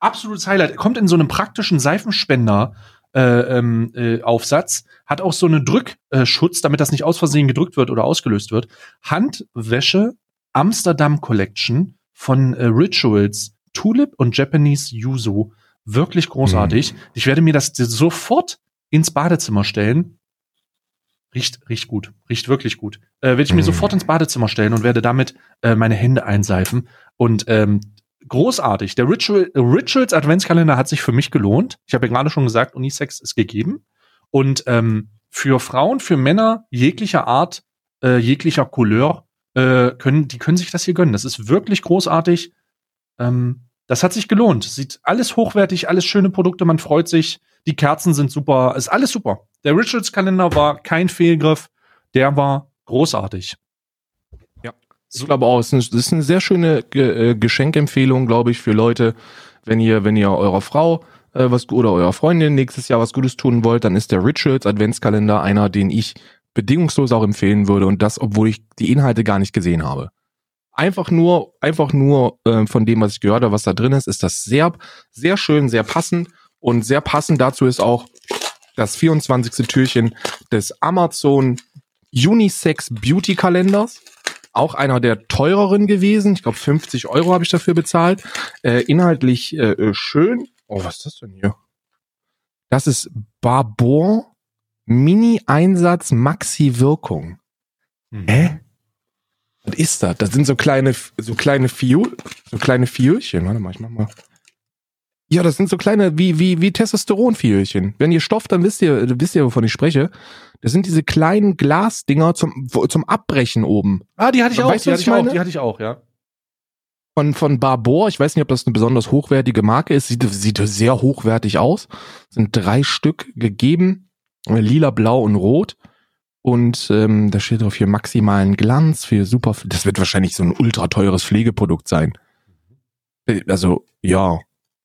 Absolutes Highlight. Kommt in so einem praktischen Seifenspender äh, ähm, äh, Aufsatz, hat auch so einen Drückschutz, damit das nicht aus Versehen gedrückt wird oder ausgelöst wird. Handwäsche Amsterdam Collection von äh, Rituals, Tulip und Japanese Yuzu. Wirklich großartig. Ich werde mir das sofort ins Badezimmer stellen. Riecht, riecht gut. Riecht wirklich gut. Äh, werde ich mir Mm. sofort ins Badezimmer stellen und werde damit äh, meine Hände einseifen. Und ähm, großartig. Der Ritual, Rituals Adventskalender hat sich für mich gelohnt. Ich habe ja gerade schon gesagt, Unisex ist gegeben. Und ähm, für Frauen, für Männer jeglicher Art, äh, jeglicher Couleur, äh, können, die können sich das hier gönnen. Das ist wirklich großartig. Ähm, das hat sich gelohnt. Sieht alles hochwertig, alles schöne Produkte, man freut sich. Die Kerzen sind super, ist alles super. Der Rituals-Kalender war kein Fehlgriff, der war großartig. Ich glaube auch, es ist eine- sehr schöne äh, Geschenkempfehlung, glaube ich, für Leute, wenn ihr, wenn ihr eurer Frau äh, was oder eurer Freundin nächstes Jahr was Gutes tun wollt, dann ist der Rituals Adventskalender einer, den ich bedingungslos auch empfehlen würde und das, obwohl ich die Inhalte gar nicht gesehen habe. Einfach nur, einfach nur äh, von dem, was ich gehört habe, was da drin ist, ist das sehr, sehr schön, sehr passend und sehr passend dazu ist auch das 24. Türchen des Amazon Unisex Beauty Kalenders auch einer der teureren gewesen. Ich glaube, 50 Euro habe ich dafür bezahlt. Äh, inhaltlich äh, äh, schön. Oh, was ist das denn hier? Das ist Barbon Mini-Einsatz Maxi-Wirkung. Hä? Was ist das? Das sind so kleine, so kleine Fiol, so kleine Fiolchen. Warte mal, ich mach mal. Ja, das sind so kleine, wie, wie, wie Testosteronfiolchen. Wenn ihr stofft, dann wisst ihr, wisst ihr, wovon ich spreche. Das sind diese kleinen Glasdinger zum, zum Abbrechen oben. Ah, die hatte ich auch, Weißt die hatte ich ich auch, meine? die hatte ich auch, ja. von, von Barbour. Ich weiß nicht, ob das eine besonders hochwertige Marke ist. Sieht, sieht sehr hochwertig aus. Sind drei Stück gegeben. Äh, Lila, blau und rot. Und ähm, da steht drauf hier maximalen Glanz für super. Das wird wahrscheinlich so ein ultra teures Pflegeprodukt sein. Äh, Also, ja,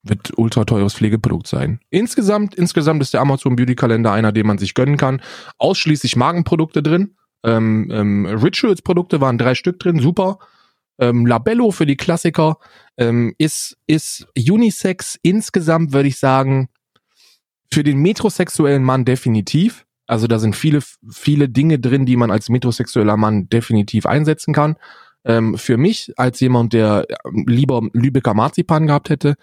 wird ultra teures Pflegeprodukt sein. Insgesamt, insgesamt ist der Amazon Beauty Kalender einer, den man sich gönnen kann. Ausschließlich Magenprodukte drin. Ähm, ähm, Rituals Produkte waren drei Stück drin, super. Ähm, Labello für die Klassiker ähm, ist, ist Unisex insgesamt, würde ich sagen, für den metrosexuellen Mann definitiv. Also da sind viele, viele Dinge drin, die man als metrosexueller Mann definitiv einsetzen kann. Ähm, für mich, als jemand, der ähm, lieber Lübecker Marzipan gehabt hätte,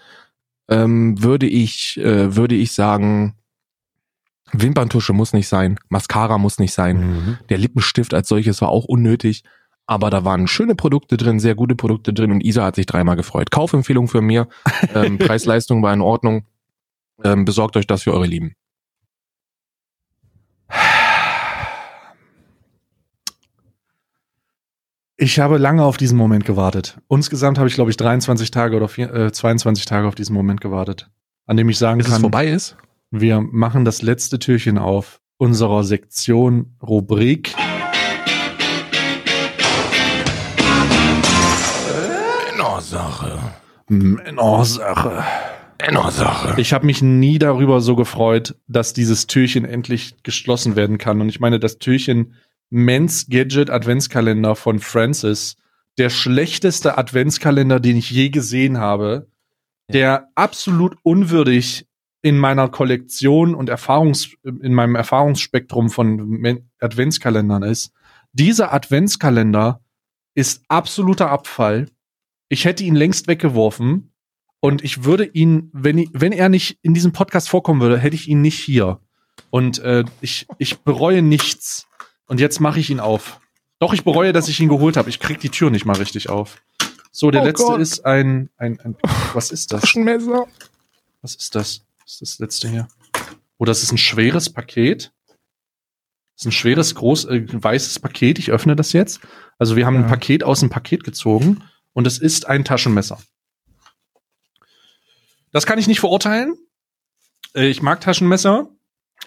ähm, würde ich, äh, würde ich sagen, Wimperntusche muss nicht sein, Mascara muss nicht sein. Mhm. Der Lippenstift als solches war auch unnötig. Aber da waren schöne Produkte drin, sehr gute Produkte drin und Isa hat sich dreimal gefreut. Kaufempfehlung für mir. Ähm, (laughs) Preis-Leistung war in Ordnung. Ähm, besorgt euch das für eure Lieben. Ich habe lange auf diesen Moment gewartet. Insgesamt habe ich, glaube ich, 23 Tage oder vier, äh, 22 Tage auf diesen Moment gewartet, an dem ich sagen Bis es kann, vorbei ist. wir machen das letzte Türchen auf unserer Sektion Rubrik. Männersache. Männersache. Männersache. Ich habe mich nie darüber so gefreut, dass dieses Türchen endlich geschlossen werden kann. Und ich meine, das Türchen Men's Gadget Adventskalender von Francis der schlechteste Adventskalender, den ich je gesehen habe, der absolut unwürdig in meiner Kollektion und Erfahrungs, in meinem Erfahrungsspektrum von Adventskalendern ist. Dieser Adventskalender ist absoluter Abfall. Ich hätte ihn längst weggeworfen und ich würde ihn, wenn, wenn er nicht in diesem Podcast vorkommen würde, hätte ich ihn nicht hier. Und äh, ich, ich bereue nichts. Und jetzt mache ich ihn auf. Doch, ich bereue, dass ich ihn geholt habe. Ich krieg die Tür nicht mal richtig auf. So, der Oh letzte Gott. ist ein, ein, ein. Was ist das? Taschenmesser. Was ist das? Was ist das letzte hier? Oh, das ist ein schweres Paket. Das ist ein schweres, groß, äh, weißes Paket. Ich öffne das jetzt. Also wir haben ein Ja. Paket aus dem Paket gezogen und es ist ein Taschenmesser. Das kann ich nicht verurteilen. Äh, ich mag Taschenmesser.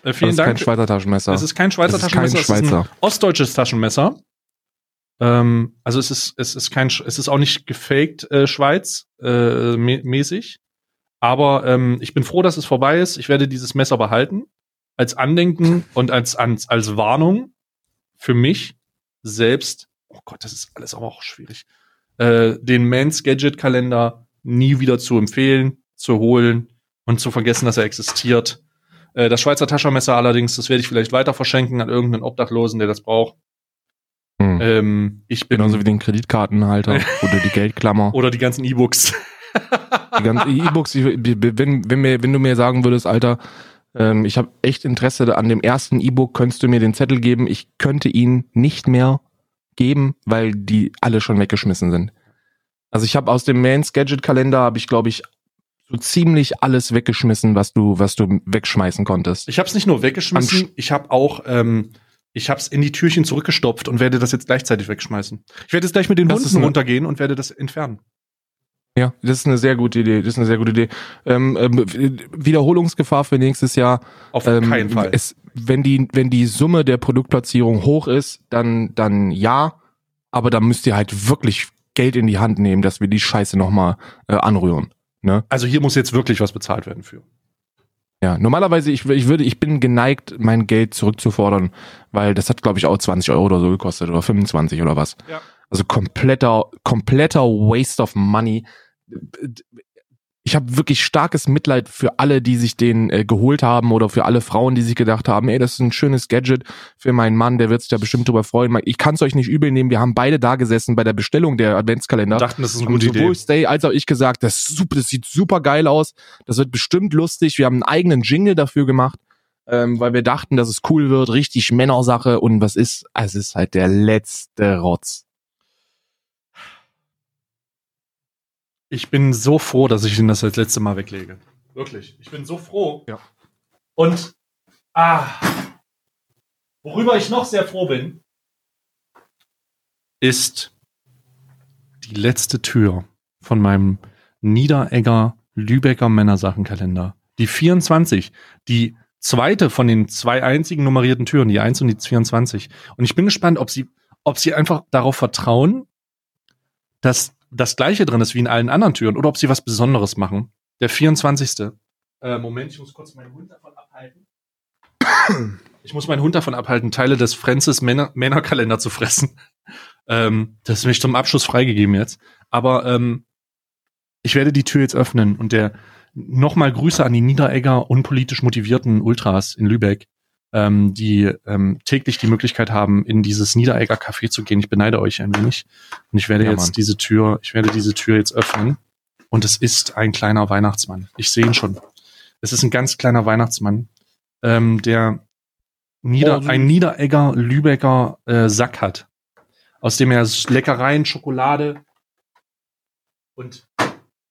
Äh, Das vielen ist kein Dank. Schweizer Taschenmesser. Es ist kein Schweizer Es ist kein Taschenmesser, es ist Schweizer. ein ostdeutsches Taschenmesser. Ähm, also es ist, es ist kein, es ist auch nicht gefaked äh, Schweiz äh, mä- mäßig. Aber ähm, ich bin froh, dass es vorbei ist. Ich werde dieses Messer behalten als Andenken (laughs) und als als, als Warnung für mich selbst. Oh Gott, das ist alles aber auch schwierig. Äh, den Mans Gadget Kalender nie wieder zu empfehlen, zu holen und zu vergessen, dass er existiert. Äh, das Schweizer Taschenmesser allerdings, das werde ich vielleicht weiter verschenken an irgendeinen Obdachlosen, der das braucht. Hm. Ähm, ich bin Genauso wie den Kreditkartenhalter (laughs) oder die Geldklammer. oder die ganzen E-Books. Die ganzen E-Books, ich- wenn, wenn, mir, wenn du mir sagen würdest, Alter, ähm, ich habe echt Interesse an dem ersten E-Book, könntest du mir den Zettel geben? Ich könnte ihn nicht mehr geben, weil die alle schon weggeschmissen sind. Also ich habe aus dem Mans Gadget Kalender habe ich glaube ich so ziemlich alles weggeschmissen, was du was du wegschmeißen konntest. Ich habe es nicht nur weggeschmissen, ich habe auch, ähm, ich habe es in die Türchen zurückgestopft und werde das jetzt gleichzeitig wegschmeißen. Ich werde jetzt gleich mit den Das Hunden runtergehen und werde das entfernen. Ja, das ist eine sehr gute Idee. Das ist eine sehr gute Idee. Ähm, ähm, Wiederholungsgefahr für nächstes Jahr. Auf Ähm, keinen Fall. Es, wenn die, wenn die Summe der Produktplatzierung hoch ist, dann, dann ja. Aber dann müsst ihr halt wirklich Geld in die Hand nehmen, dass wir die Scheiße nochmal äh, anrühren. Ne? also hier muss jetzt wirklich was bezahlt werden für. Ja, normalerweise, ich, ich würde, ich bin geneigt, mein Geld zurückzufordern, weil das hat, glaube ich, auch 20 Euro oder so gekostet oder 25 oder was. Ja. Also kompletter, kompletter Waste of Money. Ich habe wirklich starkes Mitleid für alle, die sich den äh, geholt haben oder für alle Frauen, die sich gedacht haben, ey, das ist ein schönes Gadget für meinen Mann, der wird sich da bestimmt drüber freuen. Ich kann es euch nicht übel nehmen, wir haben beide da gesessen bei der Bestellung der Adventskalender. Dachten, das ist eine gute sowohl Idee. Stay als auch ich gesagt, das, super, das sieht super geil aus. Das wird bestimmt lustig. Wir haben einen eigenen Jingle dafür gemacht, ähm, weil wir dachten, dass es cool wird. Richtig Männersache. Und was ist? Es ist halt der letzte Rotz. Ich bin so froh, dass ich ihn das das letzte Mal weglege. Wirklich. Ich bin so froh. Ja. Und ah, worüber ich noch sehr froh bin, ist die letzte Tür von meinem Niederegger Lübecker Männersachenkalender. Die 24, die zweite von den zwei einzigen nummerierten Türen, die 1 und die 24. Und ich bin gespannt, ob sie, ob sie einfach darauf vertrauen, dass das gleiche drin ist wie in allen anderen Türen oder ob sie was Besonderes machen. Der 24. Äh, Moment, ich muss kurz meinen Hund davon abhalten. Ich muss meinen Hund davon abhalten, Teile des Francis Männer Männerkalender zu fressen. Ähm, das ist mich zum Abschluss freigegeben jetzt. Aber ähm, ich werde die Tür jetzt öffnen und der nochmal Grüße an die Niederegger unpolitisch motivierten Ultras in Lübeck, ähm, die ähm, täglich die Möglichkeit haben, in dieses Niederegger Café zu gehen. Ich beneide euch ein wenig. Und ich werde Ja, jetzt Mann. diese Tür, ich werde diese Tür jetzt öffnen. Und es ist ein kleiner Weihnachtsmann. Ich sehe ihn schon. Es ist ein ganz kleiner Weihnachtsmann, ähm, der Nieder, Oh, ein Niederegger Lübecker äh, Sack hat, aus dem er Leckereien, Schokolade und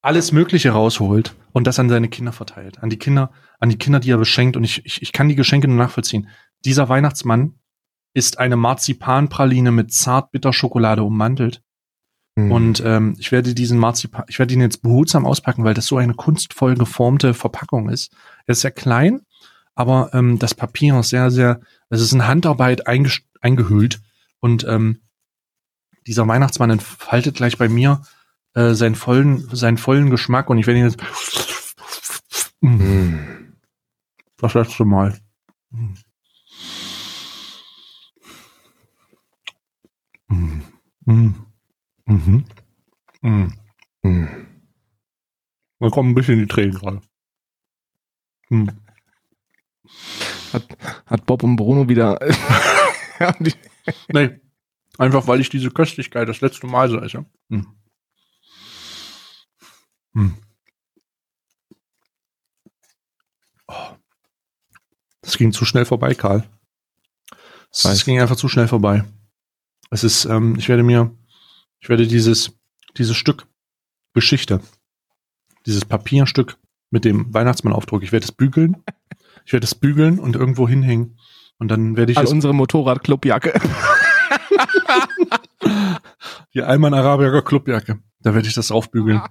alles Mögliche rausholt und das an seine Kinder verteilt. An die Kinder, an die Kinder, die er beschenkt. Und ich, ich, ich kann die Geschenke nur nachvollziehen. Dieser Weihnachtsmann ist eine Marzipanpraline mit Zartbitterschokolade ummantelt. Hm. Und ähm, ich werde diesen Marzipan, ich werde ihn jetzt behutsam auspacken, weil das so eine kunstvoll geformte Verpackung ist. Er ist sehr klein, aber ähm, das Papier ist sehr, sehr, es ist in Handarbeit eingehüllt. Und ähm, dieser Weihnachtsmann entfaltet gleich bei mir äh, seinen vollen, seinen vollen Geschmack und ich werde ihn jetzt Hm. Das letzte Mal. Hm. Mhm. Mhm. Mhm. Mhm. Da kommen ein bisschen die Tränen gerade. Mhm. Hat, hat Bob und Bruno wieder. (laughs) nee. Einfach weil ich diese Köstlichkeit das letzte Mal so esse. Mhm. Mhm. Das ging zu schnell vorbei, Karl. Es Weiß. ging einfach zu schnell vorbei. Es ist, ähm, ich werde mir, ich werde dieses, dieses Stück Geschichte, dieses Papierstück mit dem Weihnachtsmann-Aufdruck, ich werde es bügeln. Ich werde es bügeln und irgendwo hinhängen. Und dann werde ich an unsere Motorradclubjacke. Die Alman Arabier Clubjacke. Da werde ich das draufbügeln.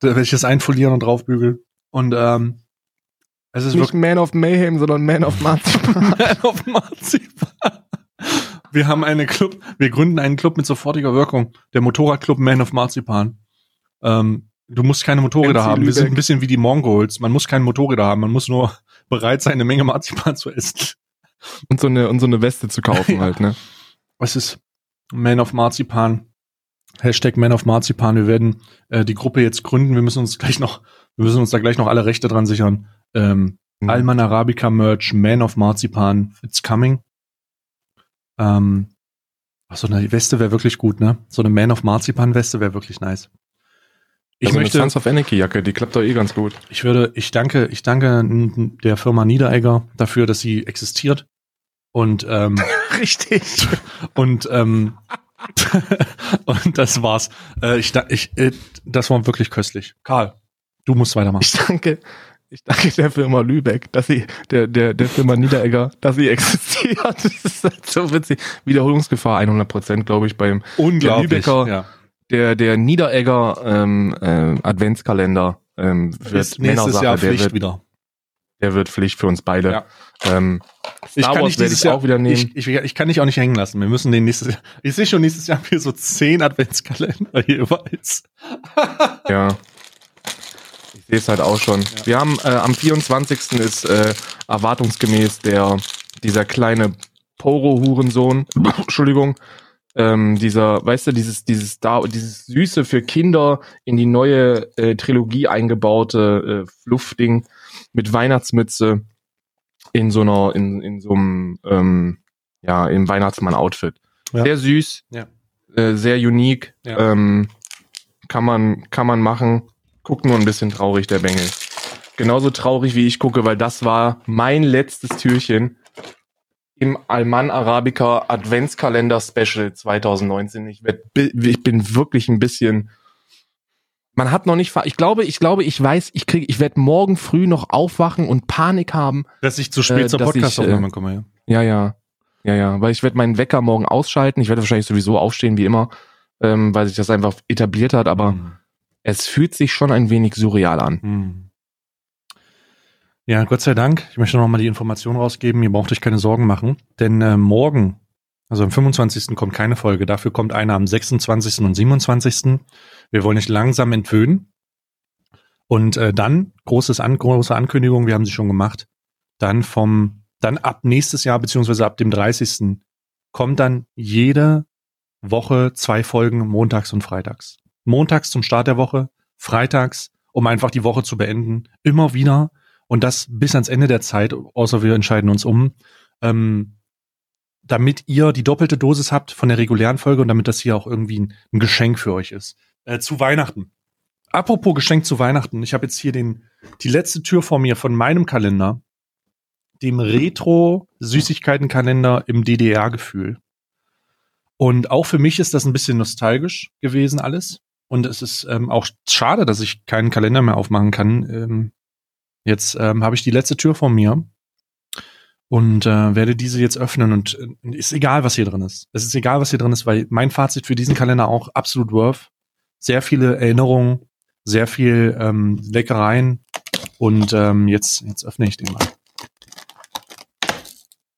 da werde ich das einfolieren und draufbügeln. Und ähm, es ist Nicht Man of Mayhem, sondern Man of Marzipan. (laughs) Man auf Marzipan. Wir haben einen Club, wir gründen einen Club mit sofortiger Wirkung. Der Motorradclub Man of Marzipan. Ähm, du musst keine Motorräder MC haben. Wir sind Lübeck. ein bisschen wie die Mongols. Man muss keine Motorräder haben. Man muss nur (laughs) bereit sein, eine Menge Marzipan zu essen. und so eine, und so eine Weste zu kaufen (laughs) Ja. halt, ne? Es ist Man of Marzipan. Hashtag Man of Marzipan. Wir werden äh, die Gruppe jetzt gründen. Wir müssen uns gleich noch, wir müssen uns da gleich noch alle Rechte dran sichern. Ähm, Mhm. Alman Arabica Merch, Man of Marzipan, it's coming. Ähm, ach, so eine Weste wäre wirklich gut, ne? So eine Man of Marzipan Weste wäre wirklich nice. Ich also möchte, eine Sons of Anarchy Jacke, die klappt doch eh ganz gut. ich würde, ich danke, ich danke der Firma Niederegger dafür, dass sie existiert. Und ähm, (laughs) Richtig. Und, ähm, (laughs) und das war's. Äh, ich, ich, äh, das war wirklich köstlich. Karl, du musst weitermachen. Ich danke, ich danke der Firma Lübeck, dass sie, der, der, der Firma Niederegger, dass sie existiert. (laughs) Das ist halt so witzig. Wiederholungsgefahr 100 Prozent, glaube ich, beim, Unglaublich. Lübecker ja. der, der Niederegger, ähm, äh, Adventskalender, ähm, wird Ist nächstes Jahr der Pflicht wird, wieder. der wird Pflicht für uns beide. Ja. Ähm, Ich Star kann Wars werde dieses ich Jahr auch wieder nehmen. Ich, ich, ich kann dich auch nicht hängen lassen. Wir müssen den nächstes Jahr. Ich sehe schon nächstes Jahr hier so zehn Adventskalender jeweils. Ja. (laughs) Sehe es halt auch schon. Wir haben äh, am 24. ist äh, erwartungsgemäß der dieser kleine Poro-Hurensohn, (laughs) Entschuldigung, ähm, dieser, weißt du, dieses, dieses da, dieses süße für Kinder in die neue äh, Trilogie eingebaute äh, Fluffding mit Weihnachtsmütze in so einer, in, in so einem, ähm, ja, im Weihnachtsmann-Outfit. Ja. Sehr süß, Ja. äh, sehr unique, Ja. ähm, kann man, kann man machen. Guckt nur ein bisschen traurig, der Bengel. Genauso traurig, wie ich gucke, weil das war mein letztes Türchen im Alman Arabica Adventskalender Special 2019. Ich, werd, ich bin wirklich ein bisschen. Man hat noch nicht. Ich glaube, ich glaube, ich weiß, ich kriege, ich werde morgen früh noch aufwachen und Panik haben. Dass ich zu spät Äh, zur Podcastaufnahme komme. Ja. Ja, ja, ja, ja, weil ich werde meinen Wecker morgen ausschalten. Ich werde wahrscheinlich sowieso aufstehen wie immer, ähm, weil sich das einfach etabliert hat. Aber Hm. Es fühlt sich schon ein wenig surreal an. Hm. Ja, Gott sei Dank. Ich möchte noch mal die Information rausgeben. Ihr braucht euch keine Sorgen machen, denn äh, morgen, also am 25. kommt keine Folge. Dafür kommt eine am 26. und 27. Wir wollen euch langsam entwöhnen. Und äh, dann großes An große Ankündigung. Wir haben sie schon gemacht. Dann vom dann ab nächstes Jahr beziehungsweise ab dem 30. kommt dann jede Woche zwei Folgen montags und freitags. Montags zum Start der Woche, freitags, um einfach die Woche zu beenden. Immer wieder und das bis ans Ende der Zeit, außer wir entscheiden uns um, ähm, damit ihr die doppelte Dosis habt von der regulären Folge und damit das hier auch irgendwie ein, ein Geschenk für euch ist. Äh, zu Weihnachten. Apropos Geschenk zu Weihnachten. Ich habe jetzt hier den, die letzte Tür vor mir von meinem Kalender, dem Retro-Süßigkeiten-Kalender im DDR-Gefühl. Und auch für mich ist das ein bisschen nostalgisch gewesen alles. Und es ist ähm, auch schade, dass ich keinen Kalender mehr aufmachen kann. Ähm, jetzt ähm, habe ich die letzte Tür vor mir und äh, werde diese jetzt öffnen. Und äh, ist egal, was hier drin ist. Es ist egal, was hier drin ist, weil mein Fazit für diesen Kalender auch absolut worth. Sehr viele Erinnerungen, sehr viel ähm, Leckereien. Und ähm, jetzt, jetzt öffne ich den mal.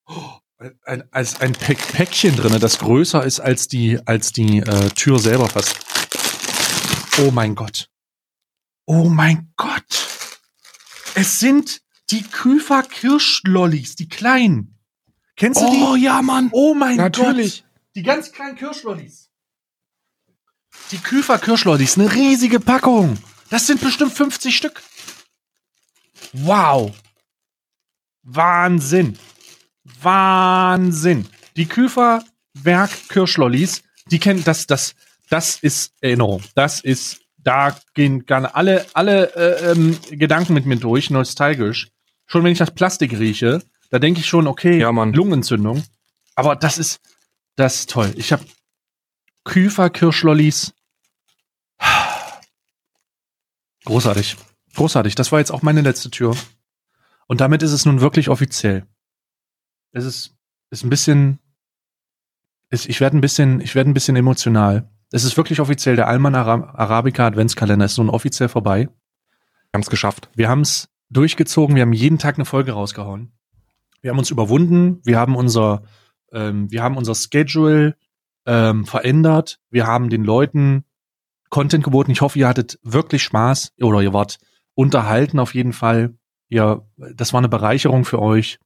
Oh, Ein, als ein Päck Päckchen drinne, das größer ist als die, als die äh, Tür selber fast. Oh mein Gott. Oh mein Gott. Es sind die Küfer Kirschlollis, die kleinen. Kennst du die? ja, Mann. Oh mein Natürlich. Gott. Die ganz kleinen Kirschlollis. Die Küfer Kirschlollis, eine riesige Packung. Das sind bestimmt 50 Stück. Wow. Wahnsinn. Wahnsinn. Die Küfer Werk Kirschlollis, die kennen das, das, das ist Erinnerung. Das ist, da gehen gerne alle, alle äh, ähm, Gedanken mit mir durch, nostalgisch. Schon wenn ich das Plastik rieche, da denke ich schon, okay, Ja. Lungenentzündung. Aber das ist, das ist toll. Ich habe Küfer Kirschlollis. Großartig. Großartig. Das war jetzt auch meine letzte Tür. Und damit ist es nun wirklich offiziell. Es ist, ist ein bisschen, ist, ich werde ein bisschen, ich werde ein bisschen emotional. Es ist wirklich offiziell. Der Alman Ara Arabica Adventskalender ist nun offiziell vorbei. Wir haben es geschafft. Wir haben es durchgezogen. Wir haben jeden Tag eine Folge rausgehauen. Wir haben uns überwunden. Wir haben unser, ähm, wir haben unser Schedule ähm, verändert. Wir haben den Leuten Content geboten. Ich hoffe, ihr hattet wirklich Spaß oder ihr wart unterhalten auf jeden Fall. Ihr, das war eine Bereicherung für euch.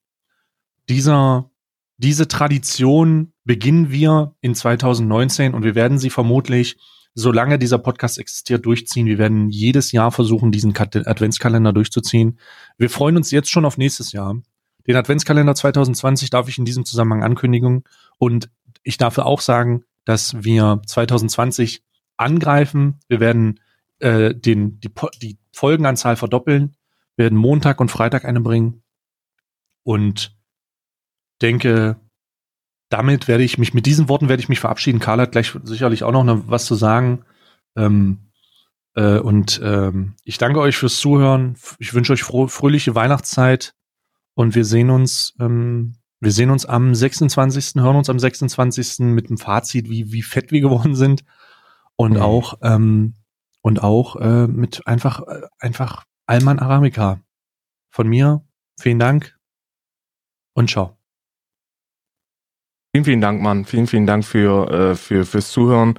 Dieser, diese Tradition beginnen wir in 2019 und wir werden sie vermutlich, solange dieser Podcast existiert, durchziehen. Wir werden jedes Jahr versuchen, diesen Adventskalender durchzuziehen. Wir freuen uns jetzt schon auf nächstes Jahr. Den Adventskalender 2020 darf ich in diesem Zusammenhang ankündigen und ich darf auch sagen, dass wir 2020 angreifen. Wir werden äh, den, die, die Folgenanzahl verdoppeln, werden Montag und Freitag eine bringen und denke, damit werde ich mich, mit diesen Worten werde ich mich verabschieden. Karl hat gleich sicherlich auch noch ne, was zu sagen. Ähm, äh, und ähm, ich danke euch fürs Zuhören. Ich wünsche euch froh, fröhliche Weihnachtszeit und wir sehen uns, ähm, wir sehen uns am 26., hören uns am 26. mit dem Fazit, wie, wie fett wir geworden sind und Mhm. auch, ähm, und auch äh, mit einfach, äh, einfach Alman Arabica. Von mir, vielen Dank und ciao. Vielen, vielen Dank, Mann. Vielen, vielen Dank für, äh, für, fürs Zuhören.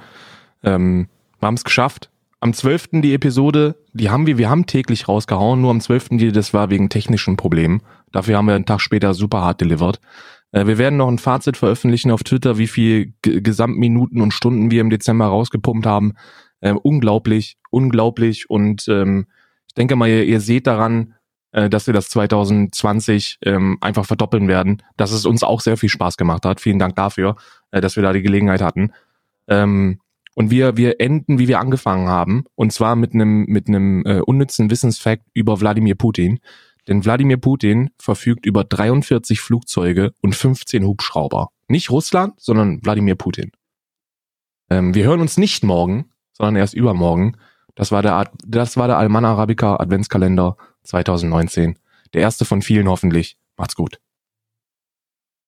Ähm, wir haben es geschafft. Am 12. die Episode, die haben wir, wir haben täglich rausgehauen, nur am 12. die, das war wegen technischen Problemen. Dafür haben wir einen Tag später super hart delivered. Äh, wir werden noch ein Fazit veröffentlichen auf Twitter, wie viel G Gesamtminuten und Stunden wir im Dezember rausgepumpt haben. Äh, unglaublich, unglaublich. Und ähm, ich denke mal, ihr, ihr seht daran, äh, dass wir das 2020 ähm, einfach verdoppeln werden, dass es uns auch sehr viel Spaß gemacht hat. Vielen Dank dafür, äh, dass wir da die Gelegenheit hatten. Ähm, und wir, wir enden, wie wir angefangen haben, und zwar mit einem mit einem äh, unnützen Wissensfakt über Wladimir Putin. Denn Wladimir Putin verfügt über 43 Flugzeuge und 15 Hubschrauber. Nicht Russland, sondern Wladimir Putin. Ähm, wir hören uns nicht morgen, sondern erst übermorgen. Das war der, das war der Alman Arabica Adventskalender 2019. Der erste von vielen hoffentlich. Macht's gut.